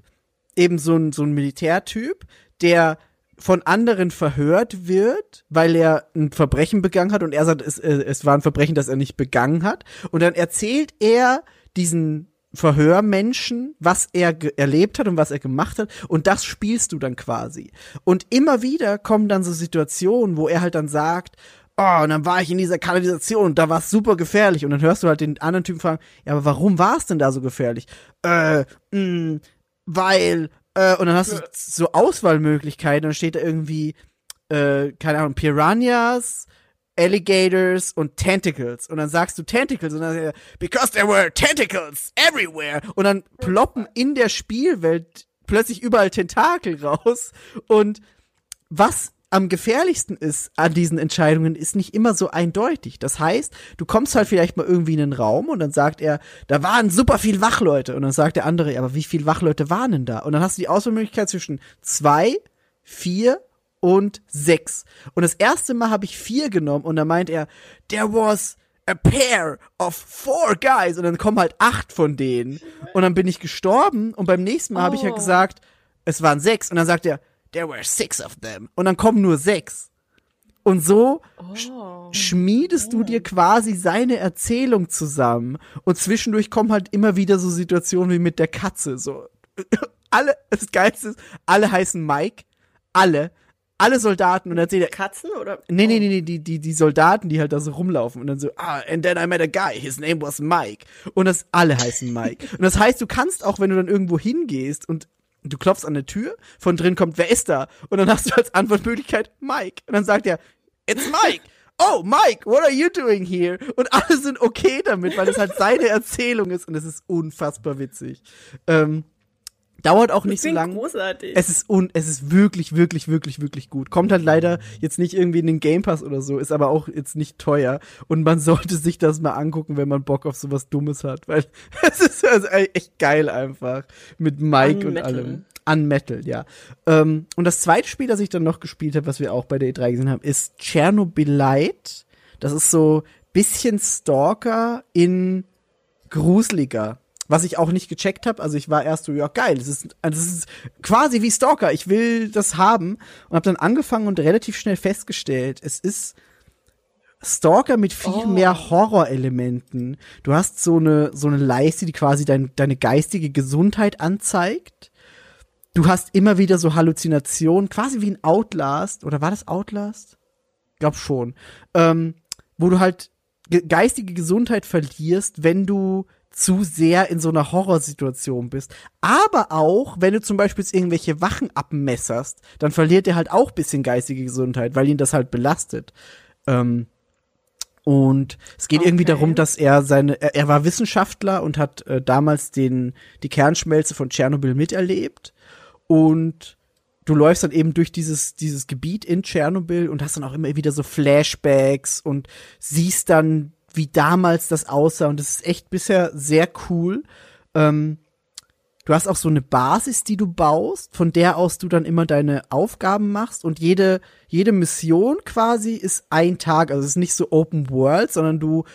Speaker 2: eben so ein, so ein Militärtyp, der von anderen verhört wird, weil er ein Verbrechen begangen hat und er sagt, es, äh, es war ein Verbrechen, das er nicht begangen hat. Und dann erzählt er diesen Verhörmenschen, was er erlebt hat und was er gemacht hat. Und das spielst du dann quasi. Und immer wieder kommen dann so Situationen, wo er halt dann sagt, oh, und dann war ich in dieser Kanalisation und da war es super gefährlich. Und dann hörst du halt den anderen Typen fragen, ja, aber warum war es denn da so gefährlich? Äh, mh, mm, weil, äh, und dann hast du so Auswahlmöglichkeiten, dann steht da irgendwie, äh, keine Ahnung, Piranhas, Alligators und Tentacles. Und dann sagst du Tentacles und dann du, because there were tentacles everywhere. Und dann ploppen in der Spielwelt plötzlich überall Tentakel raus. Und was am gefährlichsten ist an diesen Entscheidungen, ist nicht immer so eindeutig. Das heißt, du kommst halt vielleicht mal irgendwie in einen Raum und dann sagt er, da waren super viel Wachleute. Und dann sagt der andere, aber wie viel Wachleute waren denn da? Und dann hast du die Auswahlmöglichkeit zwischen zwei, vier und sechs. Und das erste Mal habe ich vier genommen und da meint er, there was a pair of four guys. Und dann kommen halt acht von denen. Und dann bin ich gestorben und beim nächsten Mal oh. habe ich ja halt gesagt, es waren sechs. Und dann sagt er, there were six of them. Und dann kommen nur sechs. Und so oh. schmiedest du dir quasi seine Erzählung zusammen. Und zwischendurch kommen halt immer wieder so Situationen wie mit der Katze. So, alle, das Geilste ist, alle heißen Mike. Alle alle Soldaten und erzählt er.
Speaker 1: Katzen oder?
Speaker 2: Nee, nee, nee, nee, die, die, die Soldaten, die halt da so rumlaufen und dann so, ah, and then I met a guy, his name was Mike. Und das alle heißen Mike. und das heißt, du kannst auch, wenn du dann irgendwo hingehst und du klopfst an der Tür, von drin kommt, wer ist da? Und dann hast du als Antwortmöglichkeit Mike. Und dann sagt er, it's Mike. Oh, Mike, what are you doing here? Und alle sind okay damit, weil es halt seine Erzählung ist und es ist unfassbar witzig. Ähm, Dauert auch nicht so lang.
Speaker 1: großartig.
Speaker 2: Es ist un es ist wirklich, wirklich, wirklich, wirklich gut. Kommt halt leider jetzt nicht irgendwie in den Game Pass oder so, ist aber auch jetzt nicht teuer. Und man sollte sich das mal angucken, wenn man Bock auf sowas Dummes hat, weil es ist also echt geil einfach. Mit Mike und allem. An Metal, ja. Ähm, und das zweite Spiel, das ich dann noch gespielt habe, was wir auch bei der E3 gesehen haben, ist Chernobylite. Das ist so bisschen Stalker in gruseliger was ich auch nicht gecheckt habe. Also ich war erst so, ja geil, das ist, das ist quasi wie Stalker. Ich will das haben und habe dann angefangen und relativ schnell festgestellt, es ist Stalker mit viel oh. mehr Horrorelementen. Du hast so eine so eine Leiste, die quasi dein, deine geistige Gesundheit anzeigt. Du hast immer wieder so Halluzinationen, quasi wie ein Outlast. Oder war das Outlast? Glaub schon. Ähm, wo du halt geistige Gesundheit verlierst, wenn du zu sehr in so einer Horrorsituation bist. Aber auch, wenn du zum Beispiel irgendwelche Wachen abmesserst, dann verliert er halt auch bisschen geistige Gesundheit, weil ihn das halt belastet. Ähm, und es geht okay. irgendwie darum, dass er seine, er, er war Wissenschaftler und hat äh, damals den, die Kernschmelze von Tschernobyl miterlebt. Und du läufst dann eben durch dieses, dieses Gebiet in Tschernobyl und hast dann auch immer wieder so Flashbacks und siehst dann wie damals das aussah. Und das ist echt bisher sehr cool. Ähm, du hast auch so eine Basis, die du baust, von der aus du dann immer deine Aufgaben machst. Und jede, jede Mission quasi ist ein Tag. Also es ist nicht so Open World, sondern du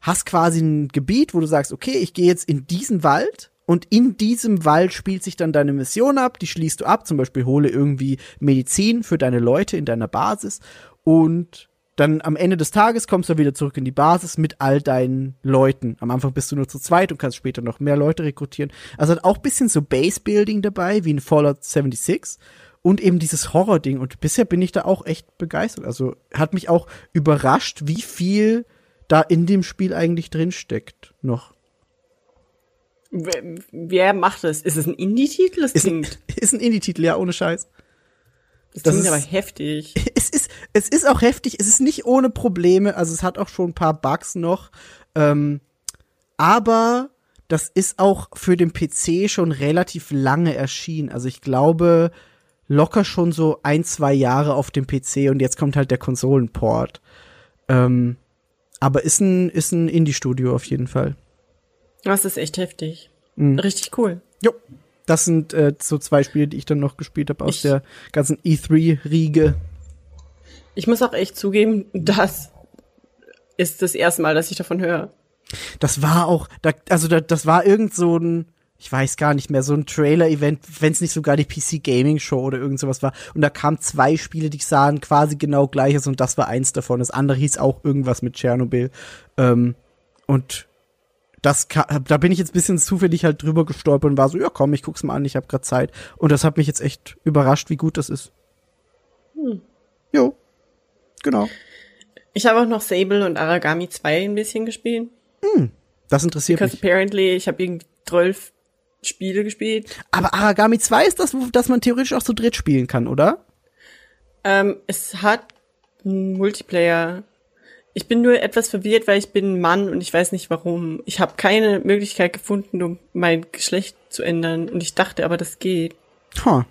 Speaker 2: hast quasi ein Gebiet, wo du sagst, okay, ich gehe jetzt in diesen Wald und in diesem Wald spielt sich dann deine Mission ab, die schließt du ab, zum Beispiel hole irgendwie Medizin für deine Leute in deiner Basis und dann am Ende des Tages kommst du wieder zurück in die Basis mit all deinen Leuten. Am Anfang bist du nur zu zweit und kannst später noch mehr Leute rekrutieren. Also hat auch bisschen so Base-Building dabei, wie in Fallout 76 und eben dieses Horror-Ding. Und bisher bin ich da auch echt begeistert. Also hat mich auch überrascht, wie viel da in dem Spiel eigentlich drin steckt noch.
Speaker 1: Wer, wer macht das? Ist es ein Indie-Titel?
Speaker 2: ist Ein, ist ein Indie-Titel, ja, ohne Scheiß.
Speaker 1: Das, das klingt ist, aber heftig.
Speaker 2: Es ist, es ist auch heftig. Es ist nicht ohne Probleme. Also es hat auch schon ein paar Bugs noch. Ähm, aber das ist auch für den PC schon relativ lange erschienen. Also ich glaube locker schon so ein, zwei Jahre auf dem PC und jetzt kommt halt der Konsolenport. Ähm, aber ist ein, ist ein Indie-Studio auf jeden Fall.
Speaker 1: Das ist echt heftig. Mhm. Richtig cool.
Speaker 2: Jo. Das sind äh, so zwei Spiele, die ich dann noch gespielt habe aus ich, der ganzen E3-Riege.
Speaker 1: Ich muss auch echt zugeben, das ist das erste Mal, dass ich davon höre.
Speaker 2: Das war auch, da, also da, das war irgend so ein, ich weiß gar nicht mehr, so ein Trailer-Event, wenn es nicht sogar die PC Gaming Show oder irgend sowas war. Und da kamen zwei Spiele, die sahen quasi genau gleiches und das war eins davon. Das andere hieß auch irgendwas mit Tschernobyl. Ähm, und das da bin ich jetzt ein bisschen zufällig halt drüber gestolpert und war so, ja komm, ich guck's mal an, ich habe gerade Zeit. Und das hat mich jetzt echt überrascht, wie gut das ist. Hm. Jo, genau.
Speaker 1: Ich habe auch noch Sable und Aragami 2 ein bisschen gespielt.
Speaker 2: Hm, das interessiert
Speaker 1: Because mich. apparently, ich habe irgendwie 12 Spiele gespielt.
Speaker 2: Aber Aragami 2 ist das, dass man theoretisch auch zu dritt spielen kann, oder?
Speaker 1: Ähm, es hat Multiplayer. Ich bin nur etwas verwirrt, weil ich bin ein Mann und ich weiß nicht warum. Ich habe keine Möglichkeit gefunden, um mein Geschlecht zu ändern. Und ich dachte aber, das geht.
Speaker 2: Huh.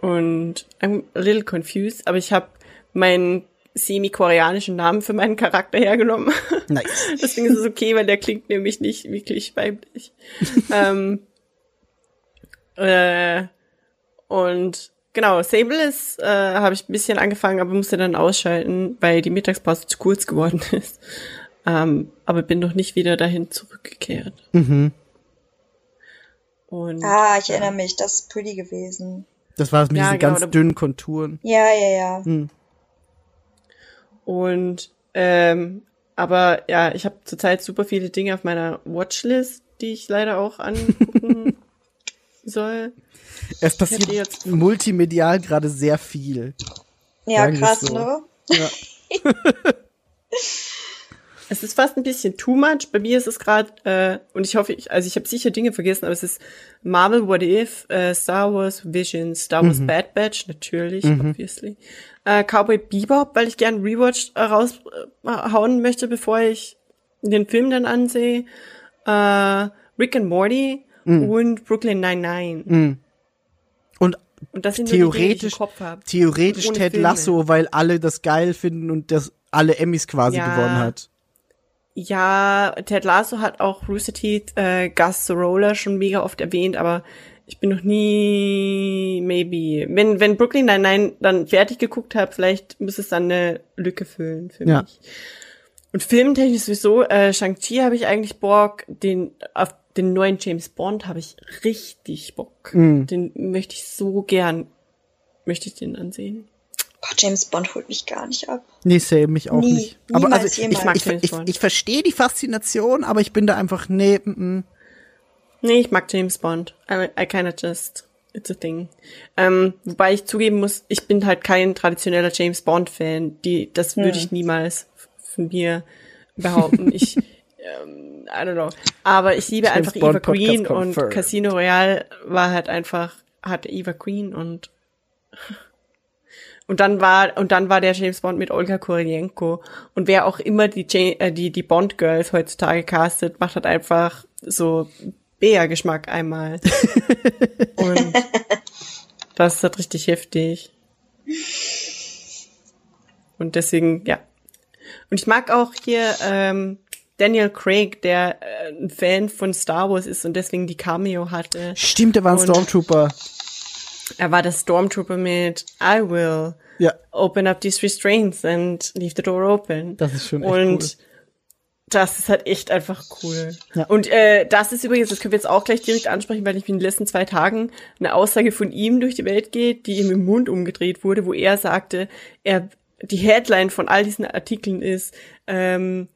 Speaker 1: Und I'm a little confused, aber ich habe meinen semi-koreanischen Namen für meinen Charakter hergenommen. Nice. Deswegen ist es okay, weil der klingt nämlich nicht wirklich weiblich. ähm, äh, und genau, Sable ist, äh, habe ich ein bisschen angefangen, aber musste dann ausschalten, weil die Mittagspause zu kurz geworden ist. Ähm, aber bin noch nicht wieder dahin zurückgekehrt.
Speaker 2: Mhm.
Speaker 3: Und, ah, ich erinnere mich, das ist pretty gewesen.
Speaker 2: Das war mit ja, diesen genau, ganz dünnen Konturen.
Speaker 3: Ja, ja, ja. Mhm.
Speaker 1: Und ähm, aber ja, ich habe zurzeit super viele Dinge auf meiner Watchlist, die ich leider auch angucken soll.
Speaker 2: Es passiert jetzt multimedial gerade sehr viel.
Speaker 3: Ja, krass, so. ne? Ja.
Speaker 1: es ist fast ein bisschen too much. Bei mir ist es gerade, äh, und ich hoffe, ich, also ich habe sicher Dinge vergessen, aber es ist Marvel What If, äh, Star Wars Vision, Star Wars mhm. Bad Batch, natürlich, mhm. obviously äh, Cowboy Bebop, weil ich gern Rewatch äh, raushauen möchte, bevor ich den Film dann ansehe. Äh, Rick and Morty mm. und Brooklyn 99.
Speaker 2: Mm. Und, und das sind theoretisch, die, die theoretisch Ted Filme. Lasso, weil alle das geil finden und das alle Emmys quasi ja. gewonnen hat.
Speaker 1: Ja, Ted Lasso hat auch Rooster Teeth, äh, Gus Roller schon mega oft erwähnt, aber ich bin noch nie, maybe. Wenn, wenn Brooklyn nein nein dann fertig geguckt habe, vielleicht muss es dann eine Lücke füllen für ja. mich. Und filmtechnisch sowieso, äh, Shang-Chi habe ich eigentlich Bock, den, auf den neuen James Bond habe ich richtig Bock. Mhm. Den möchte ich so gern, möchte ich den ansehen.
Speaker 3: Boah, James Bond holt mich gar nicht ab.
Speaker 2: Nee, same, mich auch Nie, nicht. Aber also, ich, ich, ich, ich, ich verstehe die Faszination, aber ich bin da einfach, nee, mm, mm.
Speaker 1: Nee, ich mag James Bond. I, I kinda just, it's a thing. Ähm, wobei ich zugeben muss, ich bin halt kein traditioneller James Bond Fan. Die, das würde hm. ich niemals von mir behaupten. ich, ähm, I don't know. Aber ich liebe einfach Eva Green und Casino Royale war halt einfach, hatte Eva Green und und dann war und dann war der James Bond mit Olga Kurylenko und wer auch immer die äh, die die Bond Girls heutzutage castet, macht halt einfach so Bea-Geschmack einmal. Und das ist halt richtig heftig. Und deswegen, ja. Und ich mag auch hier ähm, Daniel Craig, der äh, ein Fan von Star Wars ist und deswegen die Cameo hatte.
Speaker 2: Stimmt, er war ein Stormtrooper.
Speaker 1: Er war der Stormtrooper mit I will ja. open up these restraints and leave the door open.
Speaker 2: Das ist schon echt
Speaker 1: Und
Speaker 2: cool
Speaker 1: das ist halt echt einfach cool. Ja. Und äh, das ist übrigens, das können wir jetzt auch gleich direkt ansprechen, weil ich in den letzten zwei Tagen eine Aussage von ihm durch die Welt geht, die ihm im Mund umgedreht wurde, wo er sagte, er die Headline von all diesen Artikeln ist, ähm,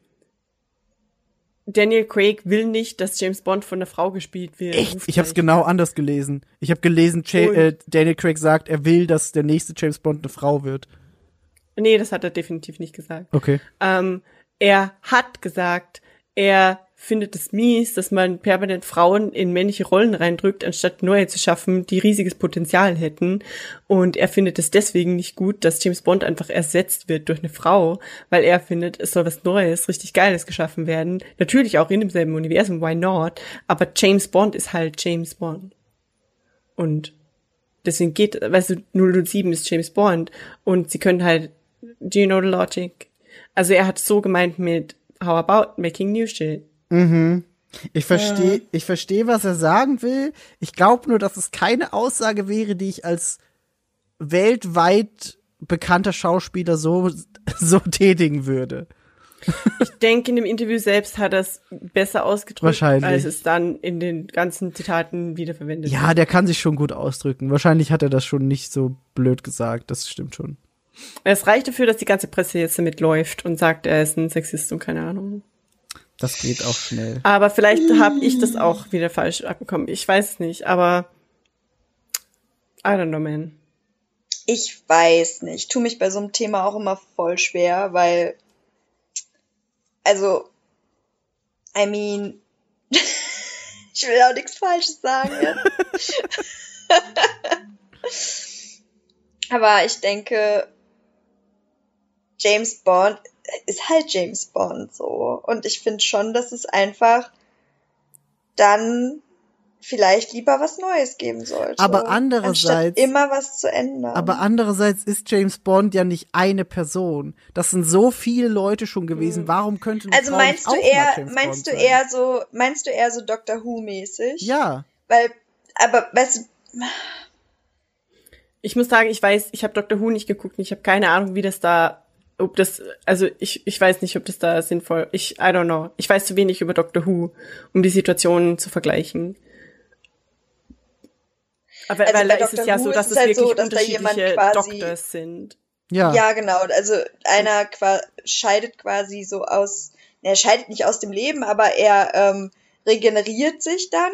Speaker 1: Daniel Craig will nicht, dass James Bond von einer Frau gespielt wird.
Speaker 2: Echt? Ich habe es genau anders gelesen. Ich habe gelesen, ja äh, Daniel Craig sagt, er will, dass der nächste James Bond eine Frau wird.
Speaker 1: Nee, das hat er definitiv nicht gesagt.
Speaker 2: Okay.
Speaker 1: Ähm, er hat gesagt, er findet es mies, dass man permanent Frauen in männliche Rollen reindrückt, anstatt neue zu schaffen, die riesiges Potenzial hätten. Und er findet es deswegen nicht gut, dass James Bond einfach ersetzt wird durch eine Frau, weil er findet, es soll was Neues, richtig Geiles geschaffen werden. Natürlich auch in demselben Universum, why not? Aber James Bond ist halt James Bond. Und deswegen geht, weißt du, 007 ist James Bond. Und sie können halt, do you know the logic? Also er hat so gemeint mit, how about making new shit?
Speaker 2: Mhm. Ich verstehe, äh. ich verstehe, was er sagen will. Ich glaube nur, dass es keine Aussage wäre, die ich als weltweit bekannter Schauspieler so, so tätigen würde.
Speaker 1: Ich denke, in dem Interview selbst hat er es besser ausgedrückt, als es dann in den ganzen Zitaten wiederverwendet
Speaker 2: Ja, der kann sich schon gut ausdrücken. Wahrscheinlich hat er das schon nicht so blöd gesagt. Das stimmt schon.
Speaker 1: Es reicht dafür, dass die ganze Presse jetzt damit läuft und sagt, er ist ein Sexist und keine Ahnung.
Speaker 2: Das geht auch schnell.
Speaker 1: Aber vielleicht habe ich das auch wieder falsch abbekommen. Ich weiß es nicht, aber I don't know, man.
Speaker 3: Ich weiß nicht. Ich tue mich bei so einem Thema auch immer voll schwer, weil also I mean ich will auch nichts Falsches sagen. aber ich denke James Bond ist halt James Bond so. Und ich finde schon, dass es einfach dann vielleicht lieber was Neues geben sollte.
Speaker 2: Aber andererseits
Speaker 3: immer was zu ändern.
Speaker 2: Aber andererseits ist James Bond ja nicht eine Person. Das sind so viele Leute schon gewesen. Hm. Warum könnte
Speaker 3: Also meinst
Speaker 2: du
Speaker 3: eher meinst du eher so meinst du eher so Doctor Who mäßig?
Speaker 2: Ja.
Speaker 3: Weil aber weißt du
Speaker 1: ich muss sagen, ich weiß, ich habe Doctor Who nicht geguckt und ich habe keine Ahnung, wie das da ob das, also ich, ich weiß nicht, ob das da sinnvoll, ich, I don't know. Ich weiß zu wenig über Doctor Who, um die Situationen zu vergleichen. Aber
Speaker 3: also
Speaker 1: weil da ist es ja so, dass es, halt wirklich so, dass
Speaker 3: unterschiedliche
Speaker 1: Doctors sind.
Speaker 2: Ja.
Speaker 3: Ja, genau. Also einer scheidet quasi so aus, er scheidet nicht aus dem Leben, aber er ähm, regeneriert sich dann.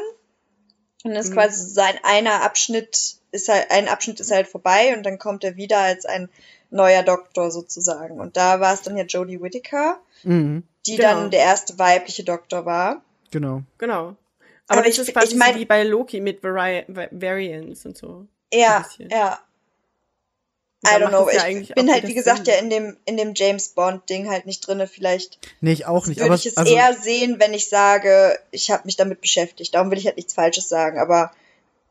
Speaker 3: Und das ist mhm. quasi sein einer Abschnitt ist halt, ein Abschnitt ist halt vorbei und dann kommt er wieder als ein neuer Doktor sozusagen. Und da war es dann ja Jodie Whittaker,
Speaker 2: mhm.
Speaker 3: die genau. dann der erste weibliche Doktor war.
Speaker 2: Genau.
Speaker 1: Genau. Aber, Aber das ist quasi ich mein, wie bei Loki mit Vari Variants und so.
Speaker 3: Ja, ja. I don't know. Ja ich bin halt, wie gesagt, Sinn. ja in dem, in dem James Bond-Ding halt nicht drinne. Vielleicht
Speaker 2: nee, ich auch nicht.
Speaker 3: würde ich es also, eher sehen, wenn ich sage, ich habe mich damit beschäftigt. Darum will ich halt nichts Falsches sagen. Aber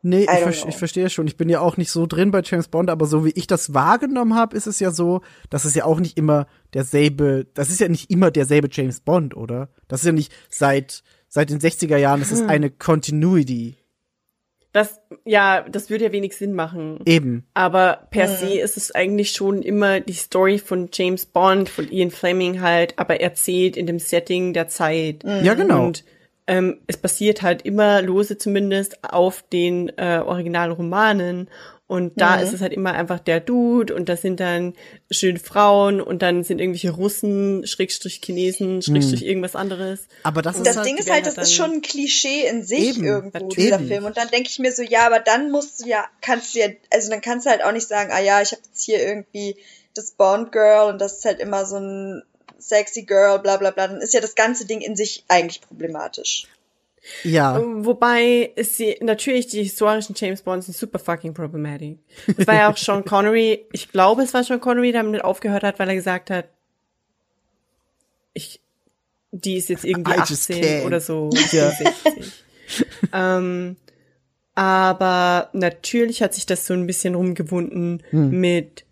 Speaker 2: Nee, ich, ver ich verstehe schon. Ich bin ja auch nicht so drin bei James Bond, aber so wie ich das wahrgenommen habe, ist es ja so, dass es ja auch nicht immer derselbe, das ist ja nicht immer derselbe James Bond, oder? Das ist ja nicht seit, seit den 60er Jahren, das ist hm. eine Continuity.
Speaker 1: Das, ja, das würde ja wenig Sinn machen.
Speaker 2: Eben.
Speaker 1: Aber per mhm. se ist es eigentlich schon immer die Story von James Bond, von Ian Fleming halt, aber erzählt in dem Setting der Zeit.
Speaker 2: Mhm. Ja, genau.
Speaker 1: Und ähm, es basiert halt immer lose zumindest auf den äh, originalen Romanen und da mhm. ist es halt immer einfach der Dude und da sind dann schöne Frauen und dann sind irgendwelche Russen, Schrägstrich Chinesen, Schrägstrich mhm. irgendwas anderes.
Speaker 2: Aber das,
Speaker 3: ist
Speaker 2: das
Speaker 3: halt, Ding ist halt, das ist schon ein Klischee in sich eben, irgendwo, dieser eben. Film. Und dann denke ich mir so, ja, aber dann musst du ja, kannst du ja, also dann kannst du halt auch nicht sagen, ah ja, ich habe jetzt hier irgendwie das Bond Girl und das ist halt immer so ein sexy girl, bla bla bla, dann ist ja das ganze Ding in sich eigentlich problematisch.
Speaker 2: Ja.
Speaker 1: Wobei ist sie natürlich die historischen James Bonds sind super fucking problematic. Das war ja auch Sean Connery. Ich glaube, es war Sean Connery, der damit aufgehört hat, weil er gesagt hat, ich, die ist jetzt irgendwie I 18 oder so. Ja. ähm, aber natürlich hat sich das so ein bisschen rumgewunden hm. mit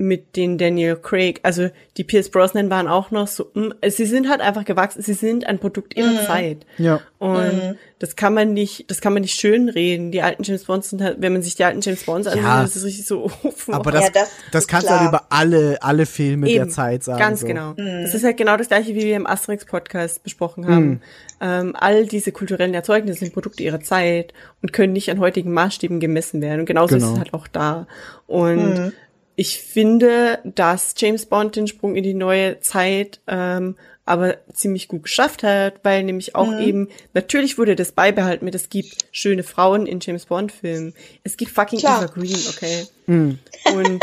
Speaker 1: mit den Daniel Craig, also die Pierce Brosnan waren auch noch so, mh, mm, sie sind halt einfach gewachsen, sie sind ein Produkt ihrer mhm. Zeit.
Speaker 2: Ja.
Speaker 1: Und mhm. das kann man nicht, das kann man nicht schön reden. Die alten James Bonds sind halt, wenn man sich die alten James Bonds ansieht, ja. ist es richtig so.
Speaker 2: Oh, Aber das, ja, das, das kannst du halt über alle, alle Filme Eben, der Zeit sagen.
Speaker 1: Ganz
Speaker 2: so.
Speaker 1: genau. Mhm. Das ist halt genau das gleiche, wie wir im Asterix-Podcast besprochen haben. Mhm. Ähm, all diese kulturellen Erzeugnisse sind Produkte ihrer Zeit und können nicht an heutigen Maßstäben gemessen werden. Und genauso genau. ist es halt auch da. Und mhm ich finde, dass James Bond den Sprung in die neue Zeit ähm, aber ziemlich gut geschafft hat, weil nämlich auch mhm. eben, natürlich wurde das beibehalten mit, es gibt schöne Frauen in James Bond-Filmen. Es gibt fucking Klar. Eva Green, okay? Mhm. Und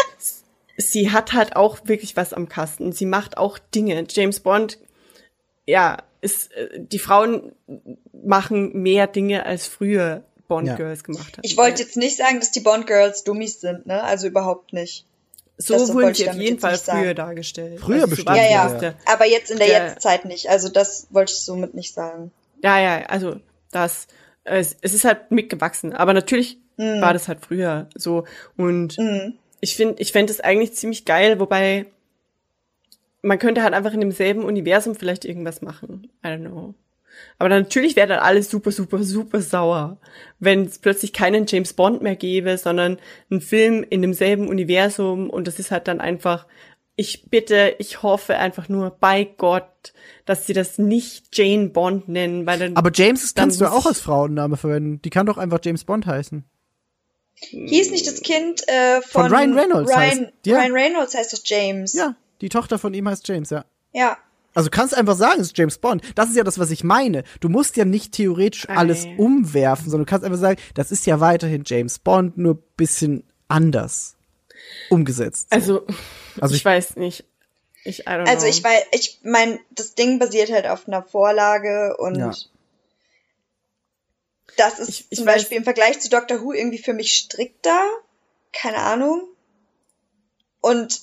Speaker 1: sie hat halt auch wirklich was am Kasten. Sie macht auch Dinge. James Bond, ja, ist, äh, die Frauen machen mehr Dinge als früher Bond Girls ja. gemacht haben.
Speaker 3: Ich wollte jetzt nicht sagen, dass die Bond Girls Dummies sind, ne? Also überhaupt nicht.
Speaker 1: So das wurden sie auf jeden Fall früher dargestellt.
Speaker 2: Früher also bestimmt.
Speaker 3: Ja, ja, ja. Aber jetzt in der, der Jetztzeit nicht. Also das wollte ich somit nicht sagen.
Speaker 1: Ja, ja, also das, es, es ist halt mitgewachsen. Aber natürlich mm. war das halt früher so. Und mm. ich finde, ich fände es eigentlich ziemlich geil, wobei man könnte halt einfach in demselben Universum vielleicht irgendwas machen. I don't know. Aber natürlich wäre dann alles super, super, super sauer, wenn es plötzlich keinen James Bond mehr gäbe, sondern ein Film in demselben Universum und das ist halt dann einfach, ich bitte, ich hoffe einfach nur bei Gott, dass sie das nicht Jane Bond nennen, weil dann.
Speaker 2: Aber James kannst du auch als Frauenname verwenden. Die kann doch einfach James Bond heißen.
Speaker 3: Hieß nicht das Kind äh, von,
Speaker 2: von Ryan Reynolds?
Speaker 3: Ryan, heißt, ja. Ryan Reynolds heißt das James.
Speaker 2: Ja, die Tochter von ihm heißt James, ja.
Speaker 3: Ja.
Speaker 2: Also kannst einfach sagen, es ist James Bond. Das ist ja das, was ich meine. Du musst ja nicht theoretisch alles umwerfen, sondern du kannst einfach sagen, das ist ja weiterhin James Bond, nur bisschen anders umgesetzt.
Speaker 1: So. Also, also ich, ich, weiß nicht. Ich,
Speaker 3: also ich weiß, ich mein, das Ding basiert halt auf einer Vorlage und ja. das ist ich, zum Beispiel im Vergleich zu Doctor Who irgendwie für mich strikter. Keine Ahnung. Und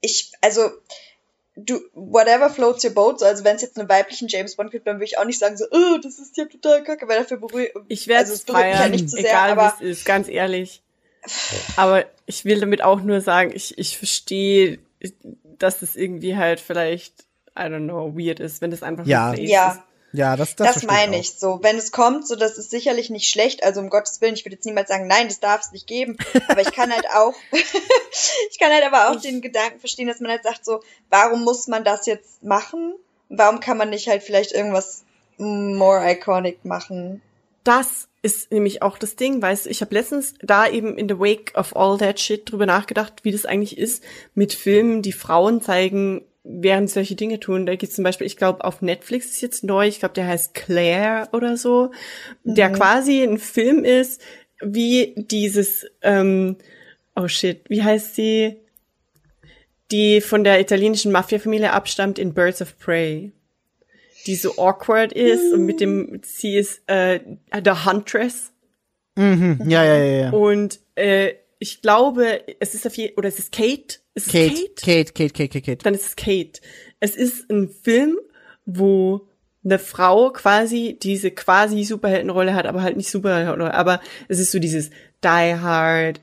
Speaker 3: ich, also du, whatever floats your boat, so, also wenn es jetzt einen weiblichen James Bond gibt, dann würde ich auch nicht sagen so, oh, das ist ja total kacke, weil dafür berührt,
Speaker 1: ich werde also es berührt mich ja nicht zu sehr, egal aber, wie es ist, ganz ehrlich. Aber ich will damit auch nur sagen, ich, ich verstehe, dass es irgendwie halt vielleicht, I don't know, weird ist, wenn das einfach
Speaker 2: ja.
Speaker 3: ja.
Speaker 1: ist.
Speaker 2: Ja, das, das,
Speaker 3: das meine ich so. Wenn es kommt, so das ist sicherlich nicht schlecht. Also um Gottes Willen, ich würde jetzt niemals sagen, nein, das darf es nicht geben. Aber ich kann halt auch, ich kann halt aber auch den Gedanken verstehen, dass man halt sagt so, warum muss man das jetzt machen? Warum kann man nicht halt vielleicht irgendwas more iconic machen?
Speaker 1: Das ist nämlich auch das Ding, weißt du, ich habe letztens da eben in the wake of all that shit drüber nachgedacht, wie das eigentlich ist mit Filmen, die Frauen zeigen, während solche Dinge tun. Da gibt's zum Beispiel, ich glaube, auf Netflix ist jetzt neu, ich glaube, der heißt Claire oder so, mhm. der quasi ein Film ist, wie dieses, ähm, oh shit, wie heißt sie? Die von der italienischen Mafia-Familie abstammt in Birds of Prey. Die so awkward ist mhm. und mit dem, sie ist äh, The Huntress.
Speaker 2: Mhm. Ja, ja, ja, ja.
Speaker 1: Und äh, ich glaube, es ist auf jeden oder es ist Kate. Ist
Speaker 2: Kate, Kate? Kate, Kate, Kate, Kate, Kate.
Speaker 1: Dann ist es Kate. Es ist ein Film, wo eine Frau quasi diese quasi Superheldenrolle hat, aber halt nicht Superheldenrolle. Aber es ist so dieses Die Hard,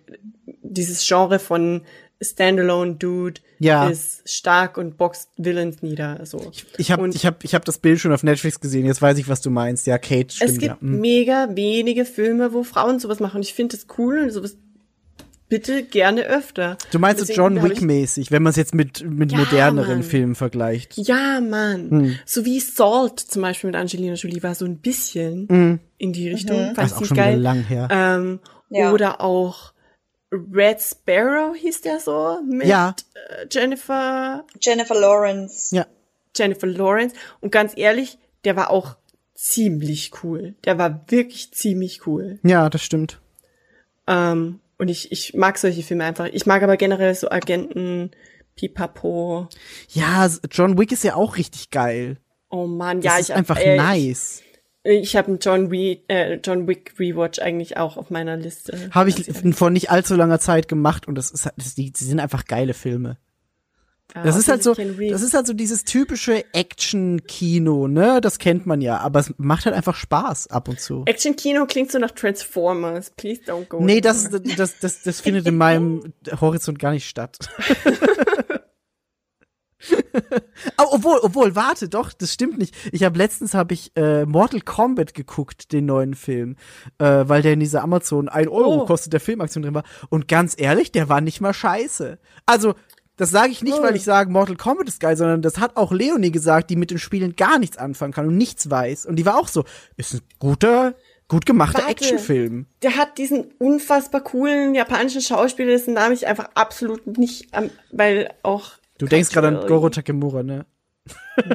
Speaker 1: dieses Genre von Standalone Dude
Speaker 2: ja.
Speaker 1: ist stark und boxt Villains nieder. So.
Speaker 2: Ich, ich habe ich hab, ich hab das Bild schon auf Netflix gesehen. Jetzt weiß ich, was du meinst. Ja, Kate stimmt.
Speaker 1: Es gibt
Speaker 2: ja.
Speaker 1: Hm. mega wenige Filme, wo Frauen sowas machen. Ich finde das cool und sowas bitte gerne öfter.
Speaker 2: Du meinst so John Wick-mäßig, wenn man es jetzt mit, mit ja, moderneren Mann. Filmen vergleicht.
Speaker 1: Ja, Mann. Hm. So wie Salt zum Beispiel mit Angelina Jolie war so ein bisschen hm. in die Richtung. Mhm.
Speaker 2: Fand das ist auch schon geil. lang her.
Speaker 1: Ähm, ja. Oder auch Red Sparrow hieß der so mit
Speaker 2: ja.
Speaker 1: Äh, Jennifer.
Speaker 3: Jennifer Lawrence.
Speaker 2: Ja.
Speaker 1: Jennifer Lawrence. Und ganz ehrlich, der war auch ziemlich cool. Der war wirklich ziemlich cool.
Speaker 2: Ja, das stimmt.
Speaker 1: Ähm, und ich, ich mag solche Filme einfach. Ich mag aber generell so Agenten, Pipapo.
Speaker 2: Ja, John Wick ist ja auch richtig geil.
Speaker 1: Oh man,
Speaker 2: ja,
Speaker 1: das
Speaker 2: ist ich einfach äh, nice.
Speaker 1: Ich, ich habe einen John, Re äh, John Wick Rewatch eigentlich auch auf meiner Liste.
Speaker 2: Habe ich vor nicht allzu langer Zeit gemacht und das ist, das, die, die sind einfach geile Filme. Ah, das ist halt so, das ist halt so dieses typische Action-Kino, ne? Das kennt man ja, aber es macht halt einfach Spaß ab und zu.
Speaker 1: Action-Kino klingt so nach Transformers. Please don't go.
Speaker 2: Nee, das, das, das, das findet in meinem Horizont gar nicht statt. oh, obwohl, obwohl, warte, doch, das stimmt nicht. Ich habe letztens habe ich äh, Mortal Kombat geguckt, den neuen Film, äh, weil der in dieser Amazon 1 Euro oh. kostet der Filmaktion drin war. Und ganz ehrlich, der war nicht mal scheiße. Also das sage ich nicht, weil ich sage, Mortal Kombat ist geil, sondern das hat auch Leonie gesagt, die mit den Spielen gar nichts anfangen kann und nichts weiß. Und die war auch so, ist ein guter, gut gemachter Actionfilm.
Speaker 1: Der hat diesen unfassbar coolen japanischen Schauspieler, dessen Name ich einfach absolut nicht, weil auch.
Speaker 2: Du denkst gerade an Goro Takemura, ne?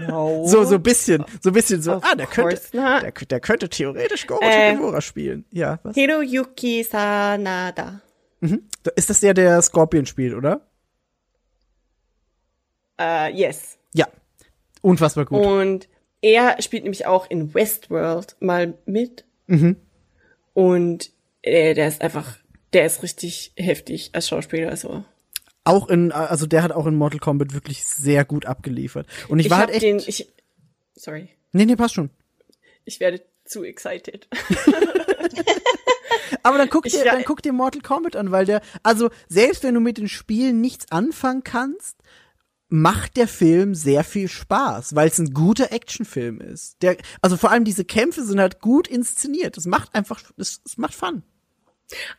Speaker 2: No. so, so ein bisschen, so ein bisschen so, of ah, der könnte, der, der, könnte theoretisch Goro äh, Takemura spielen. Ja,
Speaker 1: was? Hiroyuki Sanada.
Speaker 2: Mhm. Ist das der, der Scorpion spielt, oder?
Speaker 1: Uh, yes.
Speaker 2: Ja. Unfassbar gut.
Speaker 1: Und er spielt nämlich auch in Westworld mal mit. Mhm. Und äh, der ist einfach, der ist richtig heftig als Schauspieler, so.
Speaker 2: Auch in, also der hat auch in Mortal Kombat wirklich sehr gut abgeliefert. Und ich, ich war halt echt. Den, ich,
Speaker 1: sorry.
Speaker 2: Nee, nee, passt schon.
Speaker 1: Ich werde zu excited.
Speaker 2: Aber dann guck, dir, dann guck dir Mortal Kombat an, weil der, also selbst wenn du mit den Spielen nichts anfangen kannst, macht der Film sehr viel Spaß, weil es ein guter Actionfilm ist. Der, also vor allem diese Kämpfe sind halt gut inszeniert. Es macht einfach, es, es macht Fun.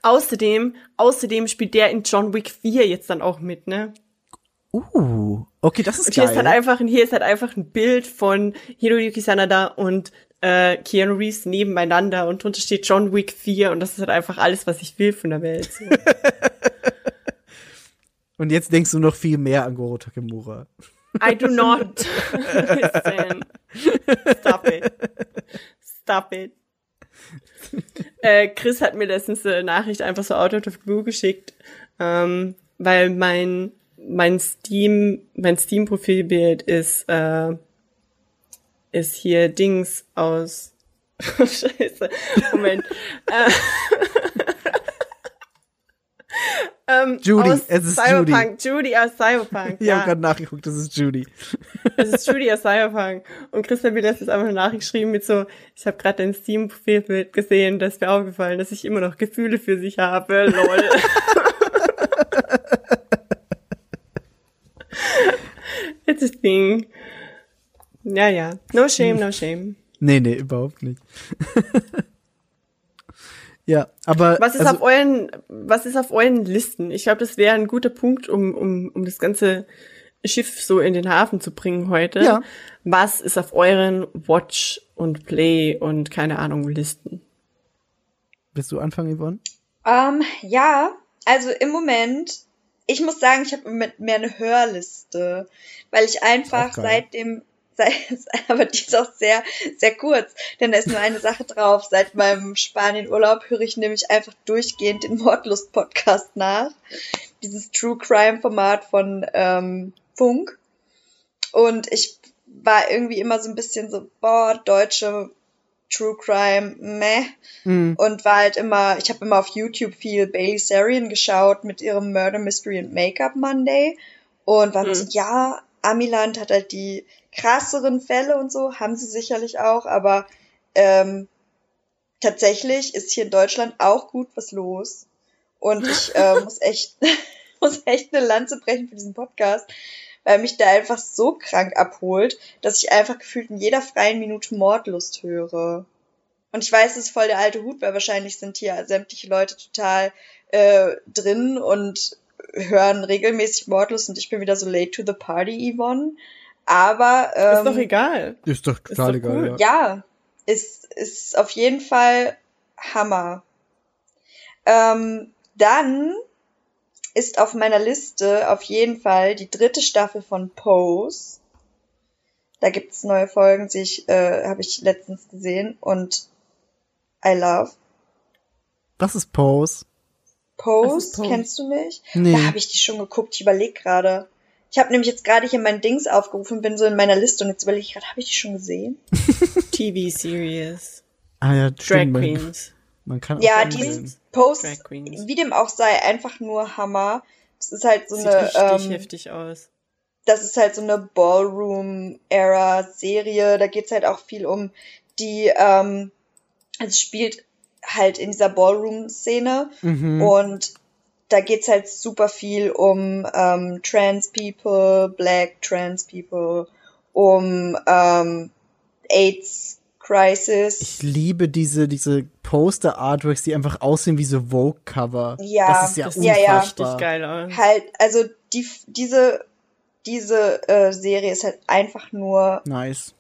Speaker 1: Außerdem, außerdem spielt der in John Wick 4 jetzt dann auch mit, ne?
Speaker 2: Uh, okay, das ist
Speaker 1: und hier geil. Ist halt einfach, hier ist halt einfach ein Bild von Hiroyuki Sanada und äh, Keanu Reeves nebeneinander und drunter steht John Wick 4 und das ist halt einfach alles, was ich will von der Welt. So.
Speaker 2: Und jetzt denkst du noch viel mehr an Goro Takemura.
Speaker 1: I do not. Listen. Stop it. Stop it. Äh, Chris hat mir letztens eine Nachricht einfach so out of blue geschickt, ähm, weil mein mein Steam mein Steam Profilbild ist äh, ist hier Dings aus Scheiße. Moment. äh,
Speaker 2: ähm, Judy, es ist
Speaker 1: Cyberpunk. Judy. Judy aus Cyberpunk.
Speaker 2: ich ja. habe gerade nachgeguckt, das ist Judy.
Speaker 1: Es ist Judy aus Cyberpunk. Und Christian mir das jetzt einfach eine Nachricht geschrieben mit so, ich habe gerade dein Steam-Profilbild gesehen, das ist mir aufgefallen, dass ich immer noch Gefühle für sich habe. Lol. It's a thing. Ja, ja. No shame, no shame.
Speaker 2: Nee, nee, überhaupt nicht. Ja, aber.
Speaker 1: Was ist also, auf euren, was ist auf euren Listen? Ich glaube, das wäre ein guter Punkt, um, um, um das ganze Schiff so in den Hafen zu bringen heute. Ja. Was ist auf euren Watch und Play und keine Ahnung Listen?
Speaker 2: Willst du anfangen, Yvonne?
Speaker 3: Um, ähm, ja, also im Moment, ich muss sagen, ich habe mehr eine Hörliste, weil ich einfach seit dem aber die ist auch sehr, sehr kurz, denn da ist nur eine Sache drauf. Seit meinem Spanienurlaub höre ich nämlich einfach durchgehend den Mordlust-Podcast nach. Dieses True Crime-Format von ähm, Funk. Und ich war irgendwie immer so ein bisschen so, boah, deutsche True Crime, meh. Mhm. Und war halt immer, ich habe immer auf YouTube viel Bailey Sarian geschaut mit ihrem Murder Mystery and Makeup Monday. Und war mhm. so, ja, Amiland hat halt die krasseren Fälle und so, haben sie sicherlich auch, aber ähm, tatsächlich ist hier in Deutschland auch gut was los. Und ich äh, muss echt, muss echt eine Lanze brechen für diesen Podcast, weil mich der einfach so krank abholt, dass ich einfach gefühlt in jeder freien Minute Mordlust höre. Und ich weiß, es ist voll der alte Hut, weil wahrscheinlich sind hier sämtliche Leute total äh, drin und hören regelmäßig Mordlust und ich bin wieder so late to the party, Yvonne. Aber ähm,
Speaker 1: ist doch egal.
Speaker 2: Ist doch total ist doch egal.
Speaker 3: Cool. Ja. ja, ist ist auf jeden Fall Hammer. Ähm, dann ist auf meiner Liste auf jeden Fall die dritte Staffel von Pose. Da gibt's neue Folgen, die ich äh, habe ich letztens gesehen und I love.
Speaker 2: Was ist Pose?
Speaker 3: Pose, ist Pose? kennst du nicht? Nee. Da habe ich die schon geguckt. Ich überlege gerade. Ich habe nämlich jetzt gerade hier mein Dings aufgerufen, bin so in meiner Liste und jetzt überlege ich gerade, habe ich die schon gesehen?
Speaker 1: TV-Series.
Speaker 2: Ah ja,
Speaker 1: Drag Queens.
Speaker 2: Man kann
Speaker 3: ja, dieses Post, wie dem auch sei, einfach nur Hammer. Das ist halt so Sieht eine.
Speaker 1: Richtig ähm, heftig aus.
Speaker 3: Das ist halt so eine Ballroom-Era-Serie. Da geht's halt auch viel um die, ähm, es spielt halt in dieser Ballroom-Szene mhm. und da geht's halt super viel um ähm, Trans People, Black Trans People, um ähm, AIDS Crisis.
Speaker 2: Ich liebe diese diese Poster Artworks, die einfach aussehen wie so Vogue Cover.
Speaker 3: Ja,
Speaker 2: das ist ja das unfassbar.
Speaker 1: Ja, ja. geil aus.
Speaker 3: Halt, also die diese diese äh, Serie ist halt einfach nur
Speaker 2: nice.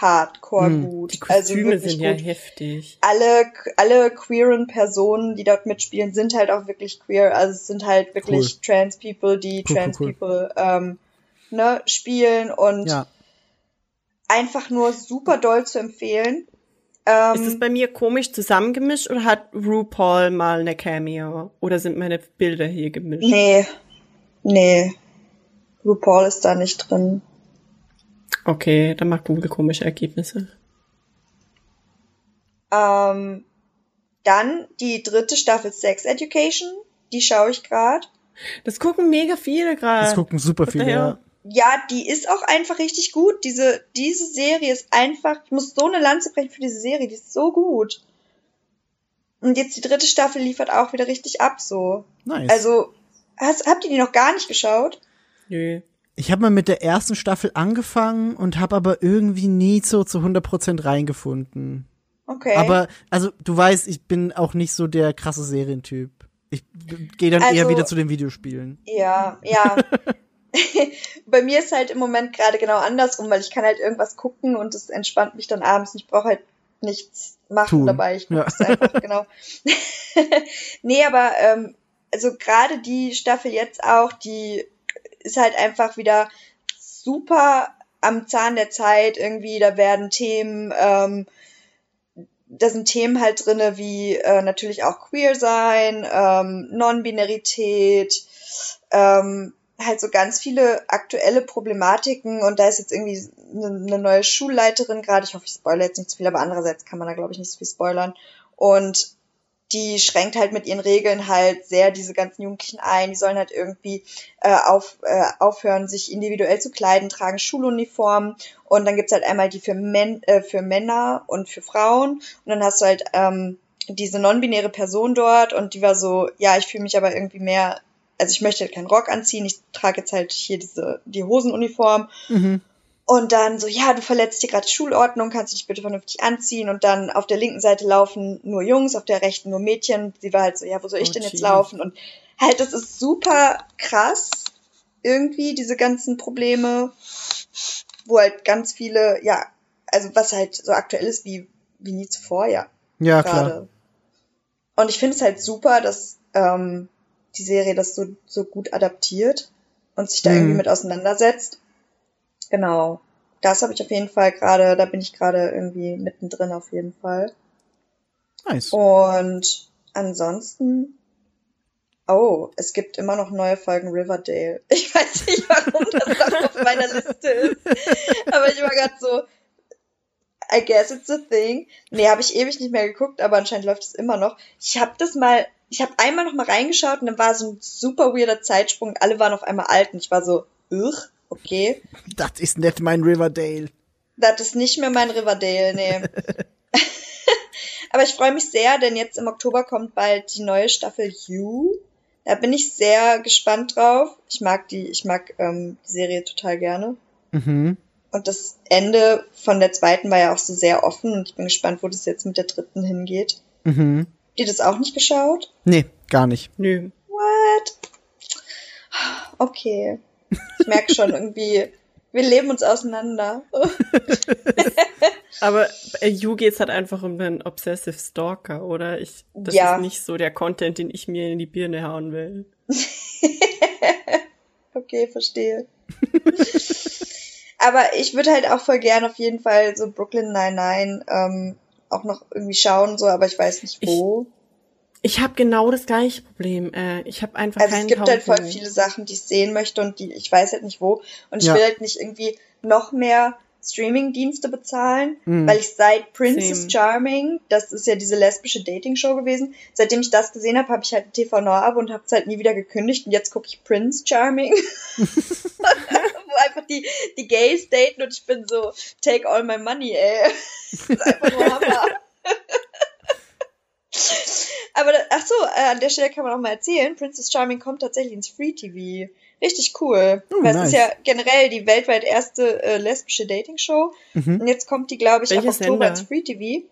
Speaker 3: Hardcore hm. gut.
Speaker 1: Die Kostüme also sind ja gut. heftig.
Speaker 3: Alle, alle queeren Personen, die dort mitspielen, sind halt auch wirklich queer. Also es sind halt wirklich cool. Trans People, die cool, Trans cool, People ähm, ne, spielen und ja. einfach nur super doll zu empfehlen.
Speaker 1: Ähm, ist es bei mir komisch zusammengemischt oder hat RuPaul mal eine Cameo? Oder sind meine Bilder hier gemischt?
Speaker 3: Nee. Nee. RuPaul ist da nicht drin.
Speaker 1: Okay, dann macht Google komische Ergebnisse.
Speaker 3: Ähm, dann die dritte Staffel Sex Education. Die schaue ich gerade.
Speaker 1: Das gucken mega viele gerade.
Speaker 2: Das gucken super viele, ja.
Speaker 3: Ja, die ist auch einfach richtig gut. Diese, diese Serie ist einfach, ich muss so eine Lanze brechen für diese Serie, die ist so gut. Und jetzt die dritte Staffel liefert auch wieder richtig ab, so. Nice. Also, hast, habt ihr die noch gar nicht geschaut?
Speaker 1: Nö.
Speaker 2: Ich habe mal mit der ersten Staffel angefangen und habe aber irgendwie nie so zu 100% reingefunden.
Speaker 3: Okay.
Speaker 2: Aber, also, du weißt, ich bin auch nicht so der krasse Serientyp. Ich gehe dann also, eher wieder zu den Videospielen.
Speaker 3: Ja, ja. bei mir ist halt im Moment gerade genau andersrum, weil ich kann halt irgendwas gucken und es entspannt mich dann abends. Ich brauche halt nichts machen Tun. dabei. Ich gucke ja. einfach, genau. nee, aber ähm, also gerade die Staffel jetzt auch, die ist halt einfach wieder super am Zahn der Zeit irgendwie. Da werden Themen, ähm, da sind Themen halt drinne wie äh, natürlich auch Queer sein, ähm, Non-Binarität, ähm, halt so ganz viele aktuelle Problematiken. Und da ist jetzt irgendwie eine, eine neue Schulleiterin gerade, ich hoffe, ich spoilere jetzt nicht zu viel, aber andererseits kann man da glaube ich nicht so viel spoilern. Und die schränkt halt mit ihren Regeln halt sehr diese ganzen Jugendlichen ein. Die sollen halt irgendwie äh, auf, äh, aufhören, sich individuell zu kleiden, tragen Schuluniformen und dann gibt's halt einmal die für, Men äh, für Männer und für Frauen und dann hast du halt ähm, diese non-binäre Person dort und die war so, ja, ich fühle mich aber irgendwie mehr also ich möchte halt keinen Rock anziehen, ich trage jetzt halt hier diese, die Hosenuniform. Mhm. Und dann so, ja, du verletzt hier gerade die Schulordnung, kannst du dich bitte vernünftig anziehen? Und dann auf der linken Seite laufen nur Jungs, auf der rechten nur Mädchen. Sie war halt so, ja, wo soll ich oh, denn jetzt laufen? Und halt, das ist super krass, irgendwie, diese ganzen Probleme, wo halt ganz viele, ja, also was halt so aktuell ist wie, wie nie zuvor, ja.
Speaker 2: Ja, grade. klar.
Speaker 3: Und ich finde es halt super, dass ähm, die Serie das so, so gut adaptiert und sich da mhm. irgendwie mit auseinandersetzt. Genau. Das habe ich auf jeden Fall gerade, da bin ich gerade irgendwie mittendrin auf jeden Fall.
Speaker 2: Nice.
Speaker 3: Und ansonsten, oh, es gibt immer noch neue Folgen Riverdale. Ich weiß nicht, warum das noch auf meiner Liste ist. Aber ich war gerade so, I guess it's a thing. Nee, habe ich ewig nicht mehr geguckt, aber anscheinend läuft es immer noch. Ich habe das mal ich habe einmal noch mal reingeschaut und dann war so ein super weirder Zeitsprung. Alle waren auf einmal alt und ich war so, ugh, okay.
Speaker 2: Das ist nicht mein Riverdale.
Speaker 3: Das ist nicht mehr mein Riverdale, nee. Aber ich freue mich sehr, denn jetzt im Oktober kommt bald die neue Staffel You. Da bin ich sehr gespannt drauf. Ich mag die, ich mag ähm, die Serie total gerne.
Speaker 2: Mhm.
Speaker 3: Und das Ende von der zweiten war ja auch so sehr offen und ich bin gespannt, wo das jetzt mit der dritten hingeht.
Speaker 2: Mhm.
Speaker 3: Habt ihr das auch nicht geschaut?
Speaker 2: Nee, gar nicht.
Speaker 1: Nö.
Speaker 3: What? Okay. Ich merke schon irgendwie, wir leben uns auseinander.
Speaker 1: Aber bei You geht's halt einfach um den Obsessive Stalker, oder? Ich, das ja. ist nicht so der Content, den ich mir in die Birne hauen will.
Speaker 3: okay, verstehe. Aber ich würde halt auch voll gern auf jeden Fall so Brooklyn 99 ähm, auch noch irgendwie schauen, so, aber ich weiß nicht wo.
Speaker 1: Ich, habe genau das gleiche Problem. Äh, ich habe einfach
Speaker 3: also
Speaker 1: keinen
Speaker 3: es gibt halt voll viele Sachen, die ich sehen möchte und die ich weiß halt nicht wo. Und ich ja. will halt nicht irgendwie noch mehr Streaming-Dienste bezahlen, mhm. weil ich seit Princess Same. Charming, das ist ja diese lesbische Dating-Show gewesen, seitdem ich das gesehen habe, habe ich halt ein TV Nord-Abo und habe es halt nie wieder gekündigt und jetzt gucke ich Prince Charming, wo einfach die, die Gays daten und ich bin so, take all my money, ey. das ist einfach nur Hammer. Aber, ach so, äh, an der Stelle kann man auch mal erzählen, Princess Charming kommt tatsächlich ins Free TV. Richtig cool. Oh, Weil nice. es ist ja generell die weltweit erste äh, lesbische Dating-Show. Mhm. Und jetzt kommt die, glaube ich, Welches ab Oktober ins Free TV.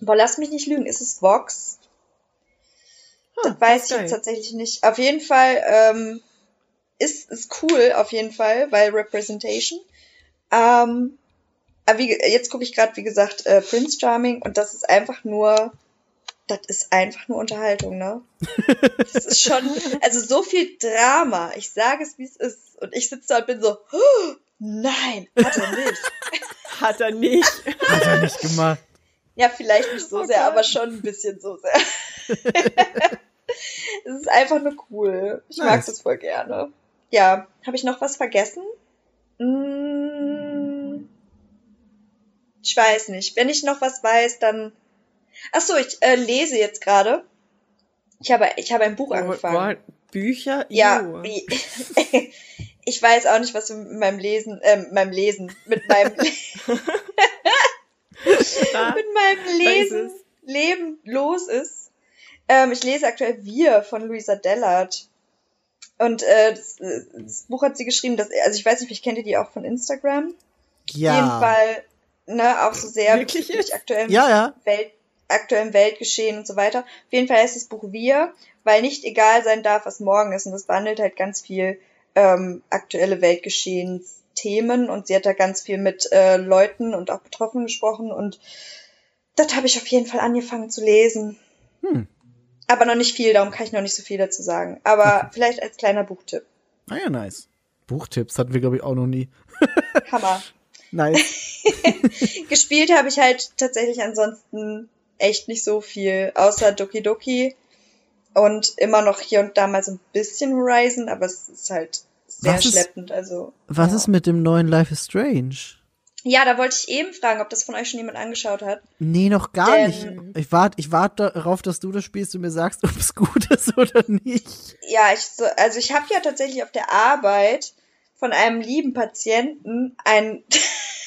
Speaker 3: Boah, lass mich nicht lügen, ist es Vox? Ah, das weiß ich jetzt tatsächlich nicht. Auf jeden Fall ähm, ist es cool, auf jeden Fall, weil Representation. Ähm, aber wie, jetzt gucke ich gerade, wie gesagt, äh, Prince Charming und das ist einfach nur, das ist einfach nur Unterhaltung, ne? das ist schon, also so viel Drama. Ich sage es, wie es ist. Und ich sitze da und bin so, oh, nein, hat er nicht.
Speaker 1: hat er nicht.
Speaker 2: Hat er nicht gemacht.
Speaker 3: Ja, vielleicht nicht so oh sehr, aber schon ein bisschen so sehr. es ist einfach nur cool. Ich nice. mag das voll gerne. Ja, habe ich noch was vergessen? Hm, ich weiß nicht. Wenn ich noch was weiß, dann. Ach so, ich äh, lese jetzt gerade. Ich habe, ich habe ein Buch angefangen.
Speaker 1: Bücher?
Speaker 3: Ja. ich weiß auch nicht, was mit meinem Lesen, äh, meinem Lesen, mit meinem, mit meinem Lesen, Leben los ist. Ähm, ich lese aktuell Wir von Luisa Dellert. Und äh, das, das, Buch hat sie geschrieben, dass, also ich weiß nicht, ich kenne die auch von Instagram. Ja. Auf jeden Fall, ne, auch so sehr
Speaker 1: Wirklich
Speaker 3: durch aktuellen,
Speaker 2: ja, ja.
Speaker 3: Welt, aktuellen Weltgeschehen und so weiter. Auf jeden Fall heißt das Buch Wir, weil nicht egal sein darf, was morgen ist. Und das behandelt halt ganz viel ähm, aktuelle Weltgeschehensthemen und sie hat da ganz viel mit äh, Leuten und auch Betroffenen gesprochen und das habe ich auf jeden Fall angefangen zu lesen. Hm. Aber noch nicht viel, darum kann ich noch nicht so viel dazu sagen. Aber vielleicht als kleiner Buchtipp.
Speaker 2: Ah ja, nice. Buchtipps hatten wir, glaube ich, auch noch nie.
Speaker 3: Hammer.
Speaker 2: Nice.
Speaker 3: Gespielt habe ich halt tatsächlich ansonsten echt nicht so viel, außer Doki Doki und immer noch hier und da mal so ein bisschen Horizon, aber es ist halt sehr was schleppend.
Speaker 2: Ist,
Speaker 3: also
Speaker 2: was ja. ist mit dem neuen Life is Strange?
Speaker 3: Ja, da wollte ich eben fragen, ob das von euch schon jemand angeschaut hat.
Speaker 2: Nee, noch gar Denn, nicht. Ich warte ich wart darauf, dass du das spielst und mir sagst, ob es gut ist oder nicht.
Speaker 3: Ja, ich so, also ich habe ja tatsächlich auf der Arbeit von einem lieben Patienten ein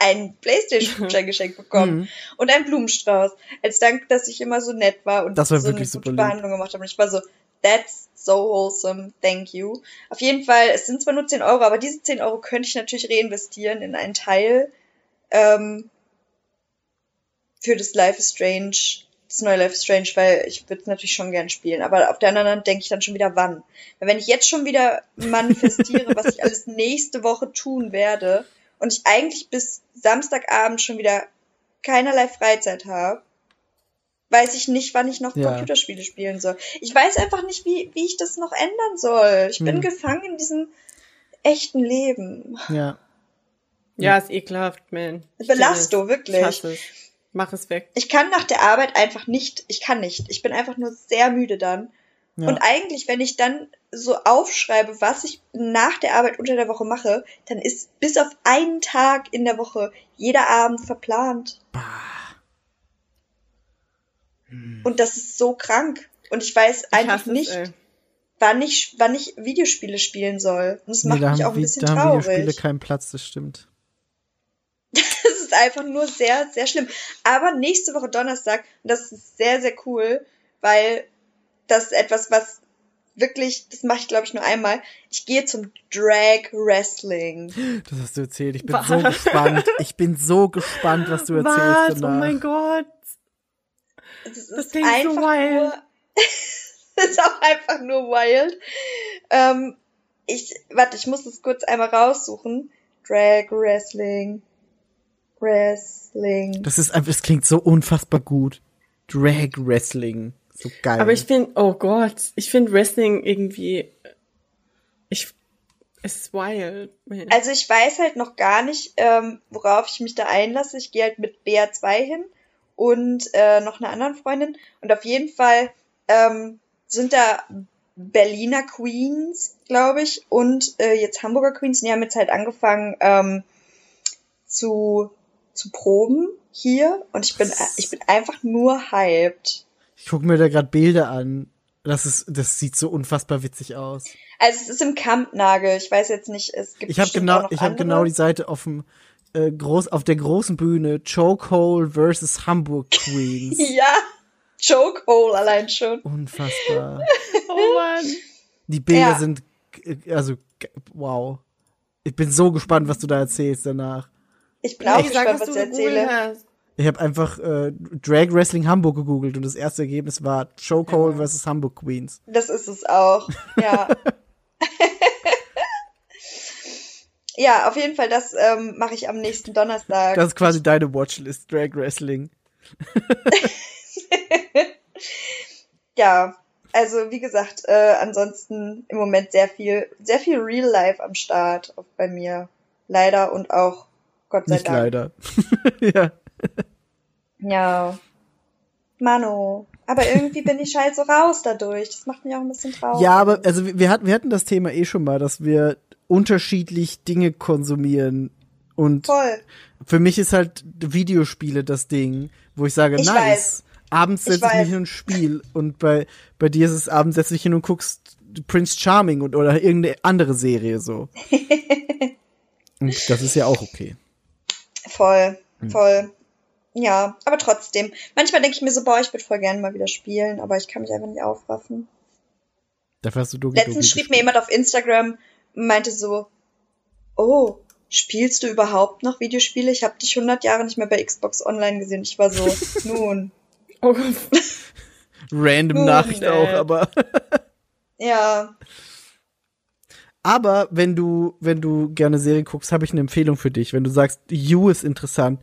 Speaker 3: einen Playstation-Gutschein geschenkt bekommen mhm. und einen Blumenstrauß. Als Dank, dass ich immer so nett war und
Speaker 2: das war
Speaker 3: so eine gute Behandlung gemacht habe. Und ich war so, that's so wholesome, thank you. Auf jeden Fall, es sind zwar nur 10 Euro, aber diese 10 Euro könnte ich natürlich reinvestieren in einen Teil ähm, für das Life is Strange, das neue Life is Strange, weil ich würde es natürlich schon gern spielen. Aber auf der anderen Seite denke ich dann schon wieder, wann. Weil wenn ich jetzt schon wieder manifestiere, was ich alles nächste Woche tun werde, und ich eigentlich bis Samstagabend schon wieder keinerlei Freizeit habe, weiß ich nicht, wann ich noch ja. Computerspiele spielen soll. Ich weiß einfach nicht, wie, wie ich das noch ändern soll. Ich bin hm. gefangen in diesem echten Leben.
Speaker 2: Ja.
Speaker 1: Ja, ist ekelhaft, man.
Speaker 3: Belasto, wirklich. Ich.
Speaker 1: Mach es weg.
Speaker 3: Ich kann nach der Arbeit einfach nicht, ich kann nicht. Ich bin einfach nur sehr müde dann. Ja. Und eigentlich, wenn ich dann so aufschreibe, was ich nach der Arbeit unter der Woche mache, dann ist bis auf einen Tag in der Woche jeder Abend verplant. Hm. Und das ist so krank. Und ich weiß ich einfach nicht, es, wann ich, wann ich Videospiele spielen soll. Und das nee, macht mich auch ein bisschen da traurig. Da haben Videospiele
Speaker 2: keinen Platz, das stimmt.
Speaker 3: das ist einfach nur sehr, sehr schlimm. Aber nächste Woche Donnerstag, und das ist sehr, sehr cool, weil das ist etwas, was wirklich, das mache ich glaube ich nur einmal. Ich gehe zum Drag Wrestling.
Speaker 2: Das hast du erzählt. Ich bin was? so gespannt. Ich bin so gespannt, was du erzählst. Was?
Speaker 1: Danach. Oh mein Gott.
Speaker 3: Das, ist das klingt einfach so wild. Nur, das ist auch einfach nur wild. Ähm, ich, warte, ich muss das kurz einmal raussuchen. Drag Wrestling. Wrestling.
Speaker 2: Das ist einfach, es klingt so unfassbar gut. Drag Wrestling. So geil.
Speaker 1: Aber ich finde, oh Gott, ich finde Wrestling irgendwie, ich, es ist wild.
Speaker 3: Man. Also ich weiß halt noch gar nicht, ähm, worauf ich mich da einlasse. Ich gehe halt mit BA2 hin und äh, noch einer anderen Freundin. Und auf jeden Fall ähm, sind da Berliner Queens, glaube ich, und äh, jetzt Hamburger Queens. Und die haben jetzt halt angefangen ähm, zu, zu proben hier. Und ich bin, ich bin einfach nur hyped.
Speaker 2: Ich gucke mir da gerade Bilder an. Das ist, das sieht so unfassbar witzig aus.
Speaker 3: Also es ist im Kampnagel. Ich weiß jetzt nicht, es gibt
Speaker 2: Ich habe genau, ich habe genau die Seite auf dem äh, groß auf der großen Bühne Chokehole versus Hamburg Queens.
Speaker 3: ja, Chokehole allein schon.
Speaker 2: Unfassbar.
Speaker 1: oh Mann.
Speaker 2: Die Bilder ja. sind also wow. Ich bin so gespannt, was du da erzählst danach.
Speaker 3: Ich bin auch gespannt, was, was du erzähle.
Speaker 2: Ich habe einfach äh, Drag Wrestling Hamburg gegoogelt und das erste Ergebnis war Chokehold ja. versus Hamburg Queens.
Speaker 3: Das ist es auch, ja. Ja, auf jeden Fall, das ähm, mache ich am nächsten Donnerstag.
Speaker 2: Das ist quasi deine Watchlist, Drag Wrestling.
Speaker 3: ja, also wie gesagt, äh, ansonsten im Moment sehr viel, sehr viel Real Life am Start auch bei mir. Leider und auch Gott sei
Speaker 2: Nicht
Speaker 3: Dank.
Speaker 2: leider. ja.
Speaker 3: Ja. Mano. Aber irgendwie bin ich halt so raus dadurch. Das macht mich auch ein bisschen traurig.
Speaker 2: Ja, aber also wir hatten, wir hatten das Thema eh schon mal, dass wir unterschiedlich Dinge konsumieren. Und
Speaker 3: Voll.
Speaker 2: für mich ist halt Videospiele das Ding, wo ich sage,
Speaker 3: Ich
Speaker 2: nice.
Speaker 3: weiß.
Speaker 2: Abends
Speaker 3: Ich
Speaker 2: setze ich, mich
Speaker 3: weiß.
Speaker 2: hin und spiel. Und bei, bei dir ist es abends setze ich hin und guckst Prince Charming und, oder irgendeine andere Serie so. und das ist ja auch okay.
Speaker 3: Voll,
Speaker 2: Hm.
Speaker 3: Ja, aber trotzdem. Manchmal denke ich mir so, boah, ich würde voll gerne mal wieder spielen, aber ich kann mich einfach nicht aufraffen.
Speaker 2: Dafür hast du Dogi
Speaker 3: Letztens
Speaker 2: Dogi
Speaker 3: schrieb
Speaker 2: gespielt.
Speaker 3: mir jemand auf Instagram, meinte so, oh, spielst du überhaupt noch Videospiele? Ich habe dich 100 Jahre nicht mehr bei Xbox Online gesehen. Ich war so, nun,
Speaker 1: Oh,
Speaker 2: Random
Speaker 1: Nun,
Speaker 2: Nachricht
Speaker 1: äh.
Speaker 2: auch, aber.
Speaker 3: ja,
Speaker 2: Aber wenn du, wenn du gerne Serien guckst, habe ich eine Empfehlung für dich. Wenn du sagst, You ist interessant,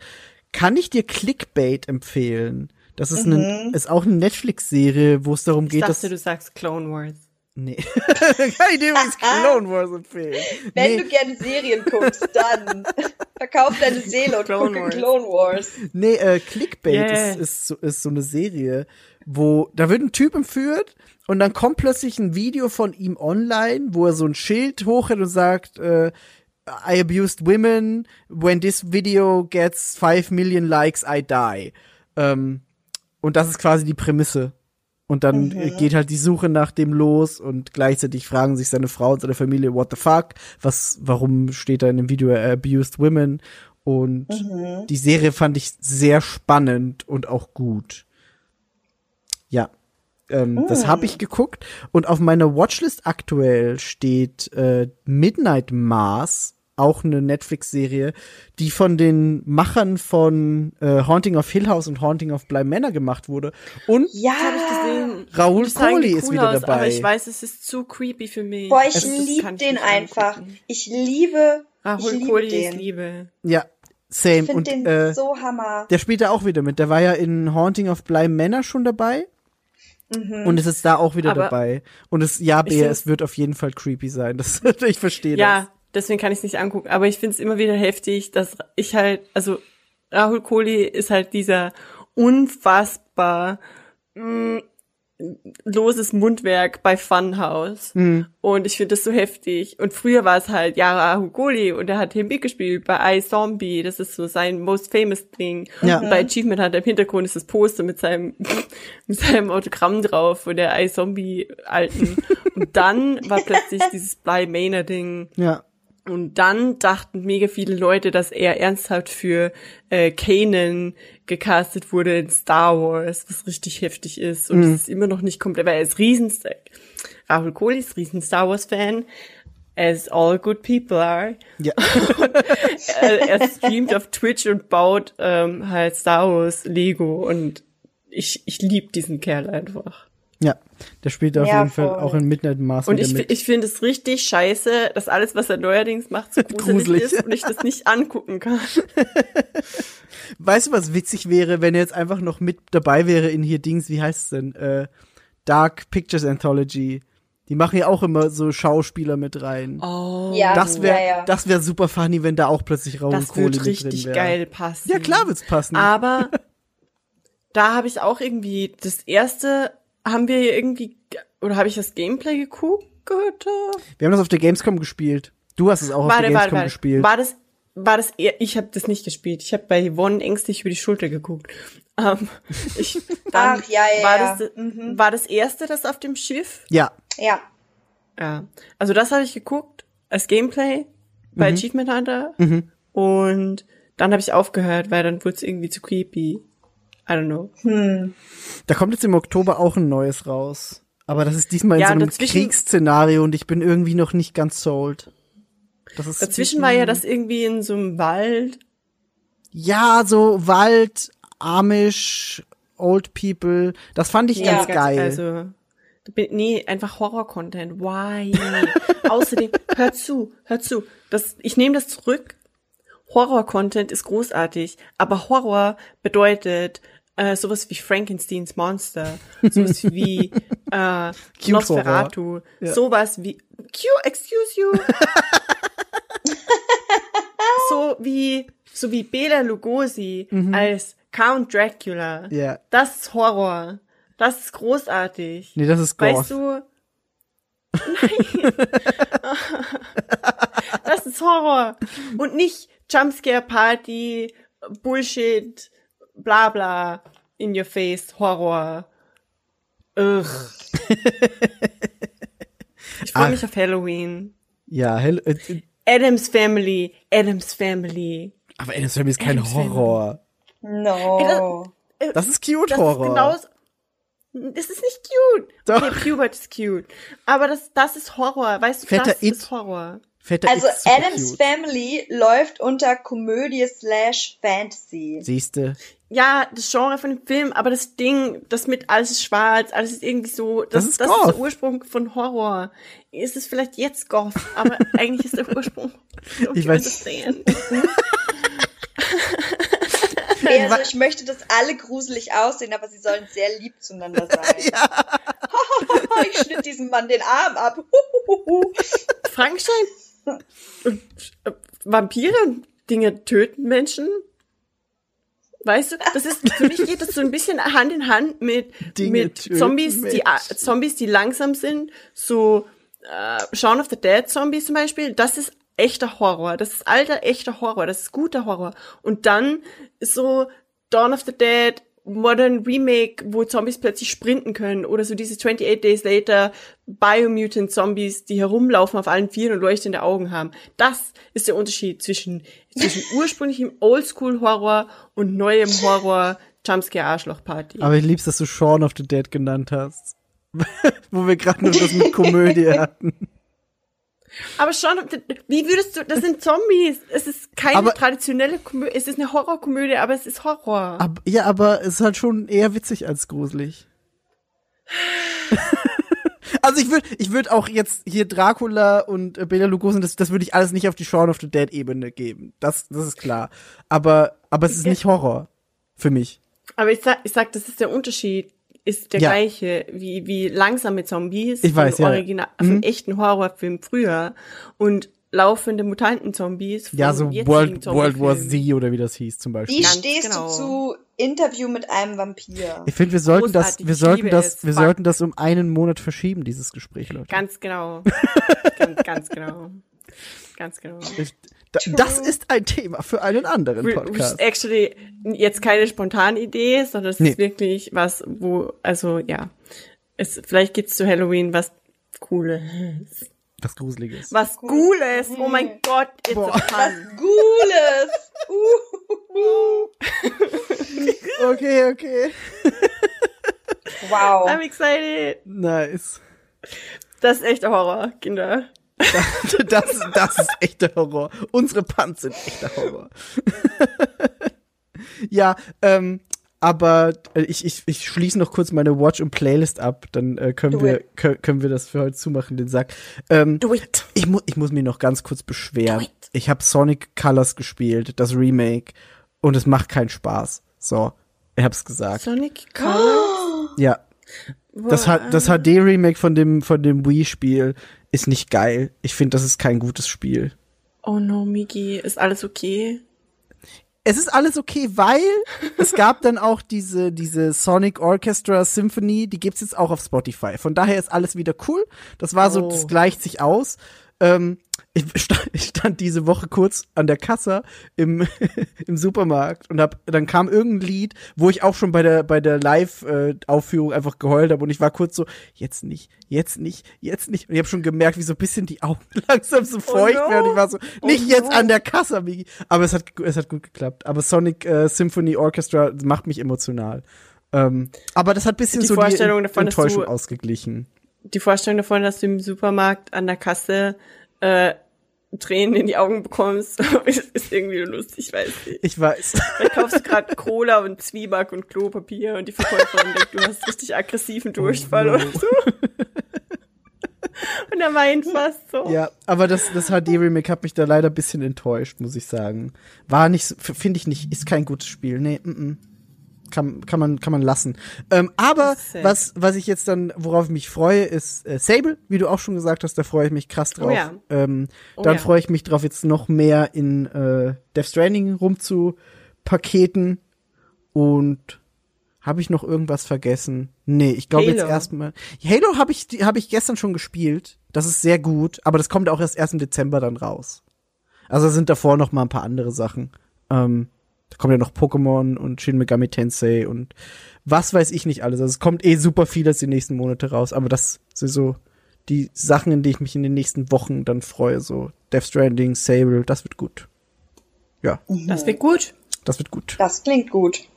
Speaker 2: kann ich dir Clickbait empfehlen. Das ist, eine, ist auch eine Netflix-Serie, wo es darum
Speaker 1: ich
Speaker 2: geht,
Speaker 1: dachte,
Speaker 2: dass.
Speaker 1: du sagst Clone Wars.
Speaker 2: Nee. kann ich dir übrigens Clone Wars empfehlen.
Speaker 3: wenn
Speaker 2: nee,
Speaker 3: du gerne Serien guckst, dann verkauf deine Seele und
Speaker 1: Clone
Speaker 3: gucke
Speaker 1: Wars.
Speaker 3: Clone Wars.
Speaker 2: nee äh, Clickbait
Speaker 1: Yeah.
Speaker 2: ist, ist, so, ist so eine Serie, wo da wird ein Typ entführt und dann kommt plötzlich ein Video von ihm online, wo er so ein Schild hochhält und sagt, äh, I abused women. When this video gets 5 million likes, I die. Ähm, und das ist quasi die Prämisse. Und dann äh, geht halt die Suche nach dem los und gleichzeitig fragen sich seine Frau und seine Familie, what the fuck? Was, warum steht da in dem Video, abused women? Und die Serie fand ich sehr spannend und auch gut. Ja. Ähm, Das habe ich geguckt. Und auf meiner Watchlist aktuell steht äh, Midnight Mars, auch eine Netflix-Serie, die von den Machern von äh, Haunting of Hill House und Haunting of Bly Manor gemacht wurde. Und
Speaker 3: Ja,
Speaker 1: gesehen.
Speaker 2: Raoul Kohli
Speaker 1: cool
Speaker 2: ist wieder
Speaker 1: aus,
Speaker 2: dabei.
Speaker 1: Aber ich weiß, es ist zu creepy für mich.
Speaker 3: boah, ich
Speaker 1: das
Speaker 3: lieb
Speaker 1: ich
Speaker 3: den
Speaker 1: nicht
Speaker 3: einfach.
Speaker 1: angucken.
Speaker 3: Ich liebe,
Speaker 1: Rahul
Speaker 3: ich liebe
Speaker 1: Kohli
Speaker 3: den.
Speaker 1: ist Liebe.
Speaker 2: ja, same.
Speaker 3: Ich finde
Speaker 2: Und
Speaker 3: den
Speaker 2: äh,
Speaker 3: so hammer.
Speaker 2: der spielt da auch wieder mit. Der war ja in Haunting of Bly Manor schon dabei. Und es ist da auch wieder
Speaker 1: Aber
Speaker 2: dabei. Und es, ja,
Speaker 1: ich
Speaker 2: Bea, es wird auf jeden Fall creepy sein. Das, ich verstehe
Speaker 1: Ja, deswegen kann ich es nicht angucken. Aber ich finde es immer wieder heftig, dass ich halt, also Rahul Kohli ist halt dieser unfassbar mh, loses Mundwerk bei Funhouse. Und ich finde das so heftig. Und früher war es halt, ja, Rahul Kohli und er hat Himbi gespielt bei iZombie. Das ist so sein most famous Ding.
Speaker 2: Ja.
Speaker 1: Und bei Achievement hat er im Hintergrund ist das Poster mit seinem, mit seinem Autogramm drauf von der iZombie-Alten. und dann war plötzlich dieses Bly Manor-Ding.
Speaker 2: das. Ja.
Speaker 1: Und dann dachten mega viele Leute, dass er ernsthaft für äh, Kanan gecastet wurde in Star Wars, was richtig heftig ist. Und es ist immer noch nicht komplett, weil er ist riesen, Rahul Kohli ist riesen Star Wars Fan, as all good people are.
Speaker 2: Ja.
Speaker 1: er, er streamt auf Twitch und baut ähm, halt Star Wars Lego und ich, ich lieb diesen Kerl einfach.
Speaker 2: Ja, der spielt auf
Speaker 3: Ja,
Speaker 2: jeden Fall auch in Midnight Mars
Speaker 1: Und ich,
Speaker 2: mit.
Speaker 1: ich finde es richtig scheiße, dass alles, was er neuerdings macht, so gruselig,
Speaker 2: Gruselig.
Speaker 1: ist und ich das nicht angucken kann.
Speaker 2: weißt du, was witzig wäre, wenn er jetzt einfach noch mit dabei wäre in hier Dings, wie heißt es denn? Äh, Dark Pictures Anthology. Die machen ja auch immer so Schauspieler mit rein.
Speaker 1: Oh,
Speaker 3: Ja,
Speaker 2: das wäre
Speaker 3: ja, ja.
Speaker 2: das wäre super funny, wenn da auch plötzlich Raoul
Speaker 1: das wird
Speaker 2: mit
Speaker 1: richtig
Speaker 2: drin wäre.
Speaker 1: geil passen.
Speaker 2: Ja, klar wird's passen.
Speaker 1: Aber da habe ich auch irgendwie das erste haben wir irgendwie oder habe ich das Gameplay geguckt?
Speaker 2: Wir haben das auf der Gamescom gespielt. Du hast es auch auf der
Speaker 1: Warte,
Speaker 2: Gamescom
Speaker 1: warte, warte.
Speaker 2: gespielt.
Speaker 1: War das war das eher, ich habe das nicht gespielt. Ich habe bei Yvonne ängstlich über die Schulter geguckt. Ähm, ich, dann
Speaker 3: Ach, ja, ja,
Speaker 1: war
Speaker 3: ja.
Speaker 1: das
Speaker 3: Mhm.
Speaker 1: war das erste das auf dem Schiff?
Speaker 2: ja,
Speaker 3: Ja.
Speaker 1: Ja. Also das habe ich geguckt als Gameplay bei
Speaker 2: Mhm.
Speaker 1: Achievement Hunter und dann habe ich aufgehört, weil dann wurde es irgendwie zu creepy. I don't know.
Speaker 2: da kommt jetzt im Oktober auch ein neues raus. Aber das ist diesmal in
Speaker 1: Ja,
Speaker 2: so einem Kriegsszenario und ich bin irgendwie noch nicht ganz sold. Das ist
Speaker 1: Dazwischen war ja das irgendwie in so einem Wald.
Speaker 2: Ja, so Wald, Amish, Old People. Das fand ich ganz
Speaker 3: Ja,
Speaker 2: geil.
Speaker 1: Also Nee, einfach Horror-Content. Why? Außerdem, hör zu, hör zu. Das, ich nehme das zurück. Horror-Content ist großartig, aber Horror bedeutet äh, sowas wie Frankensteins Monster, sowas wie äh, Nosferatu, ja. sowas wie Q, excuse you. so wie so wie Bela Lugosi mhm. als Count Dracula.
Speaker 2: Ja.
Speaker 1: Das ist Horror. Das ist großartig.
Speaker 2: Nee, das ist
Speaker 1: Goth. Weißt du? Nein. das ist Horror. Und nicht Jumpscare Party, Bullshit, bla bla, in your face, Horror. Ugh. ich freue mich auf Halloween.
Speaker 2: Ja, Hell äh,
Speaker 1: Adams Family, Adams Family.
Speaker 2: Aber Adams Family ist kein Adams Horror.
Speaker 3: Family. No.
Speaker 2: Äh, das, das, ist cute das Horror. Ist genauso,
Speaker 1: das ist nicht cute. Doch. Okay, Pubert ist cute. Aber das, das ist Horror. Weißt du,
Speaker 2: Fetter
Speaker 1: das
Speaker 2: It.
Speaker 1: ist Horror.
Speaker 2: Fetter
Speaker 3: also Adams cute. Family läuft unter Komödie slash Fantasy.
Speaker 2: Siehste.
Speaker 1: Ja, das Genre von dem Film, aber das Ding, das mit alles ist schwarz, alles ist irgendwie so, das, das, ist, das ist der Ursprung von Horror. Ist es vielleicht jetzt Goth, aber eigentlich ist der Ursprung.
Speaker 2: Ich weiß.
Speaker 3: Okay, also ich möchte, dass alle gruselig aussehen, aber sie sollen sehr lieb zueinander sein. ja. ich schnitt diesem Mann den Arm ab.
Speaker 1: Frankenstein äh, Vampire und Dinge töten Menschen. Weißt du, das ist, für mich geht das so ein bisschen Hand in Hand mit, Dinge mit Zombies, Menschen. die, Zombies, die langsam sind, so, äh, Shaun of the Dead Zombies zum Beispiel, das ist echter Horror. Das ist alter, echter Horror. Das ist guter Horror. Und dann so Dawn of the Dead, Modern Remake, wo Zombies plötzlich sprinten können oder so diese 28 Days Later Biomutant Zombies, die herumlaufen auf allen Vieren und leuchtende Augen haben. Das ist der Unterschied zwischen, zwischen ursprünglichem Oldschool Horror und neuem Horror Jumpscare Arschloch Party.
Speaker 2: Aber ich lieb's, dass du Shaun of the Dead genannt hast. wo wir gerade nur das mit Komödie hatten.
Speaker 1: Aber schon, wie würdest du, das sind Zombies. Es ist keine aber, traditionelle Komödie, es ist eine Horrorkomödie, aber es ist Horror.
Speaker 2: Ab, ja, aber es ist halt schon eher witzig als gruselig. also ich würde ich würde auch jetzt hier Dracula und äh, Bela Lugosi, das, das würde ich alles nicht auf die Shaun of the Dead Ebene geben. Das, das ist klar. Aber, aber es ist nicht Horror. Für mich.
Speaker 1: Aber ich sag, ich sag, das ist der Unterschied ist der ja. gleiche wie, wie langsame Zombies.
Speaker 2: Ich weiß, ja.
Speaker 1: Original, mhm. von echten Horrorfilm früher. Und laufende Mutanten-Zombies.
Speaker 2: Ja, so World, World War Z oder wie das hieß zum Beispiel.
Speaker 3: Wie stehst genau. du zu Interview mit einem Vampir?
Speaker 2: Ich finde, wir sollten Großartig, das, wir sollten das, wir sollten das um einen Monat verschieben, dieses Gespräch, Leute.
Speaker 1: Ganz genau. ganz, ganz genau. Ganz genau.
Speaker 2: Ich, das ist ein Thema für einen anderen Podcast.
Speaker 1: Actually, jetzt keine spontane Idee, sondern es nee. ist wirklich was, wo, also ja, es, vielleicht gibt's zu Halloween was Cooles.
Speaker 2: Was Gruseliges.
Speaker 1: Was Cooles. Oh mein Gott, it's Boah. a
Speaker 3: fun. Was
Speaker 2: Cooles. okay, okay.
Speaker 3: Wow.
Speaker 1: I'm excited.
Speaker 2: Nice.
Speaker 1: Das ist echter Horror, Kinder.
Speaker 2: das, das ist echter Horror. Unsere Punts sind echter Horror. ja, ähm, aber äh, ich, ich, ich schließe noch kurz meine Watch und Playlist ab, dann äh, können wir können, können wir das für heute zumachen, den Sack. Ähm,
Speaker 1: Do it.
Speaker 2: Ich, mu ich muss mich noch ganz kurz beschweren. Ich habe Sonic Colors gespielt, das Remake, und es macht keinen Spaß. So, ich hab's gesagt.
Speaker 1: Sonic Colors?
Speaker 2: Ja. Das, das HD-Remake von dem, von dem Wii-Spiel ist nicht geil. Ich finde, das ist kein gutes Spiel.
Speaker 1: Oh no, Miki, ist alles okay?
Speaker 2: Es ist alles okay, weil es gab dann auch diese, diese Sonic Orchestra Symphony, die gibt's jetzt auch auf Spotify. Von daher ist alles wieder cool. Das war so, das oh. gleicht sich aus. Ähm, ich stand, ich stand diese Woche kurz an der Kasse im, im Supermarkt und hab, dann kam irgendein Lied, wo ich auch schon bei der, bei der Live-Aufführung einfach geheult habe und ich war kurz so, jetzt nicht, jetzt nicht, jetzt nicht. Und ich habe schon gemerkt, wie so ein bisschen die Augen langsam so feucht oh no. werden. Ich war so, nicht oh jetzt no. an der Kasse, Migi. Aber es hat, es hat gut geklappt. Aber Sonic äh, Symphony Orchestra macht mich emotional. Ähm, aber das hat ein bisschen die so Vorstellung die davon, Enttäuschung ausgeglichen.
Speaker 1: Die Vorstellung davon, dass du im Supermarkt an der Kasse äh, Tränen in die Augen bekommst, ist, ist irgendwie lustig, weiß ich.
Speaker 2: Ich weiß.
Speaker 1: Dann kaufst du gerade Cola und Zwieback und Klopapier und die Verkäuferin denkt, du hast richtig aggressiven Durchfall oh, oder so. Und er weint fast so.
Speaker 2: Ja, aber das, das HD-Remake hat mich da leider ein bisschen enttäuscht, muss ich sagen. War nicht, finde ich nicht, ist kein gutes Spiel. Nee, mm, -mm. Kann, kann man, kann man lassen. Ähm, aber was, was ich jetzt dann, worauf ich mich freue, ist äh, Sable, wie du auch schon gesagt hast, da freue ich mich krass drauf. Oh ja. ähm, oh dann ja. freue ich mich drauf, jetzt noch mehr in äh, Death Stranding rumzupaketen. Und habe ich noch irgendwas vergessen? Nee, ich glaube jetzt erstmal. Halo habe ich, hab ich gestern schon gespielt. Das ist sehr gut, aber das kommt auch erst erst im Dezember dann raus. Also sind davor noch mal ein paar andere Sachen. Ähm, da kommt ja noch Pokémon und Shin Megami Tensei und was weiß ich nicht alles. Also es kommt eh super viel jetzt die nächsten Monate raus, aber das sind so die Sachen, in die ich mich in den nächsten Wochen dann freue. So Death Stranding, Sable, das wird gut. Ja.
Speaker 1: Das wird gut.
Speaker 2: Das wird gut.
Speaker 3: Das klingt gut.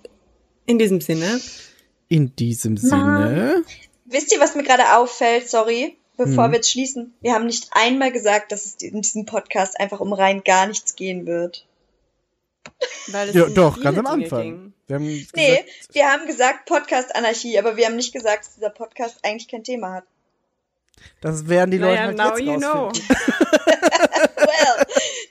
Speaker 1: In diesem Sinne.
Speaker 2: In diesem Sinne.
Speaker 3: Wisst ihr, was mir gerade auffällt? Sorry, bevor hm. wir jetzt schließen. Wir haben nicht einmal gesagt, dass es in diesem Podcast einfach um rein gar nichts gehen wird.
Speaker 2: Ja, doch, ganz am Anfang.
Speaker 3: Wir haben nee, gesagt, wir haben gesagt Podcast Anarchie, aber wir haben nicht gesagt, dass dieser Podcast eigentlich kein Thema hat.
Speaker 2: Das werden die naja, Leute halt now jetzt you know.
Speaker 3: well,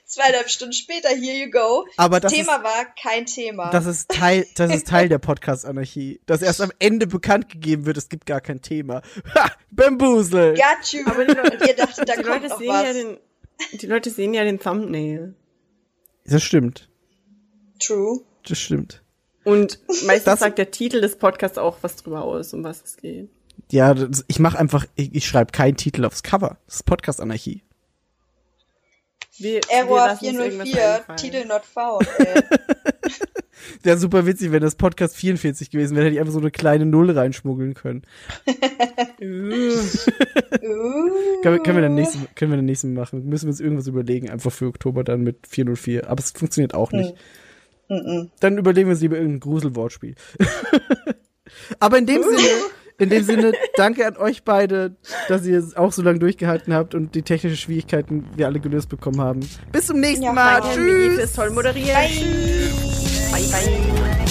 Speaker 3: zweieinhalb Stunden später, here you go.
Speaker 2: Aber das
Speaker 3: Thema
Speaker 2: ist,
Speaker 3: war kein Thema.
Speaker 2: Das ist Teil, das ist Teil der Podcast-Anarchie. Dass erst am Ende bekannt gegeben wird, es gibt gar kein Thema. Ha! Bambusel!
Speaker 3: Got you! Aber die Leute, ihr dachtet, da
Speaker 1: die
Speaker 3: kommt
Speaker 1: Leute
Speaker 3: noch
Speaker 1: sehen
Speaker 3: was.
Speaker 1: Ja den, die Leute sehen ja den Thumbnail.
Speaker 2: Das stimmt.
Speaker 3: True.
Speaker 2: Das stimmt.
Speaker 1: Und meistens das, sagt der Titel des Podcasts auch was drüber aus, um was es geht.
Speaker 2: Ja, das, ich mache einfach, ich, ich schreibe keinen Titel aufs Cover. Das ist Podcast-Anarchie.
Speaker 3: Wir, Error 404, Titel not found, ey.
Speaker 2: Wäre super witzig, wenn das Podcast 44 gewesen wäre, hätte ich einfach so eine kleine Null reinschmuggeln können. können, wir, können, wir dann nächsten, können wir dann nächsten machen. Müssen wir uns irgendwas überlegen, einfach für Oktober dann mit 404. Aber es funktioniert auch nicht. Hm. Dann überlegen wir uns lieber irgendein Gruselwortspiel. Aber in dem Sinne in dem Sinne, danke an euch beide, dass ihr es auch so lange durchgehalten habt und die technischen Schwierigkeiten wir alle gelöst bekommen haben. Bis zum nächsten ja, Mal.
Speaker 1: Tschüss. Tschüss. Toll moderiert. Bye. Bye, bye.